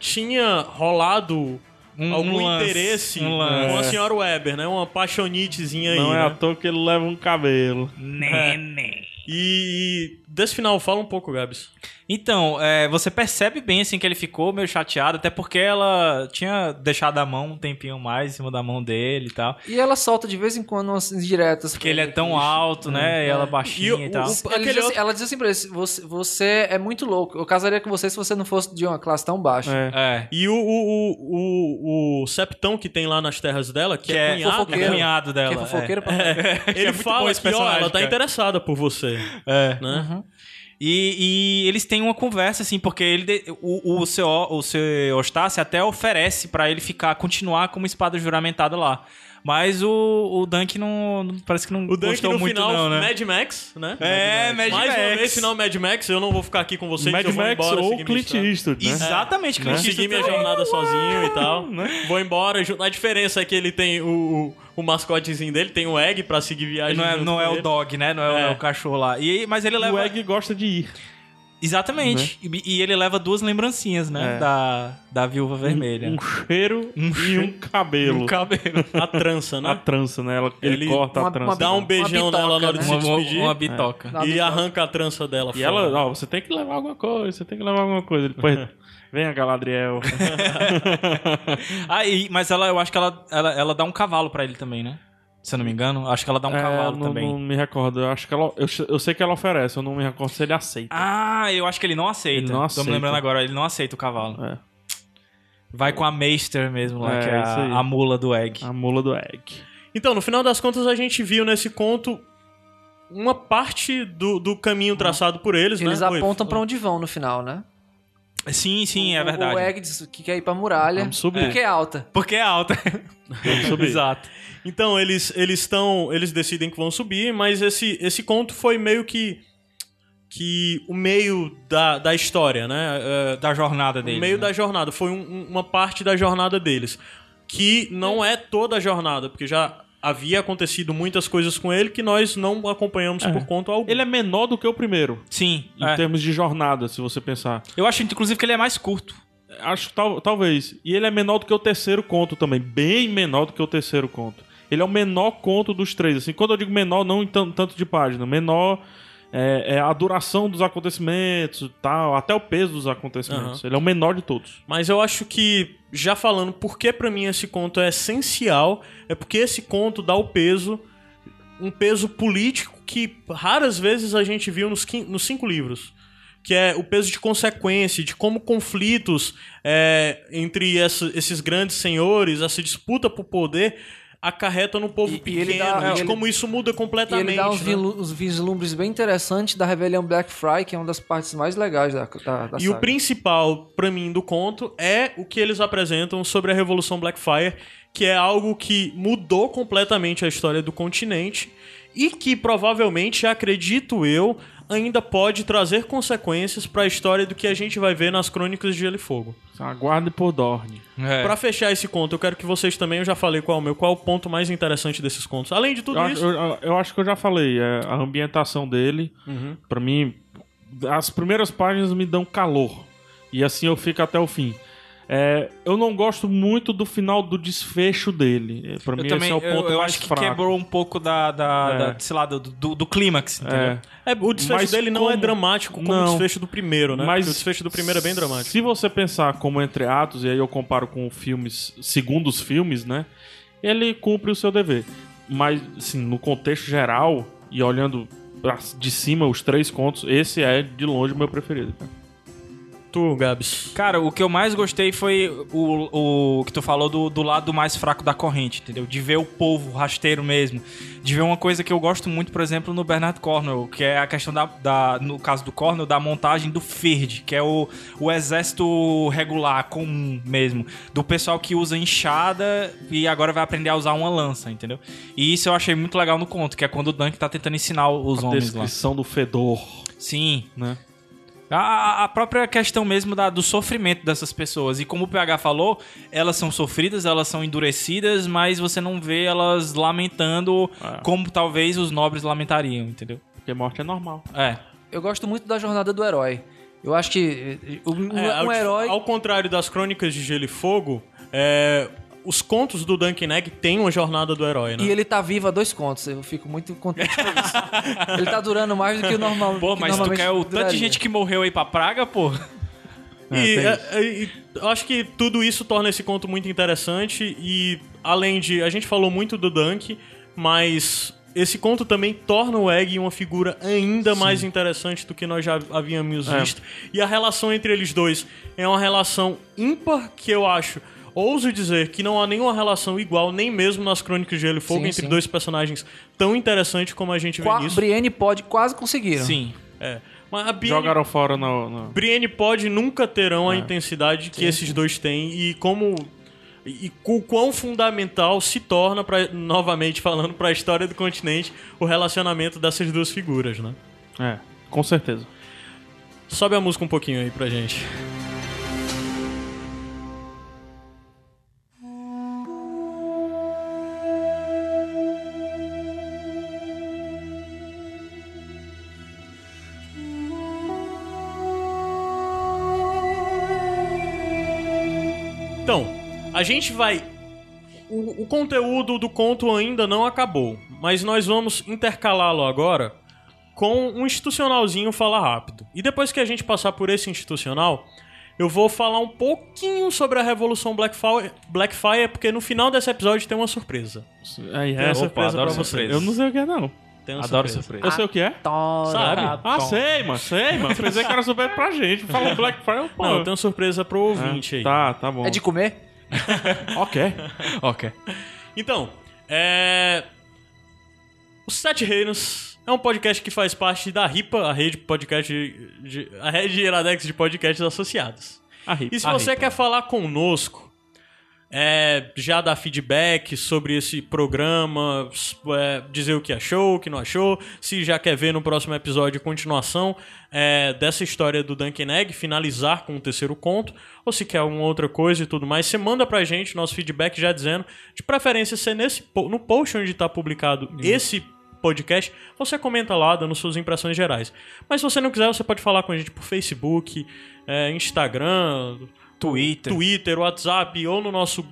[SPEAKER 1] tinha rolado
[SPEAKER 4] Um-
[SPEAKER 1] algum
[SPEAKER 4] um lance,
[SPEAKER 1] interesse
[SPEAKER 4] um
[SPEAKER 1] com a senhora Weber, né? Uma paixonitezinha aí.
[SPEAKER 2] Não é
[SPEAKER 1] né?
[SPEAKER 2] à toa que ele leva um cabelo.
[SPEAKER 4] Neném.
[SPEAKER 1] E, e desse final, fala um pouco, Gabs.
[SPEAKER 4] Então, é, você percebe bem assim que ele ficou meio chateado, até porque ela tinha deixado a mão um tempinho mais em cima da mão dele e tal.
[SPEAKER 3] E ela solta de vez em quando umas indiretas.
[SPEAKER 4] Porque ele é tão alto, né? E ela baixinha
[SPEAKER 1] E
[SPEAKER 4] e,
[SPEAKER 1] o-
[SPEAKER 4] tal.
[SPEAKER 1] o-
[SPEAKER 3] Ele
[SPEAKER 1] Aquele
[SPEAKER 3] diz assim-
[SPEAKER 1] outro-
[SPEAKER 3] Ela diz assim pra ele: você, você é muito louco. Eu casaria com você se você não fosse de uma classe tão baixa.
[SPEAKER 2] É.
[SPEAKER 4] É.
[SPEAKER 1] E o, o, o, o, o septão que tem lá nas terras dela, que,
[SPEAKER 4] Que
[SPEAKER 1] é,
[SPEAKER 4] é
[SPEAKER 1] cunhado,
[SPEAKER 3] fofoqueiro.
[SPEAKER 1] dela,
[SPEAKER 4] cunhado dela.
[SPEAKER 3] Que é fofoqueiro pra
[SPEAKER 1] ele
[SPEAKER 4] É muito bom
[SPEAKER 1] fala
[SPEAKER 4] esse
[SPEAKER 1] que ó, ela tá
[SPEAKER 4] cara.
[SPEAKER 1] interessada por você.
[SPEAKER 4] É.
[SPEAKER 1] Né?
[SPEAKER 3] Uhum.
[SPEAKER 4] E, e eles têm uma conversa, assim, porque ele o, o, seu, o seu Eustácio até oferece pra ele ficar, continuar como espada juramentada lá. Mas o, o Dunk não, Parece que não
[SPEAKER 1] O Dunk
[SPEAKER 4] gostou
[SPEAKER 1] no
[SPEAKER 4] muito,
[SPEAKER 1] final,
[SPEAKER 4] não, né?
[SPEAKER 1] Mad Max, né?
[SPEAKER 4] É, Mad
[SPEAKER 1] Mais uma
[SPEAKER 4] Max.
[SPEAKER 1] vez, final Mad Max, eu não vou ficar aqui com vocês,
[SPEAKER 2] Mad
[SPEAKER 1] eu vou
[SPEAKER 2] Max
[SPEAKER 1] embora.
[SPEAKER 2] ou
[SPEAKER 1] seguir minha
[SPEAKER 2] Clint. Eastwood, né?
[SPEAKER 4] Exatamente, Clint
[SPEAKER 1] Seguir
[SPEAKER 4] Eastwood
[SPEAKER 1] minha
[SPEAKER 4] também.
[SPEAKER 1] jornada sozinho e tal. Vou embora. A diferença é que ele tem o, o, o mascotezinho dele, tem o Egg pra seguir viagem.
[SPEAKER 4] Não é, não é o dog, né? Não é, o-
[SPEAKER 1] É.
[SPEAKER 4] é o cachorro lá. E, mas ele leva.
[SPEAKER 2] O Egg gosta de ir.
[SPEAKER 4] Exatamente. E, e ele leva duas lembrancinhas, né?
[SPEAKER 2] É.
[SPEAKER 4] Da, da viúva vermelha.
[SPEAKER 2] Um cheiro
[SPEAKER 4] Um
[SPEAKER 2] e
[SPEAKER 4] cheiro
[SPEAKER 2] um cabelo.
[SPEAKER 4] Um cabelo.
[SPEAKER 1] A trança, né?
[SPEAKER 2] A trança, né? Ela, ele,
[SPEAKER 1] Ele-
[SPEAKER 2] corta
[SPEAKER 3] uma-
[SPEAKER 2] a trança.
[SPEAKER 1] Dá um beijão
[SPEAKER 3] bitoca,
[SPEAKER 1] nela na hora de
[SPEAKER 3] né?
[SPEAKER 1] se
[SPEAKER 4] uma, uma,
[SPEAKER 1] despedir.
[SPEAKER 4] uma bitoca.
[SPEAKER 3] Dá uma
[SPEAKER 1] E
[SPEAKER 3] bitoca.
[SPEAKER 1] arranca a trança dela
[SPEAKER 2] E
[SPEAKER 1] fora.
[SPEAKER 2] ela, ó, você tem que levar alguma coisa, você tem que levar alguma coisa. Depois, venha, Galadriel.
[SPEAKER 4] Ah, e- mas ela, eu acho que ela, ela, ela dá um cavalo pra ele também, né? Se eu não me engano. Acho que ela dá um
[SPEAKER 2] É,
[SPEAKER 4] cavalo
[SPEAKER 2] não,
[SPEAKER 4] também.
[SPEAKER 2] Não me recordo. Eu acho que ela. Eu, eu sei que ela oferece, eu não me recordo se ele aceita.
[SPEAKER 4] Ah, eu acho que ele não aceita.
[SPEAKER 2] Ele não
[SPEAKER 4] Tô
[SPEAKER 2] aceita.
[SPEAKER 4] me lembrando agora, ele não aceita o cavalo.
[SPEAKER 2] É.
[SPEAKER 4] Vai com a Meister mesmo lá,
[SPEAKER 2] É,
[SPEAKER 4] que é a, a mula do Egg.
[SPEAKER 2] A mula do Egg.
[SPEAKER 1] Então, no final das contas, a gente viu nesse conto uma parte do, do caminho traçado por eles,
[SPEAKER 3] Eles
[SPEAKER 1] né? Oi,
[SPEAKER 3] apontam pra onde vão no final, né?
[SPEAKER 4] Sim, sim, é
[SPEAKER 3] O-
[SPEAKER 4] verdade.
[SPEAKER 3] O Egg diz que quer ir pra muralha.
[SPEAKER 2] Vamos subir.
[SPEAKER 3] Porque é alta.
[SPEAKER 4] Porque é alta.
[SPEAKER 2] Vamos subir.
[SPEAKER 4] Exato.
[SPEAKER 1] Então, eles eles estão. Eles decidem que vão subir, mas esse, esse conto foi meio que. Que o meio da, da história, né? É,
[SPEAKER 4] Da jornada dele.
[SPEAKER 1] o meio
[SPEAKER 4] né?
[SPEAKER 1] da jornada. Foi um- um- uma parte da jornada deles. Que não é toda a jornada, porque já havia acontecido muitas coisas com ele que nós não acompanhamos por conta alguma.
[SPEAKER 2] Ele é menor do que o primeiro.
[SPEAKER 4] Sim.
[SPEAKER 2] Em
[SPEAKER 4] é.
[SPEAKER 2] termos de jornada, se você pensar.
[SPEAKER 4] Eu acho, inclusive, que ele é mais curto.
[SPEAKER 2] Acho que tal, talvez. E ele é menor do que o terceiro conto também. Bem menor do que o terceiro conto. Ele é o menor conto dos três. Assim, quando eu digo menor, não em tan- tanto de página. Menor é, é a duração dos acontecimentos e tal. Até o peso dos acontecimentos. Ele é o menor de todos.
[SPEAKER 1] Mas eu acho que, já falando por que pra mim esse conto é essencial, é porque esse conto dá o peso, um peso político que raras vezes a gente viu nos, nos cinco livros. Que é o peso de consequência, de como conflitos é, entre essa- esses grandes senhores, essa disputa por poder, acarreta no povo
[SPEAKER 3] E- e
[SPEAKER 1] pequeno,
[SPEAKER 3] ele dá-
[SPEAKER 1] e de
[SPEAKER 3] ele-
[SPEAKER 1] como isso muda
[SPEAKER 3] E
[SPEAKER 1] completamente.
[SPEAKER 3] ele dá uns,
[SPEAKER 1] né?
[SPEAKER 3] vislumbres bem interessantes da rebelião Blackfry, que é uma das partes mais legais da, da, da
[SPEAKER 1] E
[SPEAKER 3] saga.
[SPEAKER 1] o principal, pra mim, do conto é o que eles apresentam sobre a Revolução Blackfire, que é algo que mudou completamente a história do continente e que provavelmente, acredito eu, ainda pode trazer consequências pra história do que a gente vai ver nas Crônicas de Gelo e Fogo.
[SPEAKER 2] Aguarde por Dorne.
[SPEAKER 4] É.
[SPEAKER 1] Pra fechar esse conto, eu quero que vocês também, eu já falei qual é o meu, qual é o ponto mais interessante desses contos. Além de tudo
[SPEAKER 2] Eu, acho-
[SPEAKER 1] isso,
[SPEAKER 2] eu- eu acho que eu já falei. é, a ambientação dele, pra mim, as primeiras páginas me dão calor. E assim eu fico até o fim. É, eu não gosto muito do final do desfecho dele. É, Pra
[SPEAKER 4] Eu
[SPEAKER 2] mim,
[SPEAKER 4] também,
[SPEAKER 2] esse é o ponto
[SPEAKER 4] eu, eu
[SPEAKER 2] mais
[SPEAKER 4] acho que
[SPEAKER 2] fraco.
[SPEAKER 4] quebrou um pouco da, da,
[SPEAKER 2] É.
[SPEAKER 4] da- sei lá, do, do, do clímax, entendeu?
[SPEAKER 2] É.
[SPEAKER 1] é, o desfecho
[SPEAKER 2] Mas
[SPEAKER 1] dele não é
[SPEAKER 2] como-
[SPEAKER 1] dramático como
[SPEAKER 2] Não.
[SPEAKER 1] o desfecho do primeiro, né?
[SPEAKER 2] Mas
[SPEAKER 1] Porque o desfecho do primeiro é bem dramático.
[SPEAKER 2] Se você pensar como entre atos, e aí eu comparo com filmes, segundo os filmes, né? Ele cumpre o seu dever. Mas, assim, no contexto geral, e olhando de cima os três contos, esse é de longe o meu preferido. cara.
[SPEAKER 1] Tu, Gabs.
[SPEAKER 4] Cara, o que eu mais gostei foi o, o que tu falou do, do lado mais fraco da corrente, entendeu? De ver o povo rasteiro mesmo. De ver uma coisa que eu gosto muito, por exemplo, no Bernard Cornwell, que é a questão da, da no caso do Cornwell, da montagem do Ferd, que é o, o exército regular, comum mesmo. Do pessoal que usa enxada e agora vai aprender a usar uma lança, entendeu? E isso eu achei muito legal no conto, que é quando o Dunk tá tentando ensinar os
[SPEAKER 2] A
[SPEAKER 4] homens lá.
[SPEAKER 2] descrição do fedor,
[SPEAKER 4] Sim,
[SPEAKER 2] né?
[SPEAKER 4] A, a própria questão mesmo da- do sofrimento dessas pessoas. E como o PH falou, elas são sofridas, elas são endurecidas, mas você não vê elas lamentando
[SPEAKER 2] É.
[SPEAKER 4] como talvez os nobres lamentariam, entendeu?
[SPEAKER 2] Porque morte é normal.
[SPEAKER 4] É.
[SPEAKER 3] Eu gosto muito da jornada do herói. Eu acho que eh, um,
[SPEAKER 1] É,
[SPEAKER 3] um
[SPEAKER 1] ao,
[SPEAKER 3] herói...
[SPEAKER 1] ao contrário das crônicas de Gelo e Fogo, é, os contos do Duncan Egg têm uma jornada do herói, né?
[SPEAKER 3] E ele tá vivo a dois contos. Eu fico muito contente com isso. ele tá durando mais do que o normal.
[SPEAKER 4] Pô, mas tu quer o tanto de gente que morreu aí pra praga, pô?
[SPEAKER 2] É,
[SPEAKER 1] e, é, é, e eu acho que tudo isso torna esse conto muito interessante e além de a gente falou muito do Dunk, mas esse conto também torna o Egg uma figura ainda mais interessante do que nós já havíamos
[SPEAKER 2] É.
[SPEAKER 1] visto. E a relação entre eles dois é uma relação ímpar que eu acho Ouso dizer que não há nenhuma relação igual, nem mesmo nas Crônicas de Gelo e Fogo,
[SPEAKER 3] Sim,
[SPEAKER 1] entre
[SPEAKER 3] sim.
[SPEAKER 1] dois personagens tão interessantes como a gente vê
[SPEAKER 3] Qua-
[SPEAKER 1] nisso.
[SPEAKER 3] Brienne pode quase conseguiram.
[SPEAKER 4] Sim.
[SPEAKER 1] É. Mas a Brienne,
[SPEAKER 2] Jogaram fora no. no-
[SPEAKER 1] Brienne pode nunca terão a
[SPEAKER 2] É.
[SPEAKER 1] intensidade que esses dois têm e como e o quão fundamental se torna pra, novamente falando para a história do continente o relacionamento dessas duas figuras, né?
[SPEAKER 2] É, com certeza.
[SPEAKER 1] Sobe a música um pouquinho aí pra gente. A gente vai. O, o conteúdo do conto ainda não acabou, mas nós vamos intercalá-lo agora com um institucionalzinho fala rápido. E depois que a gente passar por esse institucional, eu vou falar um pouquinho sobre a Revolução Blackfire, Blackfire porque no final desse episódio tem uma surpresa.
[SPEAKER 2] Aí é.
[SPEAKER 1] uma surpresa pra
[SPEAKER 4] adoro
[SPEAKER 1] vocês.
[SPEAKER 4] surpresa.
[SPEAKER 2] Eu não sei o que é, não.
[SPEAKER 1] Tem uma
[SPEAKER 4] Adoro
[SPEAKER 1] surpresa.
[SPEAKER 4] surpresa.
[SPEAKER 2] Eu sei o que é?
[SPEAKER 3] Tora.
[SPEAKER 1] Sabe?
[SPEAKER 2] Ah, sei, mano, sei, mano. Pensei que era surpresa pra gente. Fala Black Friday, pô.
[SPEAKER 1] Não, tem uma surpresa pro ouvinte aí.
[SPEAKER 2] Tá, tá bom.
[SPEAKER 3] É de comer?
[SPEAKER 2] Ok.
[SPEAKER 4] Ok.
[SPEAKER 1] Então, é. Os Sete Reinos é um podcast que faz parte da RIPA, a rede podcast de, de- a rede Iradex de podcasts associados.
[SPEAKER 2] A RIP.
[SPEAKER 1] E se
[SPEAKER 2] a
[SPEAKER 1] você
[SPEAKER 2] RIP.
[SPEAKER 1] quer falar conosco, é, já dar feedback sobre esse programa, é, dizer o que achou, o que não achou, se já quer ver no próximo episódio continuação é, dessa história do Duncan Egg, finalizar com o terceiro conto, ou se quer alguma outra coisa e tudo mais, você manda pra gente nosso feedback já dizendo, de preferência ser nesse, no post onde tá publicado esse podcast, você comenta lá, dando suas impressões gerais. Mas se você não quiser, você pode falar com a gente por Facebook, é, Instagram,
[SPEAKER 4] Twitter.
[SPEAKER 1] Twitter, WhatsApp ou no nosso,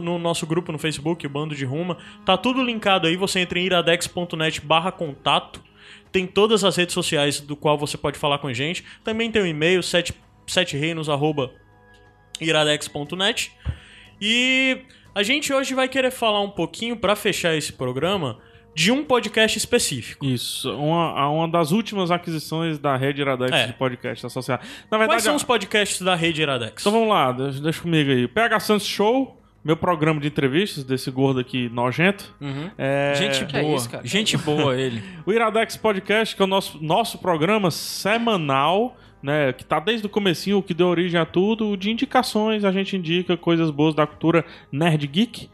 [SPEAKER 1] no nosso grupo no Facebook, o Bando de Ruma. Tá tudo linkado aí, você entra em iradex.net barra contato. Tem todas as redes sociais do qual você pode falar com a gente. Também tem o e-mail, sete, iradex.net. E a gente hoje vai querer falar um pouquinho, pra fechar esse programa, de um podcast específico.
[SPEAKER 2] Isso, uma, uma das últimas aquisições da rede Iradex
[SPEAKER 1] É.
[SPEAKER 2] de podcast associado. Na verdade,
[SPEAKER 1] Quais são
[SPEAKER 2] a-
[SPEAKER 1] os podcasts da rede Iradex?
[SPEAKER 2] então vamos lá, deixa, deixa comigo aí. PH Santos Show, meu programa de entrevistas desse gordo aqui nojento. É,
[SPEAKER 4] Gente
[SPEAKER 3] Que é
[SPEAKER 4] boa.
[SPEAKER 3] isso, cara?
[SPEAKER 4] Gente boa ele.
[SPEAKER 2] O Iradex Podcast, que é o nosso, nosso programa semanal, né, que tá desde o comecinho, o que deu origem a tudo, de indicações, a gente indica coisas boas da cultura nerd geek,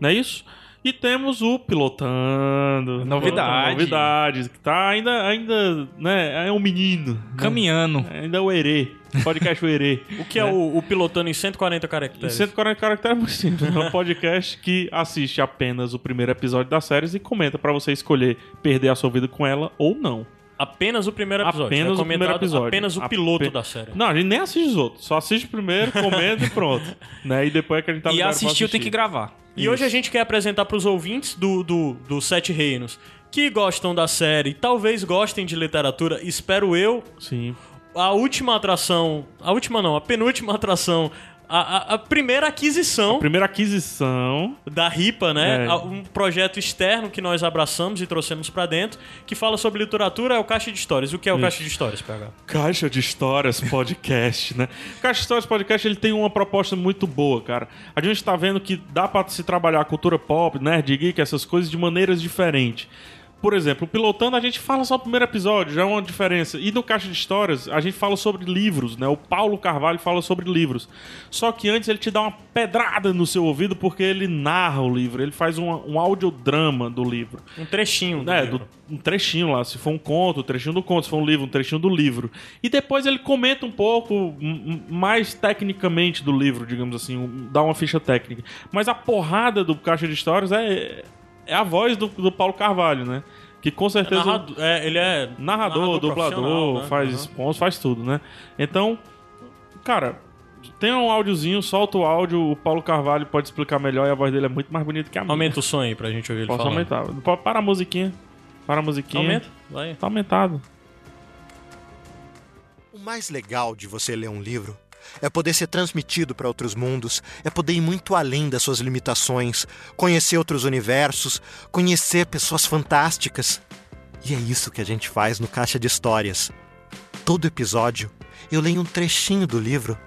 [SPEAKER 2] não é isso? E temos o Pilotando.
[SPEAKER 4] Novidade.
[SPEAKER 2] Novidades, que tá ainda, ainda, né, é um menino. né?
[SPEAKER 4] Caminhando.
[SPEAKER 2] Ainda é o Herê, podcast o Herê.
[SPEAKER 1] O que é o, o pilotando em 140
[SPEAKER 2] Em
[SPEAKER 1] caracteres?
[SPEAKER 2] 140 caracteres é muito simples. É um podcast que assiste apenas o primeiro episódio das séries e comenta pra você escolher perder a sua vida com ela ou não.
[SPEAKER 1] Apenas o primeiro episódio.
[SPEAKER 2] Apenas
[SPEAKER 1] é
[SPEAKER 2] o primeiro
[SPEAKER 1] comentado
[SPEAKER 2] episódio.
[SPEAKER 1] Apenas o
[SPEAKER 2] Ape-
[SPEAKER 1] piloto da série.
[SPEAKER 2] Não, a gente nem assiste os outros. Só assiste o primeiro, comenta e pronto. Né? E depois é que a gente tá
[SPEAKER 4] E assistiu tem que gravar.
[SPEAKER 1] E hoje a gente quer apresentar pros ouvintes do, do, do Sete Reinos que gostam da série, talvez gostem de literatura, espero eu,
[SPEAKER 2] Sim.
[SPEAKER 1] a última atração. A última não, a penúltima atração. A, a- a primeira aquisição
[SPEAKER 2] Primeira aquisição.
[SPEAKER 1] da RIPA, né?
[SPEAKER 2] É.
[SPEAKER 1] A- Um projeto externo que nós abraçamos e trouxemos pra dentro, que fala sobre literatura, é o Caixa de Histórias. O que é o
[SPEAKER 2] Isso.
[SPEAKER 1] Caixa de Histórias, PH?
[SPEAKER 2] Caixa de Histórias Podcast, né? Caixa de Histórias Podcast, ele tem uma proposta muito boa, cara. A gente tá vendo que dá pra se trabalhar a cultura pop, nerd, geek, essas coisas de maneiras diferentes. Por exemplo, o Pilotando a gente fala só o primeiro episódio, já é uma diferença. E no Caixa de Histórias a gente fala sobre livros, né? O Paulo Carvalho fala sobre livros. Só que antes ele te dá uma pedrada no seu ouvido porque ele narra o livro, ele faz um, um audiodrama do livro.
[SPEAKER 1] Um trechinho. do
[SPEAKER 2] É,
[SPEAKER 1] livro.
[SPEAKER 2] do- um trechinho lá. Se for um conto, um trechinho do conto. Se for um livro, um trechinho do livro. E depois ele comenta um pouco mais tecnicamente do livro, digamos assim, um- dá uma ficha técnica. Mas a porrada do Caixa de Histórias é, é a voz do, do Paulo Carvalho, né? Que com certeza.
[SPEAKER 1] Narrado- é, ele é
[SPEAKER 2] narrador,
[SPEAKER 1] profissional,
[SPEAKER 2] dublador,
[SPEAKER 1] né?
[SPEAKER 2] faz
[SPEAKER 1] Uhum.
[SPEAKER 2] sponsor, faz tudo, né? Então, cara, Tem um áudiozinho, solta o áudio, o Paulo Carvalho pode explicar melhor e a voz dele é muito mais bonita que a minha.
[SPEAKER 1] Aumenta o som aí pra gente ouvir ele
[SPEAKER 2] Posso
[SPEAKER 1] falar.
[SPEAKER 2] aumentar. Pode- Para a musiquinha. Para a musiquinha.
[SPEAKER 1] Aumenta, vai.
[SPEAKER 2] Tá aumentado.
[SPEAKER 5] O mais legal de você ler um livro é poder ser transmitido para outros mundos, é poder ir muito além das suas limitações, conhecer outros universos, conhecer pessoas fantásticas. E é isso que a gente faz no Caixa de Histórias. Todo episódio eu leio um trechinho do livro,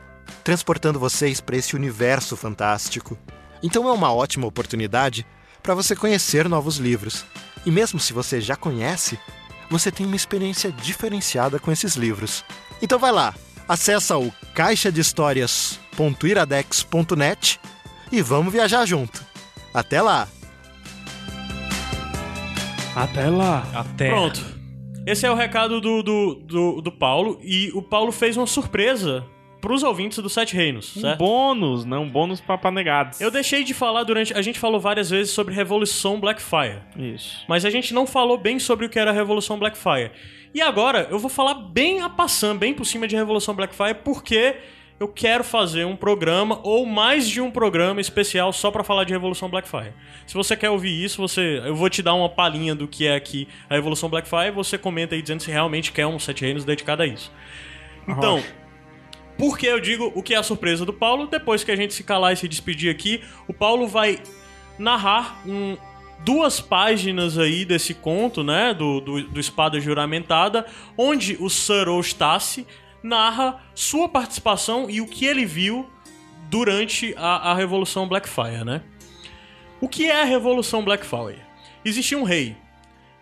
[SPEAKER 5] transportando vocês para esse universo fantástico. Então é uma ótima oportunidade para você conhecer novos livros. E mesmo se você já conhece, você tem uma experiência diferenciada com esses livros. Então vai lá, acessa o caixadehistórias.iradex.net e vamos viajar junto. Até lá!
[SPEAKER 2] Até lá.
[SPEAKER 4] Até.
[SPEAKER 1] Pronto. Esse é o recado do, do, do, do Paulo. E o Paulo fez uma surpresa pros ouvintes do Sete Reinos,
[SPEAKER 2] Um
[SPEAKER 1] certo?
[SPEAKER 2] bônus, né? Um bônus pra panegados.
[SPEAKER 1] Eu deixei de falar durante. A gente falou várias vezes sobre Revolução Blackfire.
[SPEAKER 2] Isso.
[SPEAKER 1] Mas a gente não falou bem sobre o que era a Revolução Blackfire. E agora eu vou falar bem a passando, bem por cima de Revolução Blackfire, porque eu quero fazer um programa ou mais de um programa especial só pra falar de Revolução Blackfire. Se você quer ouvir isso, você, eu vou te dar uma palhinha do que é aqui a Revolução Blackfire, você comenta aí dizendo se realmente quer um Sete Reinos dedicado a isso. Então, por que eu digo o que é a surpresa do Paulo? Depois que a gente se calar e se despedir aqui, o Paulo vai narrar um, duas páginas aí desse conto, né? Do, do, do Espada Juramentada, onde o Sir Eustace narra sua participação e o que ele viu durante a, a Revolução Blackfire, né? O que é a Revolução Blackfire? Existia um rei,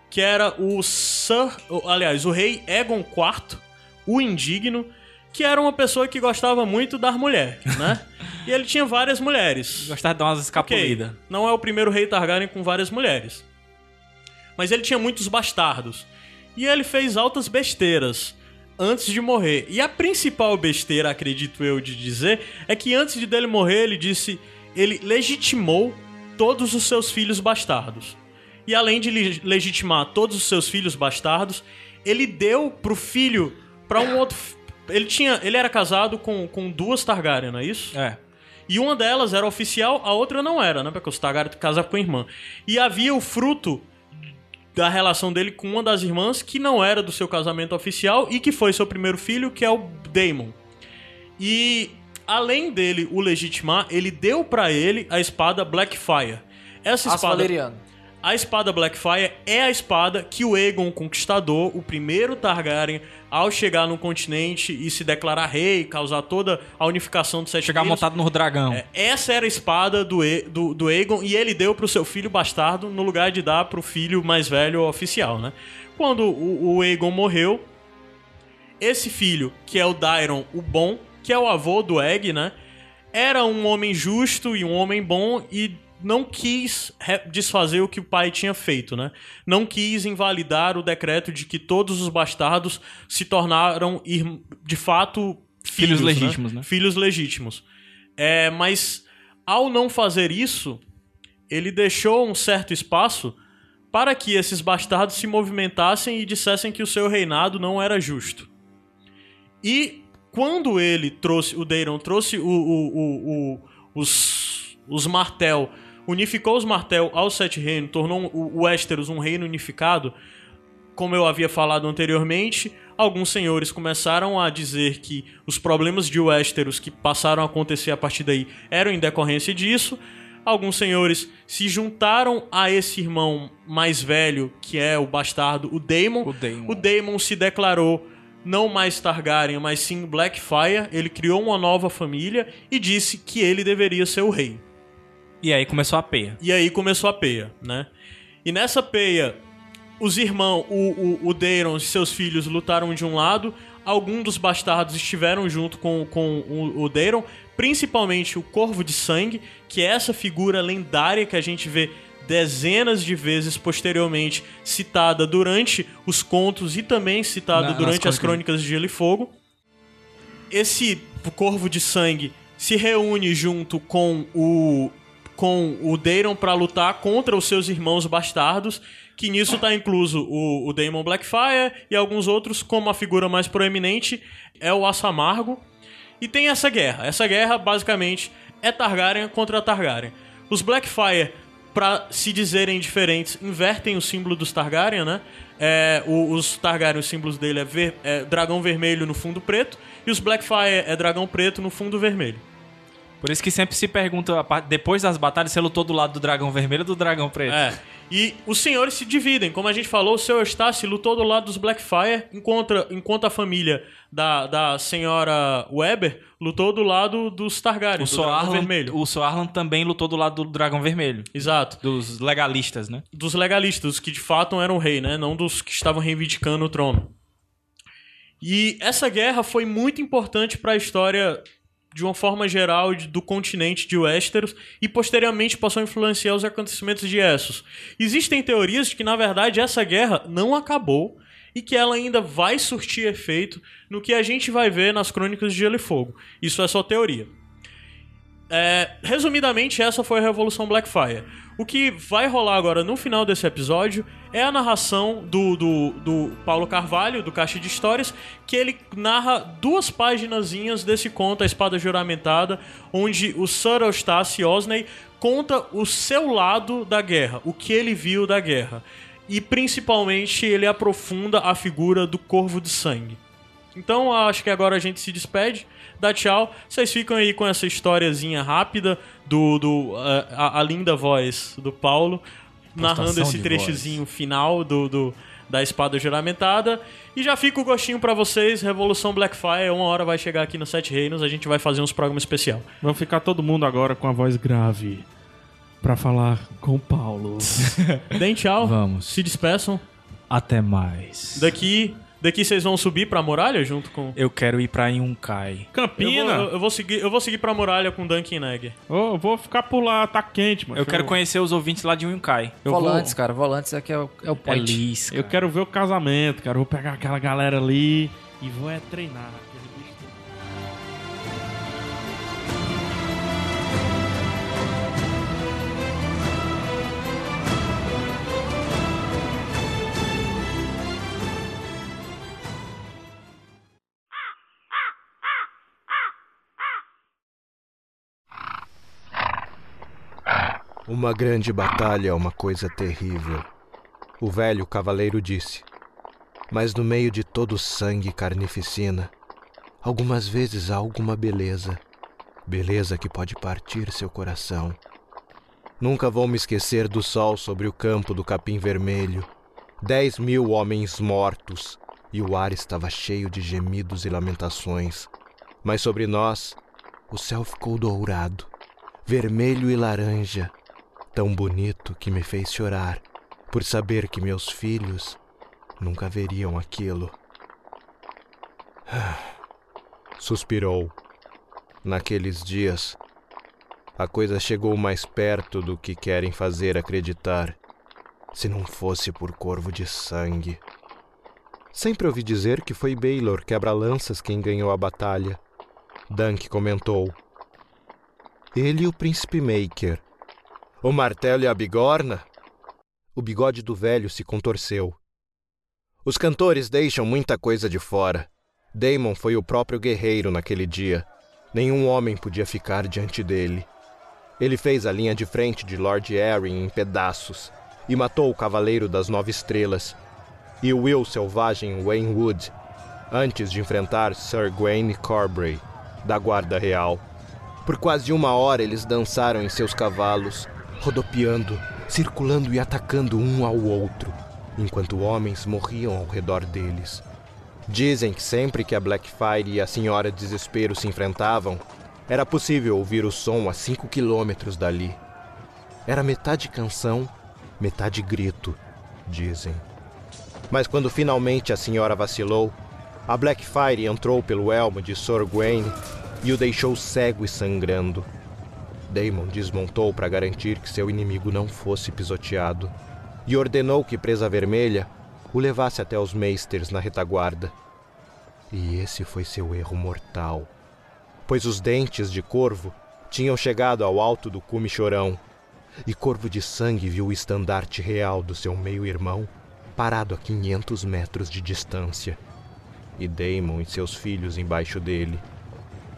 [SPEAKER 1] que era o Sir... Aliás, o rei Egon IV, o Indigno, que era uma pessoa que gostava muito das mulheres, né? e ele tinha várias mulheres.
[SPEAKER 4] Gostava de dar umas escapulidas.
[SPEAKER 1] não é o primeiro rei Targaryen com várias mulheres. Mas ele tinha muitos bastardos. E ele fez altas besteiras antes de morrer. E a principal besteira, acredito eu, de dizer, é que antes de dele morrer, ele disse. Ele legitimou todos os seus filhos bastardos. E além de le- legitimar todos os seus filhos bastardos, ele deu pro filho. para um outro. Ele tinha. Ele era casado com, com duas Targaryen, não é isso?
[SPEAKER 4] É.
[SPEAKER 1] E uma delas era oficial, a outra não era, né? Porque os Targaryen casavam com a irmã. E havia o fruto da relação dele com uma das irmãs que não era do seu casamento oficial e que foi seu primeiro filho, que é o Daemon. E além dele o legitimar, ele deu pra ele a espada Blackfire. Essa
[SPEAKER 3] Aço
[SPEAKER 1] espada
[SPEAKER 3] Valeriano.
[SPEAKER 1] A espada Blackfire é a espada que o Aegon Conquistador, o primeiro Targaryen, ao chegar no continente e se declarar rei, causar toda a unificação dos Sete
[SPEAKER 4] Chegar
[SPEAKER 1] Reinos,
[SPEAKER 4] montado no dragão.
[SPEAKER 1] é, essa era a espada do, E- do, do Aegon e ele deu pro seu filho bastardo no lugar de dar pro filho mais velho oficial, né? Quando o, o Aegon morreu, esse filho, que é o Dairon, o bom, que é o avô do Egg, né? Era um homem justo e um homem bom e não quis desfazer o que o pai tinha feito, né? Não quis invalidar o decreto de que todos os bastardos se tornaram de fato filhos,
[SPEAKER 4] Filhos legítimos, né?
[SPEAKER 1] Filhos legítimos. É, mas ao não fazer isso, ele deixou um certo espaço para que esses bastardos se movimentassem e dissessem que o seu reinado não era justo. E quando ele trouxe, o Deiron trouxe o- o- o- os, os Martel, unificou os Martel aos Sete Reinos, tornou o, Westeros um reino unificado, como eu havia falado anteriormente, alguns senhores começaram a dizer que os problemas de Westeros que passaram a acontecer a partir daí eram em decorrência disso. Alguns senhores se juntaram a esse irmão mais velho, que é o bastardo, o Daemon.
[SPEAKER 4] O Daemon.
[SPEAKER 1] O Daemon se declarou não mais Targaryen, mas sim Blackfire. Ele criou uma nova família e disse que ele deveria ser o rei.
[SPEAKER 4] E aí começou a peia.
[SPEAKER 1] E aí começou a peia, né? E nessa peia, os irmãos, o, o, o Daeron e seus filhos lutaram de um lado, alguns dos bastardos estiveram junto com, com o, o Daeron, principalmente o Corvo de Sangue, que é essa figura lendária que a gente vê dezenas de vezes posteriormente citada durante os contos e também citada
[SPEAKER 4] Na-
[SPEAKER 1] durante as
[SPEAKER 4] crônicas.
[SPEAKER 1] crônicas de Gelo e Fogo. Esse Corvo de Sangue se reúne junto com o com o Daemon para lutar contra os seus irmãos bastardos, que nisso tá incluso o, o Daemon Blackfire e alguns outros, como a figura mais proeminente é o Aço Amargo. E tem essa guerra. Essa guerra, basicamente, é Targaryen contra Targaryen. Os Blackfire, pra se dizerem diferentes, invertem o símbolo dos Targaryen, né? É, o- os Targaryen, os símbolos dele é, ver- é dragão vermelho no fundo preto, e os Blackfire é dragão preto no fundo vermelho.
[SPEAKER 4] Por isso que sempre se pergunta, depois das batalhas, se lutou do lado do dragão vermelho ou do dragão preto.
[SPEAKER 1] É. E os senhores se dividem. Como a gente falou, o seu Eustácio lutou do lado dos Blackfire, enquanto, enquanto a família da, da senhora Weber lutou do lado dos Targaryen,
[SPEAKER 4] O
[SPEAKER 1] do dragão
[SPEAKER 4] Soarlan,
[SPEAKER 1] vermelho.
[SPEAKER 4] o Soarlan também lutou do lado do dragão vermelho.
[SPEAKER 1] Exato.
[SPEAKER 4] Dos legalistas, né?
[SPEAKER 1] Dos legalistas, que de fato eram o rei, né? Não dos que estavam reivindicando o trono. E essa guerra foi muito importante para a história de uma forma geral do continente de Westeros e posteriormente passou a influenciar os acontecimentos de Essos. Existem teorias de que na verdade essa guerra não acabou e que ela ainda vai surtir efeito no que a gente vai ver nas Crônicas de Gelo e Fogo. Isso é só teoria. É, resumidamente, essa foi a Revolução Blackfire. O que vai rolar agora no final desse episódio é a narração do, do, do Paulo Carvalho, do Caixa de Histórias, que ele narra duas paginazinhas desse conto, A Espada Juramentada, onde o Sir Eustace Osney conta o seu lado da guerra, o que ele viu da guerra. E principalmente ele aprofunda a figura do Corvo de Sangue. Então acho que agora a gente se despede, dá tchau. Vocês ficam aí com essa historiazinha rápida do, do eh, a, a linda voz do Paulo narrando esse trechozinho final do, do- da espada juramentada. E já fica o gostinho pra vocês, Revolução Blackfire, uma hora vai chegar aqui no Sete Reinos, a gente vai fazer uns programas especial.
[SPEAKER 2] Vamos ficar todo mundo agora com a voz grave pra falar com o Paulo.
[SPEAKER 1] Deem tchau.
[SPEAKER 3] Vamos.
[SPEAKER 1] Se despeçam.
[SPEAKER 4] Até mais.
[SPEAKER 1] Daqui, daqui vocês vão subir pra muralha junto com
[SPEAKER 4] Eu quero ir pra Yunkai.
[SPEAKER 1] eu
[SPEAKER 2] Campina!
[SPEAKER 1] vou, eu vou seguir, eu vou seguir pra muralha com Duncan Egger.
[SPEAKER 2] Ô, vou ficar por lá, tá quente, mano.
[SPEAKER 4] Eu quero conhecer os ouvintes lá de Yunkai.
[SPEAKER 2] eu
[SPEAKER 3] volantes,
[SPEAKER 2] vou-
[SPEAKER 3] cara. Volantes aqui é o, é o
[SPEAKER 4] É
[SPEAKER 3] point.
[SPEAKER 4] Liz,
[SPEAKER 2] Eu quero ver o casamento, cara. Eu Vou pegar aquela galera ali e vou é treinar.
[SPEAKER 5] Uma grande batalha é uma coisa terrível. O velho cavaleiro disse. Mas no meio de todo sangue e carnificina, algumas vezes há alguma beleza. Beleza que pode partir seu coração. Nunca vou me esquecer do sol sobre o campo do capim vermelho. Dez mil homens mortos, e o ar estava cheio de gemidos e lamentações. Mas sobre nós, o céu ficou dourado, vermelho e laranja, tão bonito que me fez chorar, por saber que meus filhos nunca veriam aquilo. Suspirou. Naqueles dias, a coisa chegou mais perto do que querem fazer acreditar, se não fosse por corvo de sangue. Sempre ouvi dizer que foi Baylor quebra-lanças quem ganhou a batalha. Dunk comentou. Ele e o príncipe Maker. O martelo e a bigorna? O bigode do velho se contorceu. Os cantores deixam muita coisa de fora. Damon foi o próprio guerreiro naquele dia. Nenhum homem podia ficar diante dele. Ele fez a linha de frente de Lord Arryn em pedaços e matou o Cavaleiro das Nove Estrelas e o Will Selvagem Wayne Wood antes de enfrentar Sir Gawain Corbray, da Guarda Real. Por quase uma hora eles dançaram em seus cavalos, rodopiando, circulando e atacando um ao outro, enquanto homens morriam ao redor deles. Dizem que sempre que a Blackfire e a Senhora Desespero se enfrentavam, era possível ouvir o som a cinco quilômetros dali. Era metade canção, metade grito, dizem. Mas quando finalmente a senhora vacilou, a Blackfire entrou pelo elmo de Sir Gawain e o deixou cego e sangrando. Daemon desmontou para garantir que seu inimigo não fosse pisoteado e ordenou que Presa Vermelha o levasse até os meisters na retaguarda. E esse foi seu erro mortal, pois os dentes de Corvo tinham chegado ao alto do cume chorão, e Corvo de Sangue viu o estandarte real do seu meio-irmão parado a 500 metros de distância, e Daemon e seus filhos embaixo dele.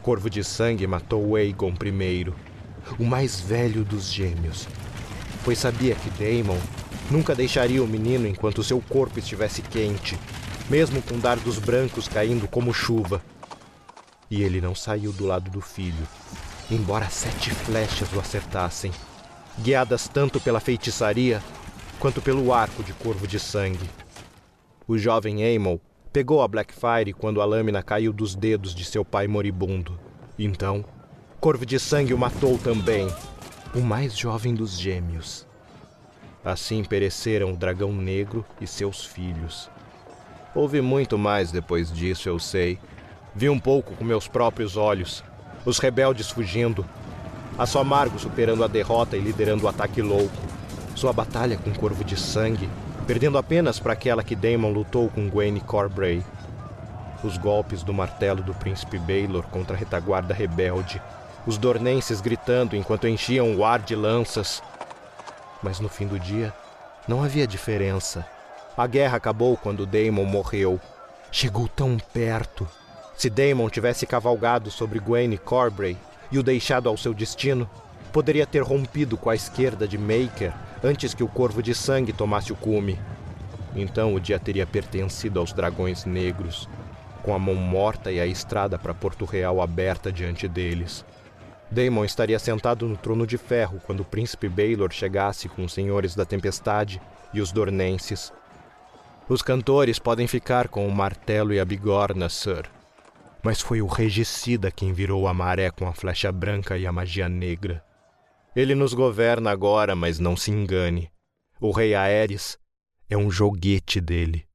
[SPEAKER 5] Corvo de Sangue matou Aegon I, o mais velho dos gêmeos, pois sabia que Daemon nunca deixaria o menino enquanto seu corpo estivesse quente, mesmo com dardos brancos caindo como chuva. E ele não saiu do lado do filho, embora sete flechas o acertassem, guiadas tanto pela feitiçaria quanto pelo arco de corvo de sangue. O jovem Aemon pegou a Blackfire quando a lâmina caiu dos dedos de seu pai moribundo. Então, Corvo de Sangue o matou também, o mais jovem dos gêmeos. Assim pereceram o dragão negro e seus filhos. Houve muito mais depois disso, eu sei. Vi um pouco com meus próprios olhos. Os rebeldes fugindo. Assomargo superando a derrota e liderando o ataque louco. Sua batalha com Corvo de Sangue, perdendo apenas para aquela que Daemon lutou com Gwen Corbray. Os golpes do martelo do príncipe Baelor contra a retaguarda rebelde. Os dornenses gritando enquanto enchiam o ar de lanças. Mas no fim do dia, não havia diferença. A guerra acabou quando Daemon morreu. Chegou tão perto. Se Daemon tivesse cavalgado sobre Gwen Corbray e o deixado ao seu destino, poderia ter rompido com a esquerda de Maker antes que o Corvo de Sangue tomasse o cume. Então o dia teria pertencido aos Dragões Negros, com a mão morta e a estrada para Porto Real aberta diante deles. Daemon estaria sentado no trono de ferro quando o príncipe Baelor chegasse com os senhores da tempestade e os dornenses os cantores podem ficar com o martelo e a bigorna, Sir. Mas foi o regicida quem virou a maré com a flecha branca e a magia negra. Ele nos governa agora, mas não se engane. O rei Aéres é um joguete dele.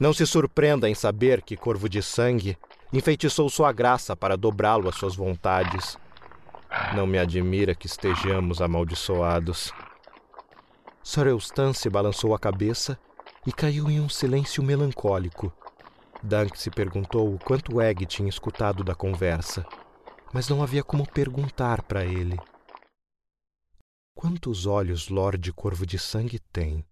[SPEAKER 5] Não se surpreenda em saber que Corvo de Sangue enfeitiçou sua graça para dobrá-lo às suas vontades. Não me admira que estejamos amaldiçoados. Sir Eustace balançou a cabeça e caiu em um silêncio melancólico. Dunk se perguntou o quanto Egg tinha escutado da conversa, mas não havia como perguntar para ele. Quantos olhos Lorde Corvo de Sangue tem?